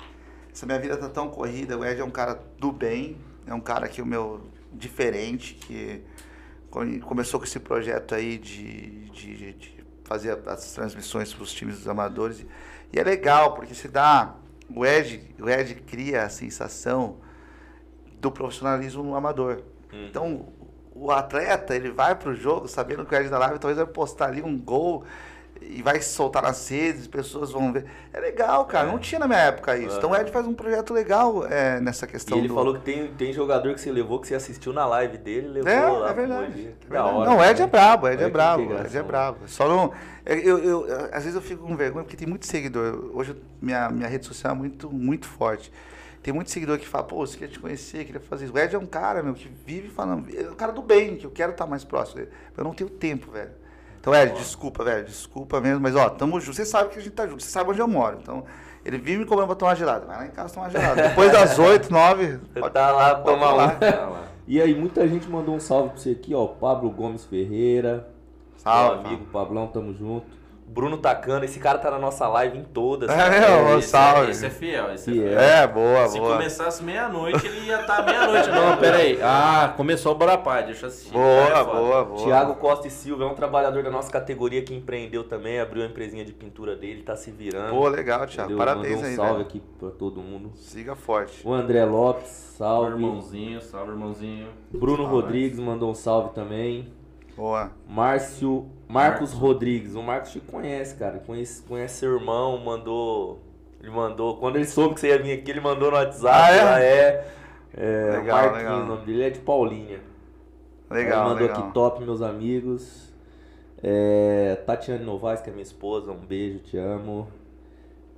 Speaker 3: Essa minha vida tá tão corrida. O Ed é um cara do bem, é um cara que o meu diferente, que come- começou com esse projeto aí de, de, de fazer as transmissões pros times dos amadores. E é legal, porque se dá. O Ed, o Ed cria a sensação do profissionalismo no amador. Então, o atleta, ele vai pro jogo sabendo que o Ed da Live talvez vai postar ali um gol e vai soltar nas redes, as pessoas vão ver. É legal, cara. Não tinha na minha época isso. Então o Ed faz um projeto legal é, nessa
Speaker 1: E
Speaker 3: questão
Speaker 1: ele
Speaker 3: do...
Speaker 1: falou que tem, tem jogador que você levou, que você assistiu na live dele, levou
Speaker 3: É,
Speaker 1: lá
Speaker 3: é verdade. É
Speaker 1: da hora.
Speaker 3: não, o Ed é
Speaker 1: né?
Speaker 3: brabo, o Ed é brabo, o. Ed é brabo. Só não. Eu, eu, eu- às vezes eu fico com vergonha porque tem muito seguidor. Hoje minha, minha rede social é muito, muito forte. Tem muito seguidor que fala, pô, você queria te conhecer, queria fazer isso. O Ed é um cara, meu, que vive falando. É um cara do bem, que eu quero estar mais próximo dele. Eu não tenho tempo, velho. Então, Ed, desculpa, velho, desculpa mesmo, mas ó, tamo junto. Você sabe que a gente tá junto, você sabe onde eu moro. Então, ele vive me cobrando pra tomar gelada. Vai lá em casa tomar gelada. Depois das 8, 9.
Speaker 1: Você tá lá,
Speaker 3: pode
Speaker 1: toma.
Speaker 2: Tá lá.
Speaker 1: E aí, muita gente mandou um salve pra você aqui, ó. Pablo Gomes Ferreira.
Speaker 3: Salve,
Speaker 1: Meu amigo Pablão, tamo junto. Bruno Tacano, esse cara tá na nossa live em todas.
Speaker 3: É
Speaker 1: cara.
Speaker 3: Ô,
Speaker 2: esse,
Speaker 3: salve.
Speaker 2: É, esse é fiel, esse é
Speaker 1: Fiel.
Speaker 3: É, boa,
Speaker 2: Se
Speaker 3: boa.
Speaker 2: começasse meia-noite, ele ia estar meia-noite. Não, pera aí. Ah, começou o Borapá, deixa eu assistir.
Speaker 3: Boa,
Speaker 2: É foda.
Speaker 3: boa, boa.
Speaker 1: Tiago Costa e Silva é um trabalhador da nossa categoria que empreendeu também, abriu a empresinha de pintura dele, tá se virando.
Speaker 3: Pô, legal, Thiago.
Speaker 1: entendeu?
Speaker 3: Parabéns
Speaker 1: Mandou um
Speaker 3: aí,
Speaker 1: salve
Speaker 3: velho.
Speaker 1: aqui pra todo mundo.
Speaker 3: Siga forte.
Speaker 1: O André Lopes,
Speaker 2: Salve,
Speaker 1: salve.
Speaker 2: irmãozinho, salve, irmãozinho.
Speaker 1: Bruno
Speaker 2: Salve.
Speaker 1: Rodrigues mandou um salve também.
Speaker 3: Boa.
Speaker 1: Márcio, Marcos
Speaker 2: Marcos.
Speaker 1: Rodrigues. O Marcos te conhece, cara. Conhece, conhece seu irmão, mandou. Ele mandou. Quando ele soube que você ia vir aqui, ele mandou no WhatsApp.
Speaker 3: Ah, é?
Speaker 1: lá é. é
Speaker 3: Legal,
Speaker 1: Marquinhos,
Speaker 3: legal.
Speaker 1: o nome dele é de Paulinha.
Speaker 3: Legal,
Speaker 1: Ele mandou
Speaker 3: legal.
Speaker 1: aqui top, meus amigos. É, Tatiane Novaes, que é minha esposa, um beijo, te amo.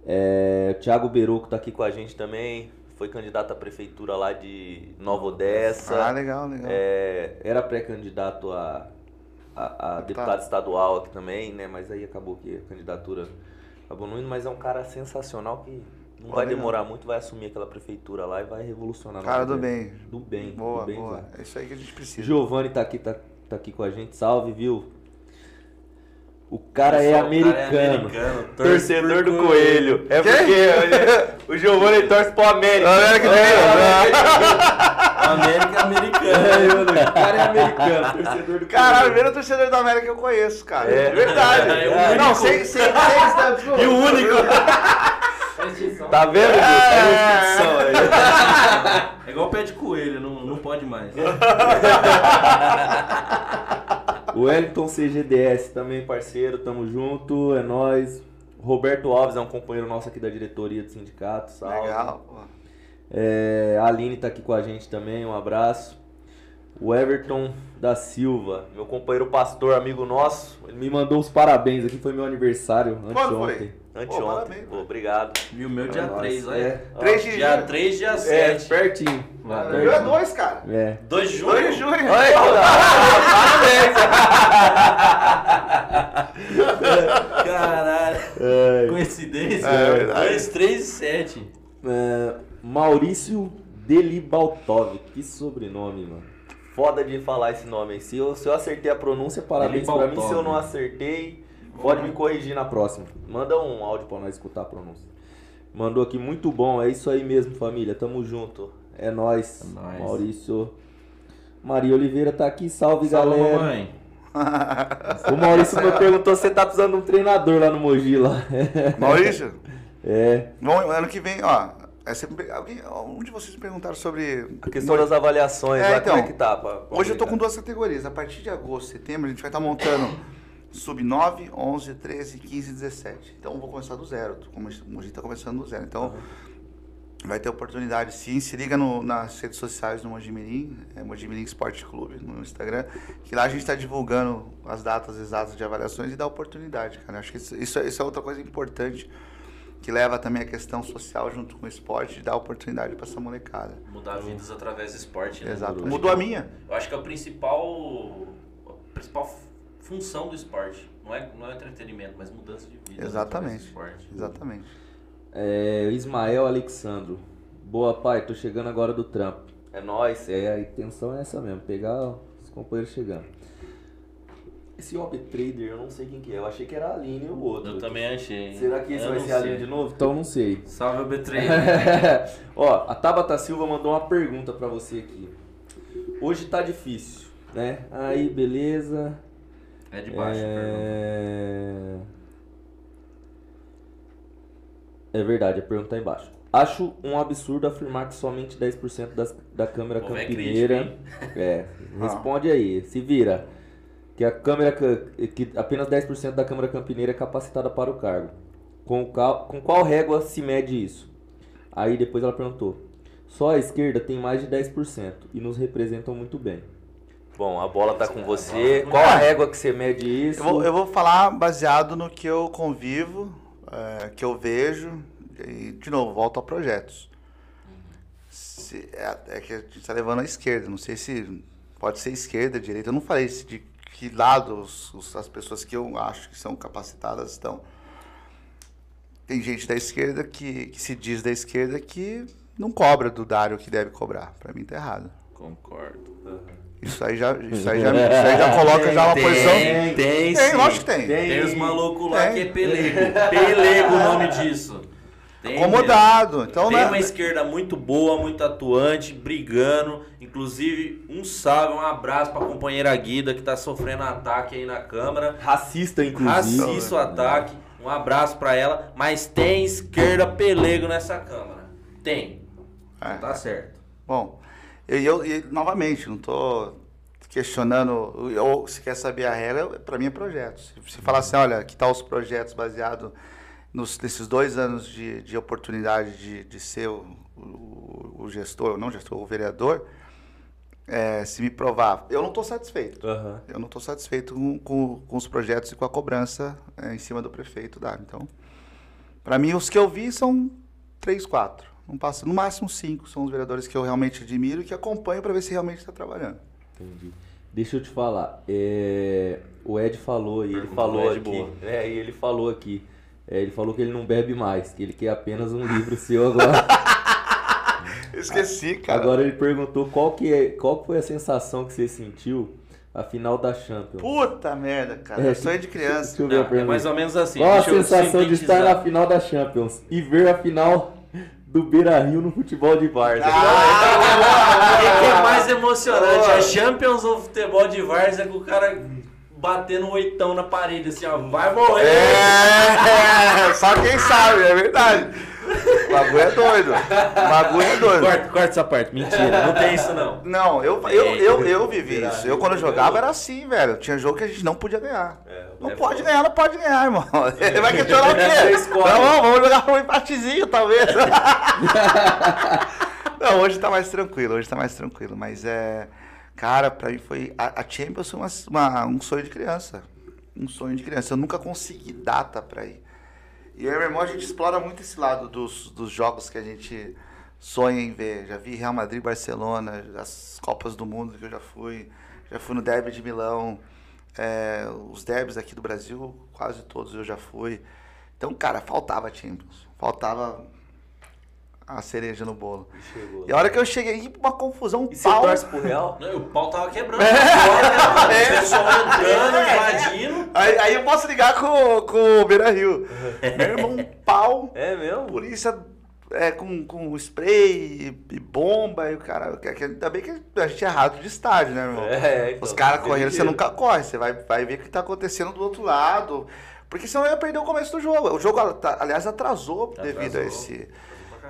Speaker 1: É, o Thiago Beruco tá aqui com a gente também. Foi candidato à prefeitura lá de Nova Odessa.
Speaker 3: Ah, legal, legal.
Speaker 1: É, era pré-candidato a, a, a deputado estadual aqui também, né? Mas aí acabou que a candidatura acabou não indo, mas é um cara sensacional que não
Speaker 3: Pô,
Speaker 1: vai demorar muito, vai assumir aquela prefeitura lá e vai revolucionar.
Speaker 3: Cara do bem.
Speaker 1: Do bem,
Speaker 3: Boa,
Speaker 1: do bem.
Speaker 3: boa. É isso aí que a gente precisa.
Speaker 1: Giovanni tá aqui, tá, tá aqui com a gente, salve, viu? O cara
Speaker 2: Pessoal,
Speaker 1: é
Speaker 2: o
Speaker 1: americano.
Speaker 2: americano, torce
Speaker 1: Torcedor
Speaker 2: por
Speaker 1: do Coelho. É
Speaker 3: Quê?
Speaker 1: porque o Giovanni torce pro América.
Speaker 3: América
Speaker 1: É,
Speaker 2: América é
Speaker 1: É,
Speaker 2: americana.
Speaker 1: mano, o cara é americano, torcedor do
Speaker 3: Caralho, o
Speaker 1: Coelho.
Speaker 3: primeiro torcedor da América que eu conheço, cara.
Speaker 1: É.
Speaker 3: De verdade.
Speaker 2: É
Speaker 3: não, sem, sem, sem, sem,
Speaker 2: E o único.
Speaker 1: Tá vendo,
Speaker 3: É.
Speaker 1: aí.
Speaker 2: É igual pé de coelho, não, não pode mais.
Speaker 1: O Wellington CGDS também, parceiro, tamo junto, é nóis. Roberto Alves é um companheiro nosso aqui da diretoria do sindicato, salve.
Speaker 3: Legal. pô.
Speaker 1: É, a Aline tá aqui com a gente também, um abraço. O Everton da Silva, meu companheiro pastor, amigo nosso, ele me mandou os parabéns aqui, foi meu aniversário
Speaker 3: Quando foi?
Speaker 1: Anteontem.
Speaker 3: Pô, parabéns,
Speaker 1: Pô, obrigado.
Speaker 2: E o meu dia
Speaker 1: É nóis.
Speaker 2: 3,
Speaker 1: É.
Speaker 2: olha. Ó,
Speaker 3: Três de
Speaker 2: Dia
Speaker 3: junho.
Speaker 2: 3, dia
Speaker 1: É,
Speaker 2: 7.
Speaker 1: pertinho.
Speaker 3: O
Speaker 1: pertinho.
Speaker 3: meu é dois, cara.
Speaker 1: É.
Speaker 2: 2 de
Speaker 3: Dois de
Speaker 2: junho.
Speaker 3: junho.
Speaker 1: Olha que da
Speaker 2: Caralho.
Speaker 1: hora.
Speaker 2: Coincidência.
Speaker 3: É verdade.
Speaker 2: 2, 3 e 7.
Speaker 1: É, Maurício Delibaltov, que sobrenome, mano. Foda de falar esse nome aí. Se eu, se eu acertei a pronúncia, parabéns pra mim. Se eu não acertei, pode me corrigir na próxima. Manda um áudio pra nós escutar a pronúncia. Mandou aqui, muito bom. É isso aí mesmo, família. Tamo junto. É nóis.
Speaker 2: É nóis.
Speaker 1: Maurício. Maria Oliveira tá aqui. Salve,
Speaker 2: Salve,
Speaker 1: galera.
Speaker 2: mamãe.
Speaker 1: O Maurício me perguntou se você tá precisando de um treinador lá no Mogi lá.
Speaker 3: Maurício,
Speaker 1: É.
Speaker 3: vamos, ano que vem, ó. É sempre, alguém, um de vocês me perguntaram sobre.
Speaker 1: A questão das avaliações,
Speaker 3: É,
Speaker 1: lá,
Speaker 3: então,
Speaker 1: como é que tá? pra- pra
Speaker 3: Hoje eu tô com duas categorias. A partir de agosto, setembro, a gente vai estar montando sub 9, 11, 13, 15 17. Então eu vou começar do zero. Tô come- O Mogi tá começando do zero. Então vai ter oportunidade sim. Se liga no- nas redes sociais do Mojimirim, é Mojimirim Esporte Clube no Instagram, que lá a gente está divulgando as datas exatas de avaliações e dá oportunidade, cara. Acho que isso, isso, é- isso é outra coisa importante. que leva também a questão social junto com o esporte e dá oportunidade para essa molecada.
Speaker 2: Mudar vidas através do esporte, né?
Speaker 3: Exato. Mudou a minha.
Speaker 2: Eu acho que é o principal, a principal função do esporte. Não é, não é entretenimento, mas mudança de vida.
Speaker 3: Exatamente.
Speaker 2: esporte.
Speaker 3: Exatamente.
Speaker 1: É, Ismael Alexandro. Boa, pai, tô chegando agora do trampo. É nóis, é, a intenção é essa mesmo, pegar os companheiros chegando. Esse Hobby Trader, eu não sei quem que é, eu achei que era a Aline e o outro.
Speaker 2: Eu também achei.
Speaker 1: Será que esse
Speaker 2: Eu
Speaker 1: vai ser a
Speaker 2: sei.
Speaker 1: Aline de novo? Então não sei.
Speaker 2: Salve o B3.
Speaker 1: Ó, a Tabata Silva mandou uma pergunta pra você aqui. Hoje tá difícil, né? Aí, beleza.
Speaker 2: É de baixo.
Speaker 1: É... é verdade, a pergunta tá embaixo. Acho um absurdo afirmar que somente 10% das, da câmera
Speaker 2: Pô, é
Speaker 1: campineira.
Speaker 2: crítico,
Speaker 1: é, responde aí, se vira. Que a câmera que apenas 10% da câmera campineira é capacitada para o cargo. Com, qual, com qual régua se mede isso? Aí depois ela perguntou. Só a esquerda tem mais de 10% e nos representam muito bem. Bom, a bola tá com você. Qual a régua que você mede isso?
Speaker 3: Eu vou, eu vou falar baseado no que eu convivo, é, que eu vejo, e, de novo, volto a projetos. Se- é, é que a gente está levando à esquerda, não sei se pode ser esquerda, direita, eu não falei se de que lado os- os- as pessoas que eu acho que são capacitadas estão. Tem gente da esquerda que, que se diz da esquerda que não cobra do Dário o que deve cobrar. Para mim tá errado.
Speaker 2: Concordo.
Speaker 3: Isso aí já, isso aí já, isso aí já coloca já uma
Speaker 2: Tem,
Speaker 3: posição.
Speaker 2: tem,
Speaker 3: Tem,
Speaker 2: sim.
Speaker 3: lógico que tem.
Speaker 2: Tem os malucos lá
Speaker 3: Tem.
Speaker 2: que é pelego. Pelego o nome disso. Tem
Speaker 3: Acomodado. Então,
Speaker 2: Tem
Speaker 3: né?
Speaker 2: uma esquerda muito boa, muito atuante, brigando. Inclusive, um salve, um abraço pra companheira Guida que tá sofrendo ataque aí na Câmara.
Speaker 1: Racista, inclusive.
Speaker 2: Racista o ataque. Um abraço pra ela. Mas tem esquerda pelego nessa Câmara. Tem.
Speaker 3: É.
Speaker 2: Tá certo.
Speaker 3: Bom, eu, eu, e, novamente, não estou questionando, ou se quer saber a regra, para mim é projetos. Se falar assim, olha, que tal os projetos baseados nos, nesses dois anos de, de oportunidade de, de ser o, o, o gestor, não gestor, o vereador, é, se me provar, eu não estou satisfeito.
Speaker 1: Aham.
Speaker 3: Eu não estou satisfeito com, com, com os projetos e com a cobrança é, em cima do prefeito da. Então, para mim, os que eu vi são três, quatro. Não passa, no máximo cinco são os vereadores que eu realmente admiro e que acompanho para ver se realmente está trabalhando.
Speaker 1: Entendi. Deixa eu te falar. é, O Ed falou e ele falou aqui.
Speaker 2: boa.
Speaker 1: É, e ele falou aqui. é, ele falou que ele não bebe mais, que ele quer apenas um livro seu agora.
Speaker 3: Esqueci, cara.
Speaker 1: agora ele perguntou qual que, é, qual foi a sensação que você sentiu a final da Champions.
Speaker 3: Puta merda, cara.
Speaker 1: É,
Speaker 3: É, sonho de criança.
Speaker 1: Deixa eu ver a
Speaker 2: Não, é mais ou menos assim.
Speaker 1: Qual a
Speaker 2: Deixa
Speaker 1: sensação de estar na final da Champions e ver a final do Beira Rio no futebol de Várzea?
Speaker 2: O que, que é
Speaker 3: Ah,
Speaker 2: mais emocionante?
Speaker 3: Boa.
Speaker 2: A Champions ou futebol de Várzea com o cara batendo um oitão na parede, assim, ó, vai morrer!
Speaker 3: É, só quem sabe, é verdade. O bagulho é doido. O bagulho é doido.
Speaker 2: Corta, corta essa parte, mentira, não tem isso não.
Speaker 3: Não, eu, eu, eu, eu vivi isso. Eu, quando eu jogava, era assim, velho. Tinha jogo que a gente não podia ganhar. Não
Speaker 2: é
Speaker 3: pode
Speaker 2: foda.
Speaker 3: ganhar, não pode ganhar, irmão. Vai questionar o quê? Não, vamos, vamos jogar um empatezinho, talvez. Não, hoje tá mais tranquilo, hoje tá mais tranquilo. Mas é. Cara, pra mim foi. A, a Champions foi uma, uma- um sonho de criança. Um sonho de criança. Eu nunca consegui data pra ir. E eu e meu irmão, a gente explora muito esse lado dos, dos jogos que a gente sonha em ver. Já vi Real Madrid, Barcelona, as Copas do Mundo que eu já fui. Já fui no Derby de Milão. é, os derbys aqui do Brasil, quase todos eu já fui. Então, cara, faltava Champions. Faltava a cereja no bolo.
Speaker 1: Chegou.
Speaker 3: E a hora que eu cheguei, uma confusão,
Speaker 1: E você
Speaker 3: pau.
Speaker 1: torce pro Real?
Speaker 2: Não, O pau tava quebrando. Fora, né? O pessoal entrando, invadindo.
Speaker 3: Aí, aí eu posso ligar com, com o Beira Rio. Meu irmão, pau.
Speaker 1: É mesmo?
Speaker 3: polícia é, com, com spray e, e bomba, e o cara. que- que- Ainda bem que a gente é rato de estádio, né, irmão?
Speaker 1: É, então,
Speaker 3: Os caras correndo, você nunca corre, você vai, vai ver o que tá acontecendo do outro lado. Porque senão eu ia perder o começo do jogo. O jogo, aliás, atrasou, devido a esse.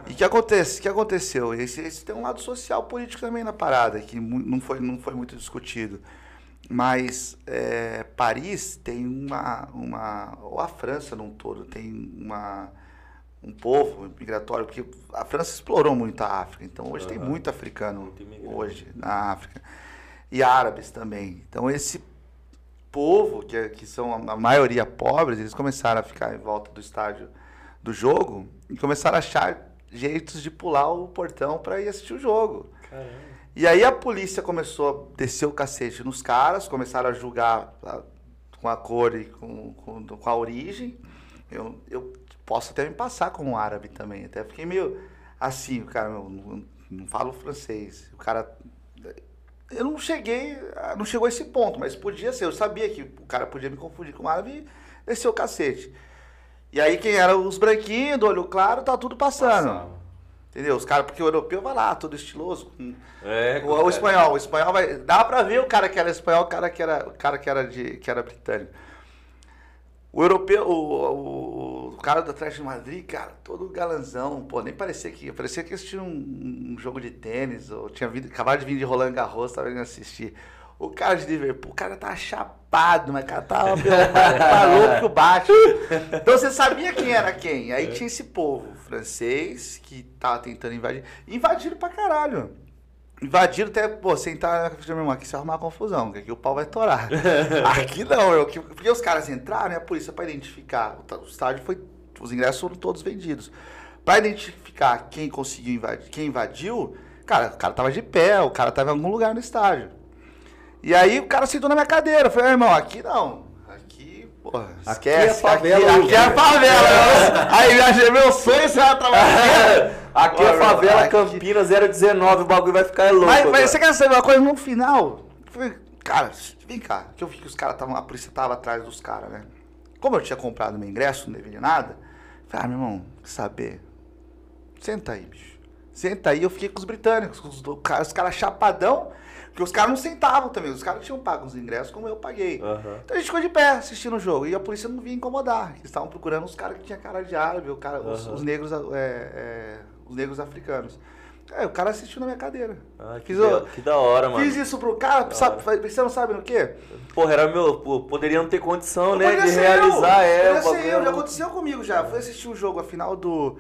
Speaker 3: E o que acontece? que aconteceu? Esse, esse tem um lado social político também na parada, que não foi, não foi muito discutido. Mas é, Paris tem uma, uma. Ou a França num todo, tem uma, um povo migratório, porque a França explorou muito a África. Então hoje tem muito africano
Speaker 1: Muito
Speaker 3: hoje na África. E árabes também. Então esse povo, que, é- que são a maioria pobres, eles começaram a ficar em volta do estádio do jogo e começaram a achar jeitos de pular o portão pra ir assistir o jogo.
Speaker 1: Caramba.
Speaker 3: E aí a polícia começou a descer o cacete nos caras, começaram a julgar com a cor e com, com, com a origem. Eu, eu posso até me passar como árabe também. Até fiquei meio assim, o cara, eu não, não falo francês. O cara. Eu não cheguei, não chegou a esse ponto, mas podia ser. Eu sabia que o cara podia me confundir com árabe e descer o cacete. E aí quem eram os branquinhos, do olho claro, tá tudo passando.
Speaker 2: Passava.
Speaker 3: Entendeu? Os caras, porque o europeu vai lá, todo estiloso,
Speaker 1: É,
Speaker 3: o, o espanhol, o espanhol vai. Dá pra ver o cara que era espanhol, o cara que era, o cara que era, de, que era britânico. O europeu, o, o, o cara do Atlético de Madrid, cara, todo galanzão, pô, nem parecia que. Parecia que assistia um, um jogo de tênis, ou tinha vindo, acabado de vir de Roland Garros, tava indo assistir. O cara de Liverpool, o cara tava chapado, mas o cara tava meu, mais louco que o Batman. Então você sabia quem era quem. Aí tinha esse povo francês que tava tentando invadir. Invadiram pra caralho. Invadiram até, pô, sentar na frente da minha irmã aqui, se arrumar confusão, que aqui o pau vai torar. aqui não, eu, que- porque os caras entraram e a polícia pra identificar. O, estádio foi. Os ingressos foram todos vendidos. Pra identificar quem conseguiu invadir, quem invadiu, cara, o cara tava de pé, o cara tava em algum lugar no estádio. E aí o cara sentou na minha cadeira. Eu falei, "Ah, irmão, aqui não. Aqui, porra,
Speaker 1: Aqui
Speaker 3: esquece.
Speaker 1: é favela,
Speaker 3: Aqui, aqui é a
Speaker 1: Hugo."
Speaker 3: favela. aí viajei, meu sonho será trabalhar.
Speaker 1: Aqui é favela
Speaker 3: aqui-
Speaker 1: Campinas 019, o bagulho vai ficar louco.
Speaker 3: Mas, mas você quer saber uma coisa? No final, eu falei, cara, vem cá, que eu vi que os caras estavam, a polícia tava atrás dos caras, né? Como eu tinha comprado meu ingresso, não deveria nada, eu falei, ah, meu irmão, quer saber? Senta aí, bicho. Senta aí, eu fiquei com os britânicos, com os, cara- os caras chapadão, porque os caras não sentavam também, os caras tinham pago os ingressos como eu paguei.
Speaker 1: Aham.
Speaker 3: Então a gente ficou de pé assistindo o jogo. E a polícia não vinha incomodar. Eles estavam procurando os caras que tinham cara de árabe, o cara, os,
Speaker 1: Aham.
Speaker 3: os negros, é, é, os negros africanos. É, o cara assistiu na minha cadeira.
Speaker 1: Ah, que, da-
Speaker 3: o-
Speaker 1: que da hora, mano.
Speaker 3: Fiz isso pro cara, sabe, você não sabe no quê?
Speaker 1: Porra, era meu. Pô, poderia não ter condição, né? De realizar,
Speaker 3: eu,
Speaker 1: é.
Speaker 3: Poderia ser eu,
Speaker 1: é
Speaker 3: já aconteceu comigo já. Fui assistir o jogo, a final do.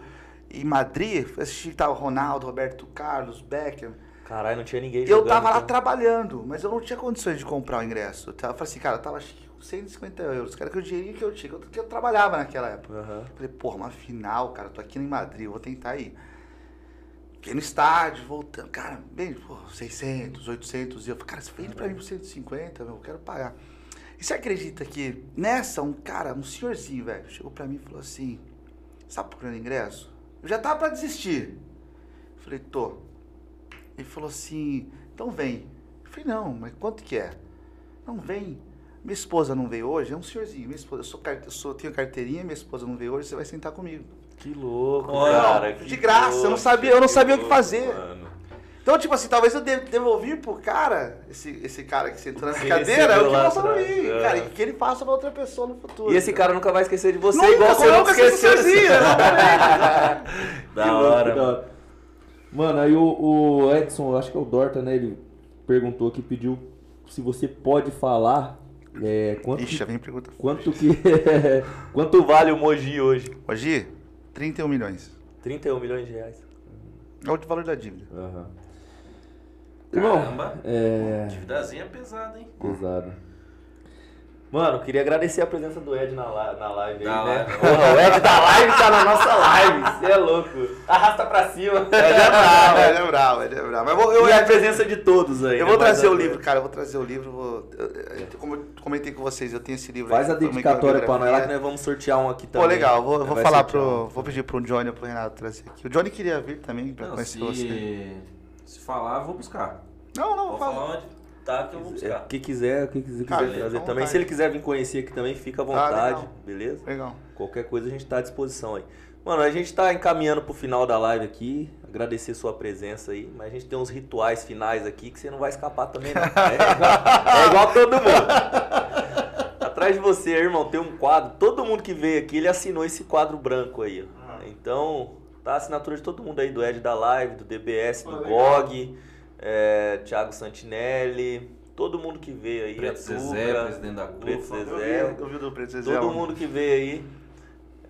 Speaker 3: Em Madrid, fui assistir que tava o Ronaldo, Roberto Carlos, Beckham.
Speaker 1: Caralho, não tinha ninguém
Speaker 3: Eu
Speaker 1: jogando,
Speaker 3: tava lá
Speaker 1: então.
Speaker 3: trabalhando, mas eu não tinha condições de comprar o ingresso. Eu tava- falei assim, cara, eu tava acho que com 150 euros, era que o dinheirinho que eu tinha, que eu, eu trabalhava naquela época.
Speaker 1: Aham.
Speaker 3: Falei, porra, uma final, cara, tô aqui em Madrid, eu vou tentar ir. Fiquei no estádio, voltando, cara, bem, pô, 600, 800, e eu falei, cara, você vende pra mim por 150, meu, eu quero pagar. E você acredita que nessa, um cara, um senhorzinho, velho, chegou pra mim e falou assim, você tá procurando ingresso? Eu já tava pra desistir. Eu falei, tô. Ele falou assim, então vem. Eu falei, não, mas quanto que é? Não, vem. Minha esposa não veio hoje, é um senhorzinho, minha esposa, eu, sou, car- eu sou, tenho carteirinha, minha esposa não veio hoje, você vai sentar comigo.
Speaker 1: Que louco,
Speaker 2: Olha,
Speaker 1: cara.
Speaker 3: de graça, eu não
Speaker 1: louco,
Speaker 3: sabia- eu não sabia o que
Speaker 1: louco,
Speaker 3: fazer.
Speaker 1: mano.
Speaker 3: Então, tipo assim, talvez eu de- devolvi pro cara, esse, esse cara que sentou na
Speaker 1: Sim,
Speaker 3: cadeira, é o que passou pra mim,
Speaker 1: é.
Speaker 3: cara, e que ele faça pra outra pessoa no futuro.
Speaker 1: E esse cara nunca vai esquecer de você,
Speaker 3: Nunca,
Speaker 1: igual você
Speaker 3: nunca esqueci
Speaker 1: esqueceu.
Speaker 3: exatamente.
Speaker 1: Da
Speaker 5: Que louco,
Speaker 1: hora,
Speaker 5: que da
Speaker 1: mano.
Speaker 5: hora. Mano, aí o, o Edson, acho que é o Dorta, né? Ele perguntou aqui, pediu se você pode falar é, quanto,
Speaker 3: Ixi, já vem pergunta.
Speaker 5: quanto que.
Speaker 1: Quanto vale o Moji hoje?
Speaker 3: Hoje, 31 milhões.
Speaker 1: 31 milhões de reais.
Speaker 3: É o valor da dívida.
Speaker 5: Aham. Irmão,
Speaker 2: Caramba.
Speaker 5: é.
Speaker 2: Dívidazinha pesada, hein?
Speaker 5: Pesado.
Speaker 1: Mano, queria agradecer a presença do Ed na, na live aí, né?
Speaker 2: live.
Speaker 1: Porra, o Ed da live tá na nossa live, você é louco. Arrasta pra cima.
Speaker 3: Ele é bravo, ele é bravo, ele é bravo. Mas vou, eu,
Speaker 1: e a presença de todos aí.
Speaker 3: eu
Speaker 1: né?
Speaker 3: vou trazer o livro, cara, eu vou trazer o livro. Vou, eu- como eu comentei com vocês, eu tenho esse livro
Speaker 5: Faz
Speaker 3: aí,
Speaker 5: a dedicatória pra nós lá que nós
Speaker 1: vamos sortear um aqui também.
Speaker 3: Pô, legal, eu vou, eu vou falar pro.
Speaker 1: um.
Speaker 3: Vou pedir pro Johnny ou pro Renato trazer aqui. O Johnny queria vir também pra
Speaker 2: Não,
Speaker 3: conhecer
Speaker 2: se,
Speaker 3: você.
Speaker 2: se falar, eu vou buscar.
Speaker 3: Não, não,
Speaker 2: Vou
Speaker 3: fala.
Speaker 2: falar onde tá que eu vou buscar.
Speaker 1: Quem quiser, quem quiser,
Speaker 3: Cara,
Speaker 1: quiser trazer também.
Speaker 3: vontade.
Speaker 1: Se ele quiser vir conhecer aqui também, fica à
Speaker 3: Ah,
Speaker 1: vontade,
Speaker 3: legal.
Speaker 1: beleza?
Speaker 3: Legal.
Speaker 1: Qualquer coisa a gente tá à disposição aí. Mano, a gente tá encaminhando pro final da live aqui. Agradecer sua presença aí. Mas a gente tem uns rituais finais aqui que você não vai escapar também, não. É igual, é igual todo mundo. Atrás de você, irmão, tem um quadro. Todo mundo que veio aqui, ele assinou esse quadro branco aí. ó. Então, tá a assinatura de todo mundo aí, do Ed da Live, do DBS, do GOG, é, Thiago Santinelli, todo mundo que veio aí.
Speaker 2: Preto
Speaker 1: a
Speaker 2: Zezé, presidente da
Speaker 1: Preto
Speaker 2: CUFA.
Speaker 3: Eu vi,
Speaker 1: Zezé,
Speaker 3: eu vi do Preto Zezé.
Speaker 1: todo mundo que veio aí.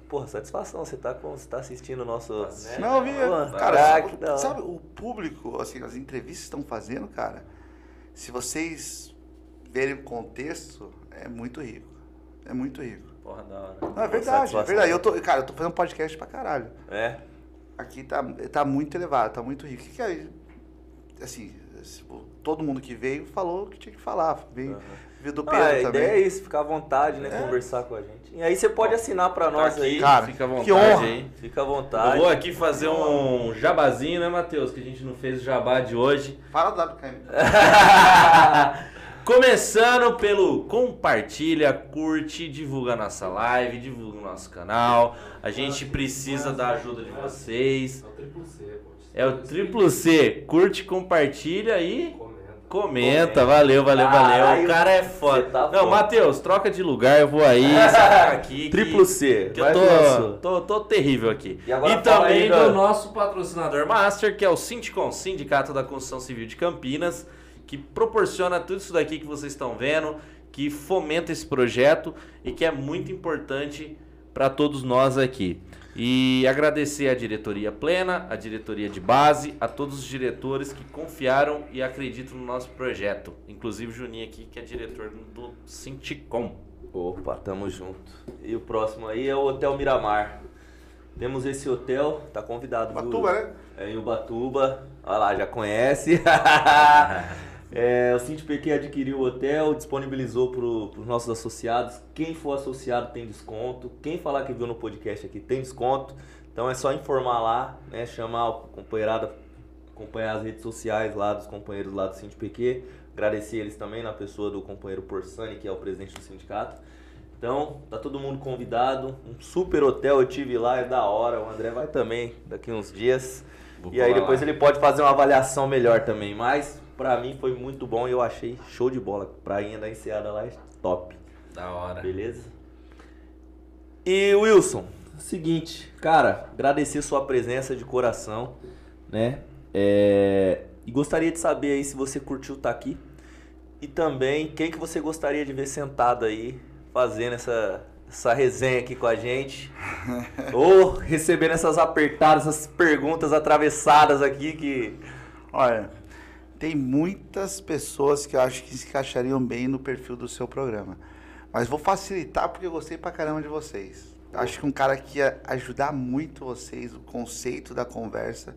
Speaker 1: Porra, satisfação, você tá, com, você tá assistindo o nosso.
Speaker 2: Tá
Speaker 3: Não, eu vi.
Speaker 1: Pô,
Speaker 3: cara,
Speaker 1: caraca,
Speaker 3: sabe, o público, assim, as entrevistas que estão fazendo, cara, se vocês verem o contexto, é muito rico. É muito rico.
Speaker 2: Porra, da hora.
Speaker 3: Não, é verdade, é verdade. Eu tô, cara, eu tô fazendo podcast pra caralho.
Speaker 1: É.
Speaker 3: Aqui tá, tá muito elevado, tá muito rico. O que, que é. Assim, todo mundo que veio falou que tinha que falar. Veio, veio do
Speaker 1: Ah,
Speaker 3: Pedro
Speaker 1: a
Speaker 3: também.
Speaker 1: ideia é isso, ficar à vontade, né?
Speaker 3: É.
Speaker 1: Conversar com a gente. E aí você pode assinar pra nós
Speaker 2: aqui,
Speaker 1: aí.
Speaker 3: Cara,
Speaker 2: fica à vontade
Speaker 3: que honra.
Speaker 2: aí.
Speaker 1: Fica à
Speaker 2: Eu
Speaker 1: vontade.
Speaker 2: vou aqui fazer um jabazinho, né, Matheus? Que a gente não fez o jabá de hoje.
Speaker 3: Fala do WKM.
Speaker 2: Começando pelo compartilha, curte, divulga nossa live, divulga o nosso canal. A gente precisa da ajuda de vocês.
Speaker 4: É o triplo C, pô.
Speaker 2: É o triplo C. Curte, compartilha e
Speaker 4: Comenta.
Speaker 2: comenta. Valeu, valeu, valeu.
Speaker 1: Caralho,
Speaker 2: O cara é foda.
Speaker 1: tá
Speaker 2: Não. Matheus, troca de lugar. Eu vou aí, aqui. que-
Speaker 1: Triplo C.
Speaker 2: Que eu tô, tô, tô terrível aqui.
Speaker 1: E agora fala
Speaker 2: também do nosso patrocinador master, que é o Sinticom, Sindicato da Construção Civil de Campinas, que proporciona tudo isso daqui que vocês estão vendo, que fomenta esse projeto e que é muito importante para todos nós aqui. E agradecer à diretoria plena, à diretoria de base, a todos os diretores que confiaram e acreditam no nosso projeto. Inclusive o Juninho aqui, que é diretor do Sinticom.
Speaker 1: Opa, tamo junto. E o próximo aí é o Hotel Miramar. Temos esse hotel, tá convidado. viu?
Speaker 3: Batuba, né?
Speaker 1: É em Ubatuba. Olha lá, já conhece. é, o Cinti PQ adquiriu o hotel, disponibilizou para os nossos associados. Quem for associado tem desconto. Quem falar que viu no podcast aqui tem desconto. Então é só informar lá, né? Chamar o companheirado, acompanhar as redes sociais lá dos companheiros lá do Cinti PQ. Agradecer eles também na pessoa do companheiro Porsani, que é o presidente do sindicato. Então, tá todo mundo convidado. Um super hotel, eu tive lá, é da hora. O André vai também daqui uns dias.
Speaker 2: Vou
Speaker 1: e aí depois
Speaker 2: lá.
Speaker 1: ele pode fazer uma avaliação melhor também. Mas pra mim foi muito bom e eu achei show de bola. Prainha da Enseada lá é top.
Speaker 2: Da hora.
Speaker 1: Beleza? E Wilson, seguinte, cara, agradecer sua presença de coração, né? É, E gostaria de saber aí se você curtiu estar aqui. E também quem que você gostaria de ver sentado aí, fazendo essa, essa resenha aqui com a gente. Ou recebendo essas apertadas, essas perguntas atravessadas aqui que.
Speaker 3: Olha, tem muitas pessoas que eu acho que se encaixariam bem no perfil do seu programa. Mas vou facilitar porque eu gostei pra caramba de vocês. Acho que um cara que ia ajudar muito vocês, o conceito da conversa.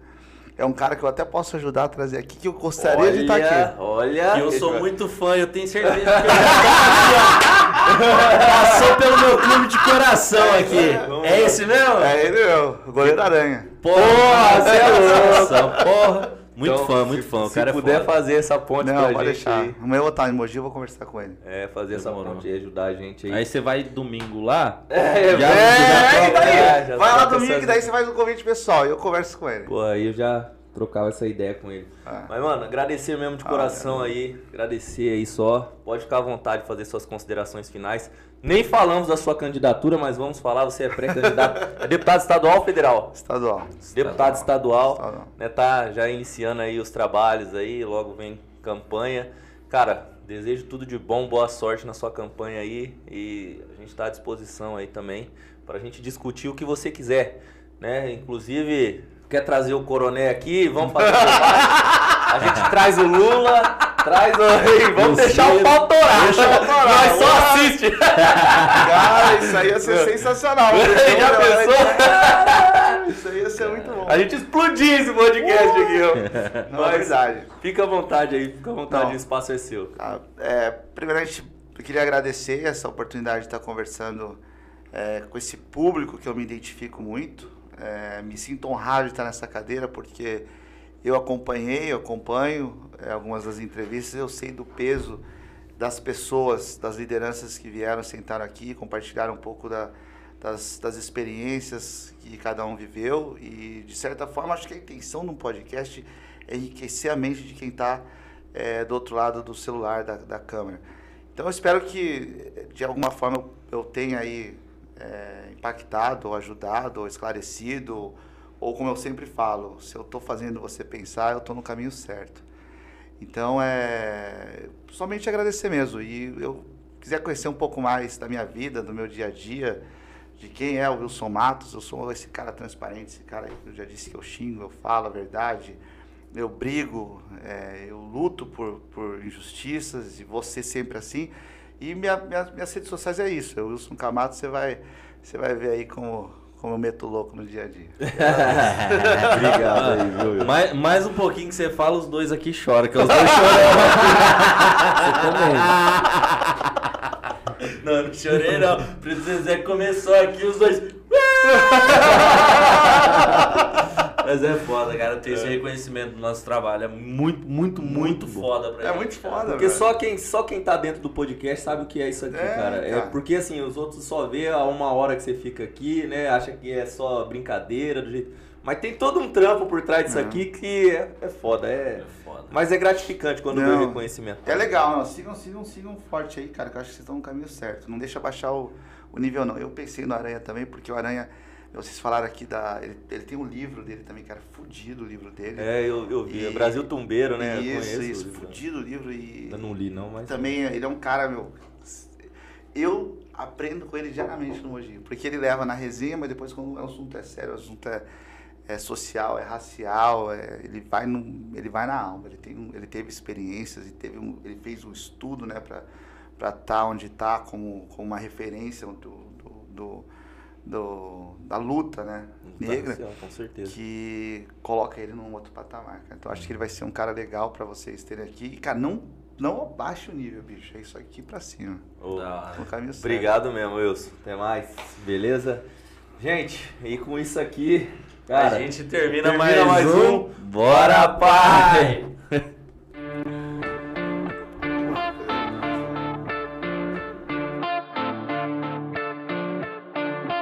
Speaker 3: É um cara que eu até posso ajudar a trazer aqui, que eu gostaria de estar aqui.
Speaker 1: Olha,
Speaker 2: E eu sou muito fã, eu tenho certeza que eu passou pelo meu clube de coração aqui. É esse mesmo?
Speaker 3: É ele, meu, o goleiro aranha.
Speaker 2: Porra,
Speaker 1: você é
Speaker 2: louco. Porra. Muito
Speaker 1: Então,
Speaker 2: fã, muito
Speaker 1: se-
Speaker 2: fã. O
Speaker 1: se
Speaker 2: cara é
Speaker 1: puder
Speaker 2: foda.
Speaker 1: fazer essa ponte
Speaker 3: Não,
Speaker 1: pra
Speaker 3: pode
Speaker 1: gente
Speaker 3: deixar.
Speaker 1: aí.
Speaker 3: Amanhã eu vou estar em Mogi, eu vou conversar com ele.
Speaker 1: É, fazer essa
Speaker 2: Demorou.
Speaker 1: ponte aí, ajudar a gente aí.
Speaker 2: Aí você vai domingo lá?
Speaker 1: É,
Speaker 2: Já-
Speaker 3: É, e daí?
Speaker 1: É, já
Speaker 3: Vai lá
Speaker 1: troca
Speaker 3: domingo
Speaker 1: essas-
Speaker 3: que daí você faz um convite pessoal e eu converso com ele.
Speaker 1: Pô, aí eu já trocava essa ideia com ele.
Speaker 3: Ah.
Speaker 1: Mas, mano, agradecer mesmo de
Speaker 3: Ah,
Speaker 1: coração aí. Agradecer aí só. Pode ficar à vontade de fazer suas considerações finais. Nem falamos da sua candidatura, mas vamos falar. Você é pré-candidato. é deputado estadual ou federal?
Speaker 3: Estadual.
Speaker 1: Deputado estadual.
Speaker 3: Estadual.
Speaker 1: Né, tá já iniciando aí os trabalhos aí. Logo vem campanha. Cara, desejo tudo de bom. Boa sorte na sua campanha aí. E a gente está à disposição aí também pra gente discutir o que você quiser. Né? Inclusive, quer trazer o Coroné aqui? Vamos fazer debate. A gente traz o Lula, traz o. Vamos
Speaker 2: Você-
Speaker 1: deixar o pau torar.
Speaker 3: Deixa o pau torar.
Speaker 1: Nós só assiste.
Speaker 3: Cara, isso aí ia ser sensacional.
Speaker 1: Já pensou?
Speaker 3: Isso aí ia ser muito bom.
Speaker 1: A gente explodir esse podcast aqui, ó.
Speaker 3: Não, é verdade.
Speaker 1: Fica à vontade aí, fica à vontade,
Speaker 3: Não.
Speaker 1: o espaço é seu.
Speaker 3: Ah, é, primeiramente, eu queria agradecer essa oportunidade de estar conversando é, com esse público que eu me identifico muito. É, me sinto honrado de estar nessa cadeira porque eu acompanhei, eu acompanho é, algumas das entrevistas, eu sei do peso das pessoas, das lideranças que vieram, sentaram aqui, compartilharam um pouco da- das, das experiências que cada um viveu e, de certa forma, acho que a intenção de um podcast é enriquecer a mente de quem está é, do outro lado do celular, da, da câmera. Então, eu espero que, de alguma forma, eu, eu tenha aí é, impactado, ou ajudado, ou esclarecido, ou como eu sempre falo, se eu estou fazendo você pensar, eu estou no caminho certo. Então, é somente agradecer mesmo. E eu quiser conhecer um pouco mais da minha vida, do meu dia a dia, de quem é o Wilson Matos, eu sou esse cara transparente, esse cara que eu já disse que eu xingo, eu falo a verdade, eu brigo, é, eu luto por, por injustiças e ser sempre assim. E minha, minha- minhas redes sociais é isso. Eu, Wilson Camato, você vai, você vai ver aí como, como eu meto louco no dia a dia.
Speaker 6: Obrigado aí, viu?
Speaker 2: Mais, mais um pouquinho que você fala, os dois aqui choram, que é os dois chorando. Não, não chorei não. O Zezé começou aqui, os dois. Mas é foda, cara, ter esse reconhecimento do nosso trabalho. É muito, muito, muito foda pra
Speaker 3: É
Speaker 2: gente.
Speaker 3: muito
Speaker 2: cara.
Speaker 3: foda,
Speaker 1: Porque
Speaker 3: velho.
Speaker 1: só quem, só quem tá dentro do podcast sabe o que é isso aqui,
Speaker 3: É,
Speaker 1: cara. É
Speaker 3: cara.
Speaker 1: porque assim, os outros só vê a uma hora que você fica aqui, né? Acha que é só brincadeira do jeito. Mas tem todo um trampo por trás disso
Speaker 3: Não.
Speaker 1: aqui que é, é foda, é.
Speaker 2: É foda.
Speaker 1: Mas é gratificante quando vê o reconhecimento.
Speaker 3: É legal, não. Sigam, sigam, sigam forte aí, cara, que eu acho que vocês estão no caminho certo. Não deixa baixar o, o nível, não. Eu pensei no Aranha também, porque o Aranha, vocês falaram aqui da. Ele, ele tem um livro dele também, cara, fudido o livro dele.
Speaker 1: É, eu, eu vi.
Speaker 3: E-
Speaker 1: É Brasil Tumbeiro, né? eu
Speaker 3: Isso,
Speaker 1: conheço.
Speaker 3: isso,
Speaker 1: o livro.
Speaker 3: fudido o livro e.
Speaker 1: Eu não li, não, mas.
Speaker 3: Também ele é um cara, meu. Eu aprendo com ele diariamente no Mogi. Porque ele leva na resenha, mas depois quando o assunto é sério, o assunto é, é social, é racial, é- ele, vai no, ele vai na alma. Ele, tem, ele teve experiências, e teve um, ele fez um estudo né, para estar onde está como, como uma referência do, do, do- do- da luta né, negra
Speaker 1: Com certeza.
Speaker 3: que coloca ele num outro patamar. cara. Então acho que ele vai ser um cara legal pra vocês terem aqui. E, cara, não, não abaixe o nível, bicho. É isso aqui pra cima. Certo.
Speaker 1: Obrigado mesmo, Wilson. Até mais. Beleza? Gente, e com isso aqui, cara.
Speaker 2: a gente termina,
Speaker 1: termina
Speaker 2: mais,
Speaker 1: mais
Speaker 2: um.
Speaker 1: um. Bora, pai!